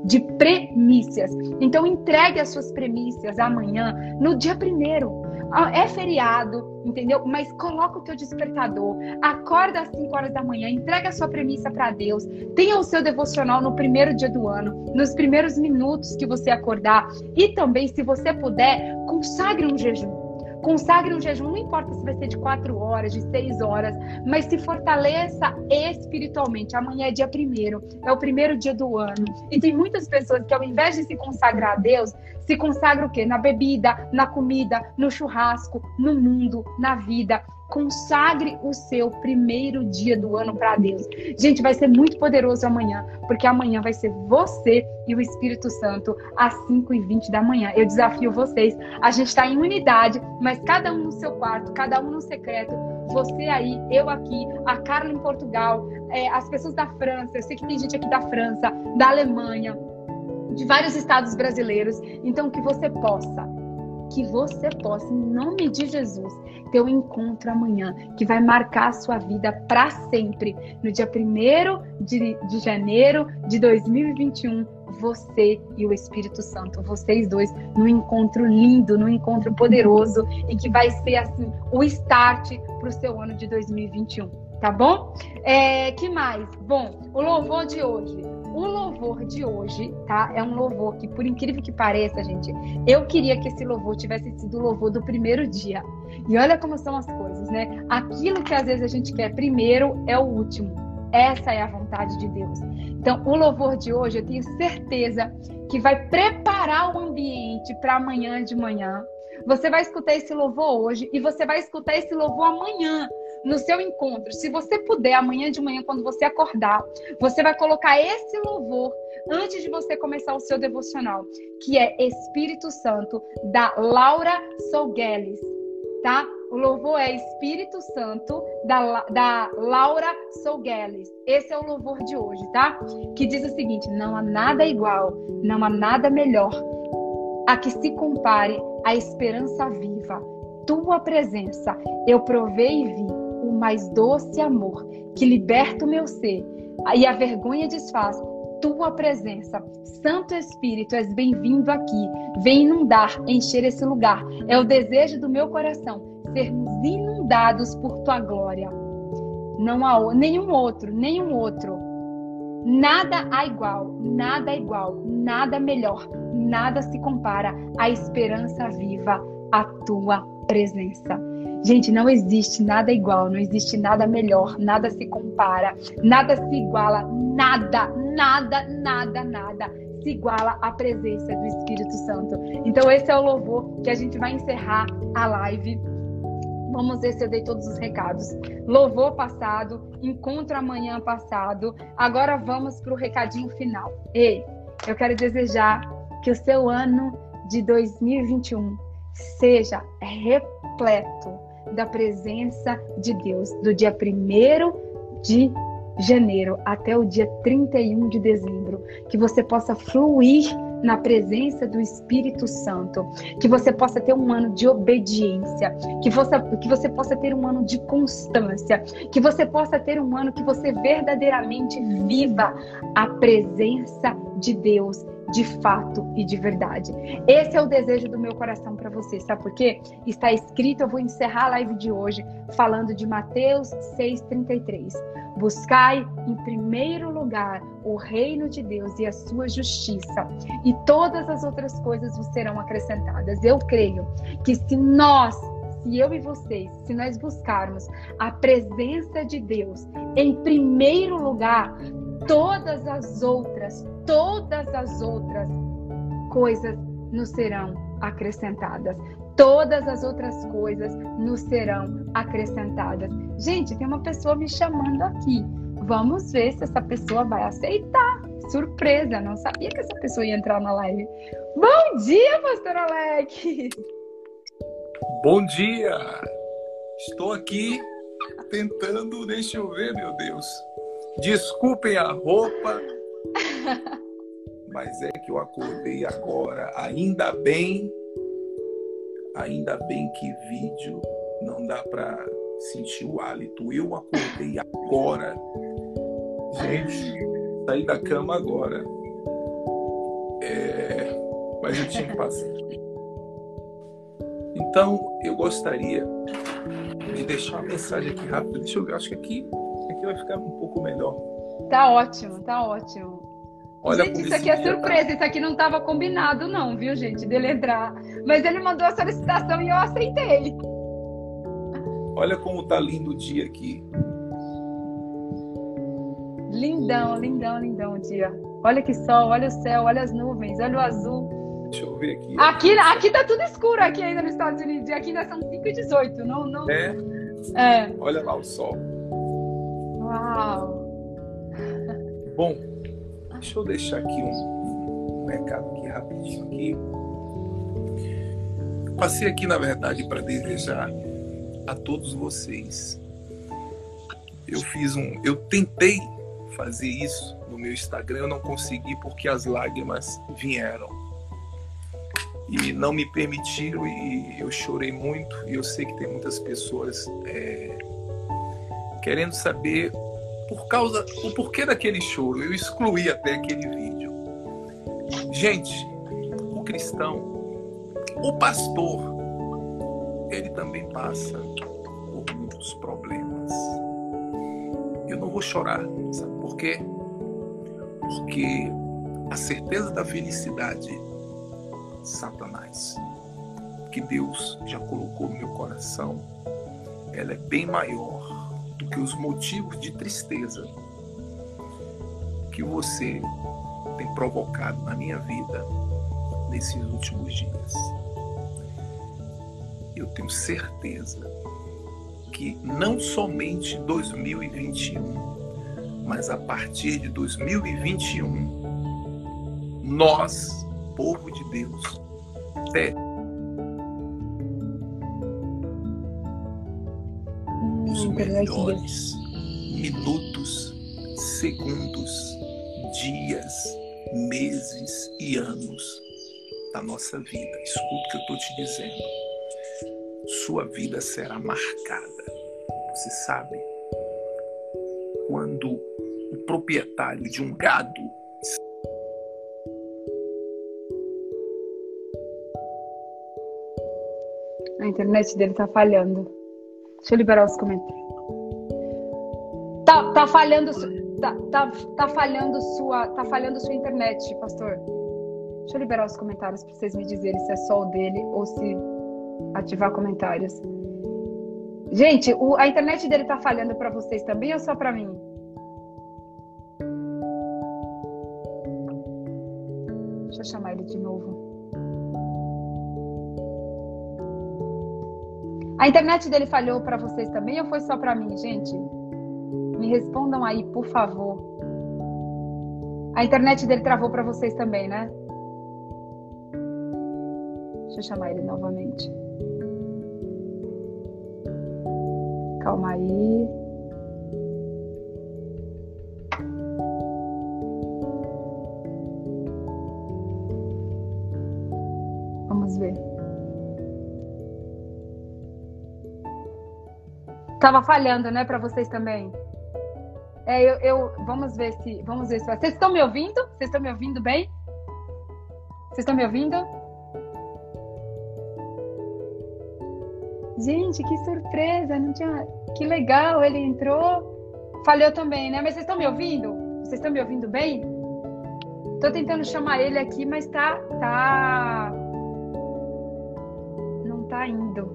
de premissas. Então entregue as suas premissas amanhã, no dia primeiro. É feriado, entendeu? Mas coloca o teu despertador, acorda às 5 horas da manhã, entrega a sua premissa para Deus, tenha o seu devocional no primeiro dia do ano, nos primeiros minutos que você acordar e também, se você puder, consagre um jejum. Consagre um jejum, não importa se vai ser de quatro horas, de seis horas, mas se fortaleça espiritualmente. Amanhã é dia primeiro, é o primeiro dia do ano. E tem muitas pessoas que, ao invés de se consagrar a Deus, se consagra o quê? Na bebida, na comida, no churrasco, no mundo, na vida. Consagre o seu primeiro dia do ano para Deus. Gente, vai ser muito poderoso amanhã, porque amanhã vai ser você e o Espírito Santo às 5 e 20 da manhã. Eu desafio vocês. A gente está em unidade, mas cada um no seu quarto, cada um no secreto. Você aí, eu aqui, a Carla em Portugal, é, as pessoas da França. Eu sei que tem gente aqui da França, da Alemanha, de vários estados brasileiros. Então, que você possa que você possa, em nome de Jesus, ter um encontro amanhã que vai marcar a sua vida para sempre. No dia 1 de, de janeiro de 2021, você e o Espírito Santo, vocês dois, num encontro lindo, num encontro poderoso e que vai ser assim o start para o seu ano de 2021, tá bom? É, que mais? Bom, o louvor de hoje o louvor de hoje, tá? É um louvor que, por incrível que pareça, gente, eu queria que esse louvor tivesse sido o louvor do primeiro dia. E olha como são as coisas, né? Aquilo que às vezes a gente quer primeiro é o último. Essa é a vontade de Deus. Então, o louvor de hoje, eu tenho certeza que vai preparar o ambiente para amanhã de manhã. Você vai escutar esse louvor hoje e você vai escutar esse louvor amanhã no seu encontro, se você puder, amanhã de manhã, quando você acordar, você vai colocar esse louvor antes de você começar o seu devocional, que é Espírito Santo, da Laura Sougueles, tá? O louvor é Espírito Santo, da, da Laura Sougueles. Esse é o louvor de hoje, tá? Que diz o seguinte: não há nada igual, não há nada melhor a que se compare à esperança viva. Tua presença eu provei e vi o mais doce amor que liberta o meu ser e a vergonha desfaz tua presença. Santo Espírito, és bem-vindo aqui. Vem inundar, encher esse lugar. É o desejo do meu coração sermos inundados por tua glória. Não há nenhum outro, nenhum outro. Nada há igual, nada igual, nada melhor, nada se compara à esperança viva, à tua presença. Gente, não existe nada igual, não existe nada melhor, nada se compara, nada se iguala, nada, nada, nada, nada se iguala à presença do Espírito Santo. Então, esse é o louvor que a gente vai encerrar a live. Vamos ver se eu dei todos os recados. Louvor passado, encontro amanhã passado. Agora vamos para o recadinho final. Ei, eu quero desejar que o seu ano de 2021 seja repleto da presença de Deus, do dia 1 de janeiro até o dia 31 de dezembro. Que você possa fluir na presença do Espírito Santo, que você possa ter um ano de obediência, que você, que você possa ter um ano de constância, que você possa ter um ano que você verdadeiramente viva a presença de Deus de fato e de verdade. Esse é o desejo do meu coração para você, sabe por quê? Está escrito, eu vou encerrar a live de hoje falando de Mateus 6:33. Buscai em primeiro lugar o reino de Deus e a sua justiça, e todas as outras coisas vos serão acrescentadas. Eu creio que se nós se eu e vocês, se nós buscarmos a presença de Deus em primeiro lugar, todas as outras, todas as outras coisas nos serão acrescentadas. Todas as outras coisas nos serão acrescentadas. Gente, tem uma pessoa me chamando aqui. Vamos ver se essa pessoa vai aceitar. Surpresa, não sabia que essa pessoa ia entrar na live. Bom dia, pastor Alex! Bom dia! Estou aqui tentando, deixa eu ver, meu Deus. Desculpem a roupa, mas é que eu acordei agora. Ainda bem, ainda bem que vídeo não dá para sentir o hálito. Eu acordei agora. Gente, saí da cama agora. É... Mas eu tinha que passar. Então, eu gostaria de deixar uma mensagem aqui rápido. Deixa eu ver, acho que aqui aqui vai ficar um pouco melhor. Tá ótimo, tá ótimo. Olha gente, isso aqui é tá? surpresa, tá... isso aqui não estava combinado, não, viu, gente, dele entrar. Mas ele mandou a solicitação e eu aceitei. Olha como tá lindo o dia aqui. Lindão, lindão, lindão o dia. Olha que sol, olha o céu, olha as nuvens, olha o azul. Deixa eu ver aqui. Aqui, aqui tá tudo escuro aqui ainda nos Estados Unidos. Aqui ainda são 5 e 18. Não, não... É? É. Olha lá o sol. Uau! Bom, deixa eu deixar aqui um, um recado aqui rapidinho aqui. Passei aqui, na verdade, para desejar a todos vocês. Eu fiz um, eu tentei fazer isso no meu Instagram, eu não consegui porque as lágrimas vieram e não me permitiram e eu chorei muito e eu sei que tem muitas pessoas é, querendo saber por causa o porquê daquele choro. Eu excluí até aquele vídeo. Gente, o cristão, o pastor, ele também passa por muitos problemas. Eu não vou chorar, sabe por quê? Porque a certeza da felicidade, Satanás, que Deus já colocou no meu coração, ela é bem maior do que os motivos de tristeza que você tem provocado na minha vida nesses últimos dias. Eu tenho certeza que não somente 2021, mas a partir de 2021, nós, povo de Deus, teremos melhores minutos, segundos, dias, meses e anos da nossa vida. Escuta o que eu estou te dizendo. Sua vida será marcada. Você sabe, quando o proprietário de um gado a internet dele está falhando. Deixa eu liberar os comentários. Tá, tá falhando, tá, tá, tá falhando sua, tá falhando sua internet, pastor. Deixa eu liberar os comentários para vocês me dizerem se é só o dele ou se ativar comentários. Gente, o, a internet dele tá falhando para vocês também ou só para mim? Deixa eu chamar ele de novo. A internet dele falhou para vocês também ou foi só para mim, gente? Me respondam aí, por favor. A internet dele travou para vocês também, né? Deixa eu chamar ele novamente. calma aí. Vamos ver. Tava falhando, né, para vocês também. É, eu, eu, vamos ver se, vamos ver se vocês estão me ouvindo? Vocês estão me ouvindo bem? Vocês estão me ouvindo? Gente, que surpresa! Não tinha, que legal, ele entrou. Falhou também, né? Mas vocês estão me ouvindo? Vocês estão me ouvindo bem? Tô tentando chamar ele aqui, mas tá, tá, não tá indo.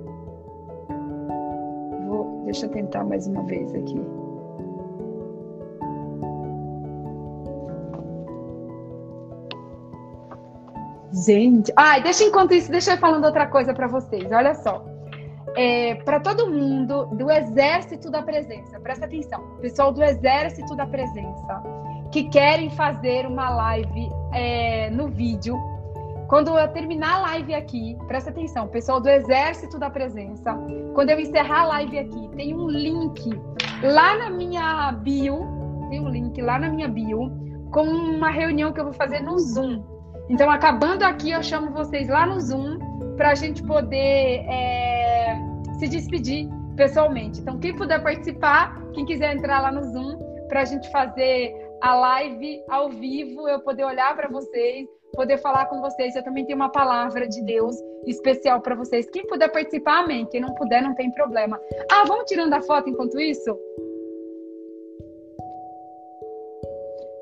Vou, deixa eu tentar mais uma vez aqui. Gente, ai, deixa enquanto isso, deixa eu falando outra coisa para vocês. Olha só. É, para todo mundo do Exército da Presença, presta atenção, pessoal do Exército da Presença, que querem fazer uma live é, no vídeo. Quando eu terminar a live aqui, presta atenção, pessoal do Exército da Presença, quando eu encerrar a live aqui, tem um link lá na minha bio, tem um link lá na minha bio, com uma reunião que eu vou fazer no Zoom. Então, acabando aqui, eu chamo vocês lá no Zoom para a gente poder é, se despedir pessoalmente. Então, quem puder participar, quem quiser entrar lá no Zoom para a gente fazer a live ao vivo, eu poder olhar para vocês, poder falar com vocês. Eu também tenho uma palavra de Deus especial para vocês. Quem puder participar, amém. Quem não puder, não tem problema. Ah, vamos tirando a foto enquanto isso?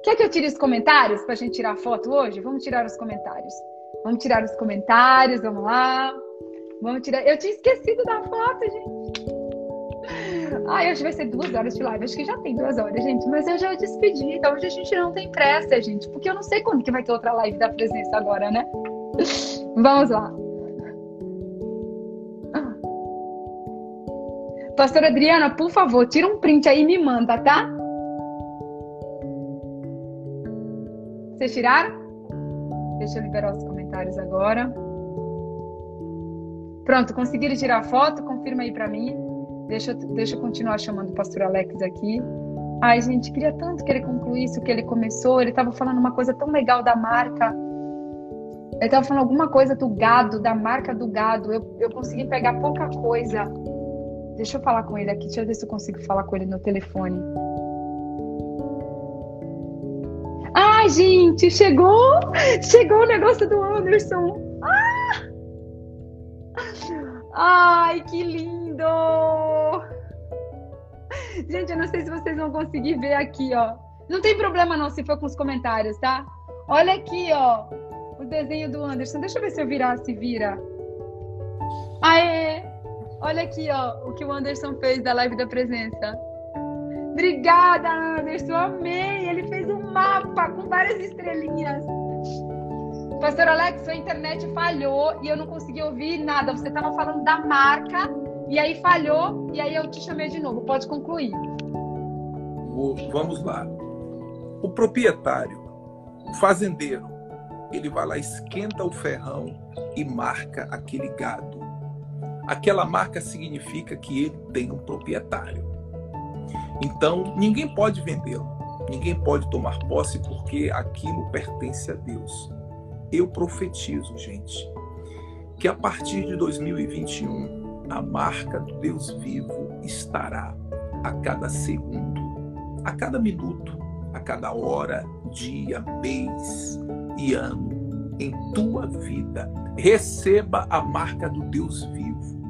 Quer que eu tire os comentários para a gente tirar foto hoje? Vamos tirar os comentários. Vamos tirar os comentários, vamos lá. Vamos tirar. Eu tinha esquecido da foto, gente. Ai, hoje vai ser duas horas de live. Acho que já tem duas horas, gente. Mas eu já despedi. Então hoje a gente não tem pressa, gente. Porque eu não sei quando que vai ter outra live da presença agora, né? Vamos lá. Pastora Adriana, por favor, tira um print aí e me manda, tá? Vocês tiraram? Deixa eu liberar os comentários agora. Pronto, conseguiram tirar a foto? Confirma aí para mim. Deixa, deixa eu continuar chamando o pastor Alex aqui. Ai, gente, queria tanto que ele concluísse o que ele começou. Ele estava falando uma coisa tão legal da marca. Ele estava falando alguma coisa do gado, da marca do gado. Eu, eu consegui pegar pouca coisa. Deixa eu falar com ele aqui. Deixa eu ver se eu consigo falar com ele no telefone. Ai, gente, chegou! Chegou o negócio do Anderson! Ah! Ai, que lindo! Gente, eu não sei se vocês vão conseguir ver aqui, ó. Não tem problema não se for com os comentários, tá? Olha aqui, ó. O desenho do Anderson. Deixa eu ver se eu virar, se vira. Aê! Olha aqui, ó, o que o Anderson fez da live da presença. Obrigada, Anderson. Amei. Ele fez um mapa com várias estrelinhas. Pastor Alex, sua internet falhou e eu não consegui ouvir nada. Você estava falando da marca e aí falhou e aí eu te chamei de novo. Pode concluir. Vamos lá. O proprietário, o fazendeiro, ele vai lá, esquenta o ferrão e marca aquele gado. Aquela marca significa que ele tem um proprietário. Então, ninguém pode vendê-lo, ninguém pode tomar posse porque aquilo pertence a Deus. Eu profetizo, gente, que a partir de 2021, a marca do Deus vivo estará a cada segundo, a cada minuto, a cada hora, dia, mês e ano em tua vida. Receba a marca do Deus vivo.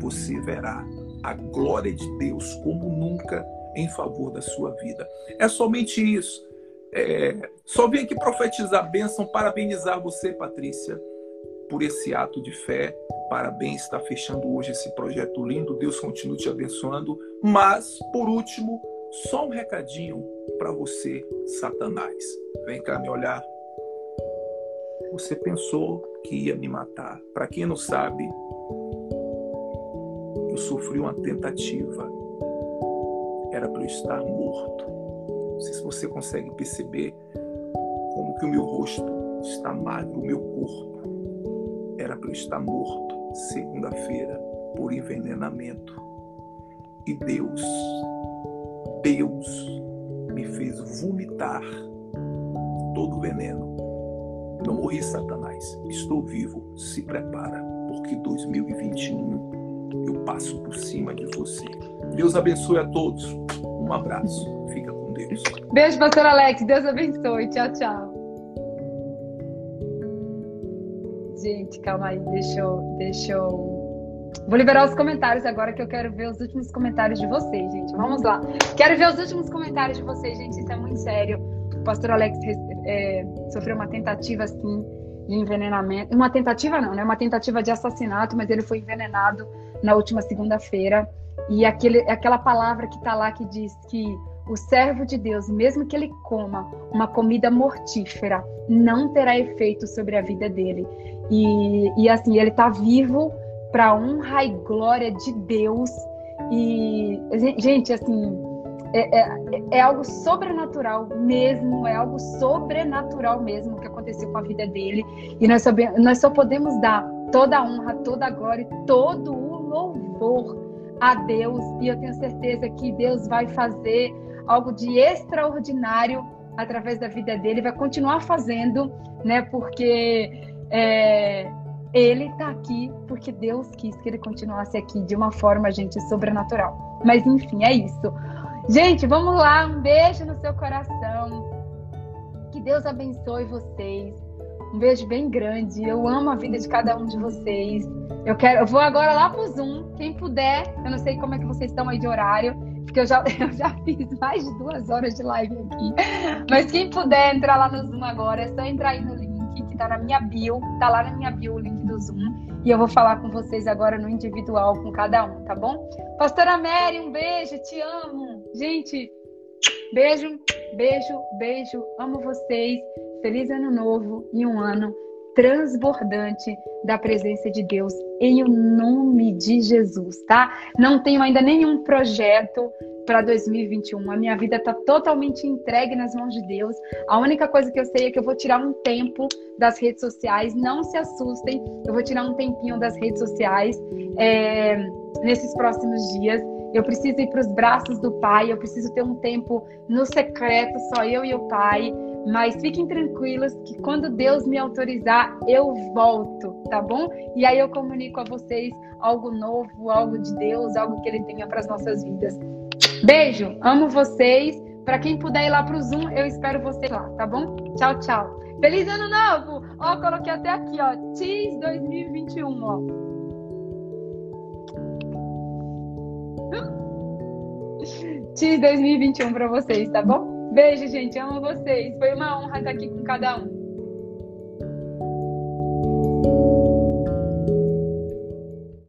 Você verá a glória de Deus como nunca em favor da sua vida. É somente isso. É, só vim aqui profetizar bênção, parabenizar você, Patrícia, por esse ato de fé. Parabéns, está fechando hoje esse projeto lindo. Deus continue te abençoando. Mas, por último, só um recadinho para você, Satanás. Vem cá me olhar. Você pensou que ia me matar. Para quem não sabe, eu sofri uma tentativa era para eu estar morto. Não sei se você consegue perceber como que o meu rosto está magro, o meu corpo era para eu estar morto segunda-feira por envenenamento. E Deus, Deus me fez vomitar todo o veneno. Não morri, Satanás. Estou vivo. Se prepara, porque 2021 eu passo por cima de você. Deus abençoe a todos. Um abraço. Fica com Deus. Beijo, pastor Alex. Deus abençoe. Tchau, tchau. Gente, calma aí. Deixa eu, deixa eu Vou liberar os comentários agora que eu quero ver os últimos comentários de vocês, gente. Vamos lá. Quero ver os últimos comentários de vocês, gente. Isso é muito sério. O pastor Alex é, sofreu uma tentativa, assim, de envenenamento. Uma tentativa não, né? Uma tentativa de assassinato, mas ele foi envenenado na última segunda-feira. E aquele, aquela palavra que está lá que diz que o servo de Deus, mesmo que ele coma uma comida mortífera, não terá efeito sobre a vida dele. E, e assim, ele está vivo para honra e glória de Deus. E, gente, assim, é, é, é, algo sobrenatural mesmo, é algo sobrenatural mesmo que aconteceu com a vida dele. E nós só, nós só podemos dar toda a honra, toda a glória, todo o louvor a Deus. E eu tenho certeza que Deus vai fazer algo de extraordinário através da vida dele, vai continuar fazendo, né? Porque é, ele está aqui porque Deus quis que ele continuasse aqui de uma forma, gente, sobrenatural. Mas enfim, é isso. Gente, vamos lá. Um beijo no seu coração. Que Deus abençoe vocês. Um beijo bem grande. Eu amo a vida de cada um de vocês. Eu quero, eu vou agora lá pro Zoom. Quem puder, eu não sei como é que vocês estão aí de horário, porque eu já, eu já fiz mais de duas horas de live aqui. Mas quem puder entrar lá no Zoom agora, é só entrar aí no link que tá na minha bio, tá lá na minha bio o link do Zoom. E eu vou falar com vocês agora no individual com cada um, tá bom? Pastora Mary, um beijo, te amo. Gente, beijo, beijo, beijo. Amo vocês. Feliz ano novo e um ano transbordante da presença de Deus em o nome de Jesus, tá? Não tenho ainda nenhum projeto para 2021. A minha vida está totalmente entregue nas mãos de Deus. A única coisa que eu sei é que eu vou tirar um tempo das redes sociais. Não se assustem, eu vou tirar um tempinho das redes sociais é, nesses próximos dias. Eu preciso ir para os braços do Pai, eu preciso ter um tempo no secreto, só eu e o Pai. Mas fiquem tranquilos que quando Deus me autorizar, eu volto, tá bom? E aí eu comunico a vocês algo novo, algo de Deus, algo que Ele tenha para as nossas vidas. Beijo, amo vocês. Para quem puder ir lá pro Zoom, eu espero vocês lá, tá bom? Tchau, tchau. Feliz ano novo! Ó, coloquei até aqui, ó. TIS 2021, ó. TIS 2021 para vocês, tá bom? Beijo, gente. Amo vocês. Foi uma honra estar aqui com cada um.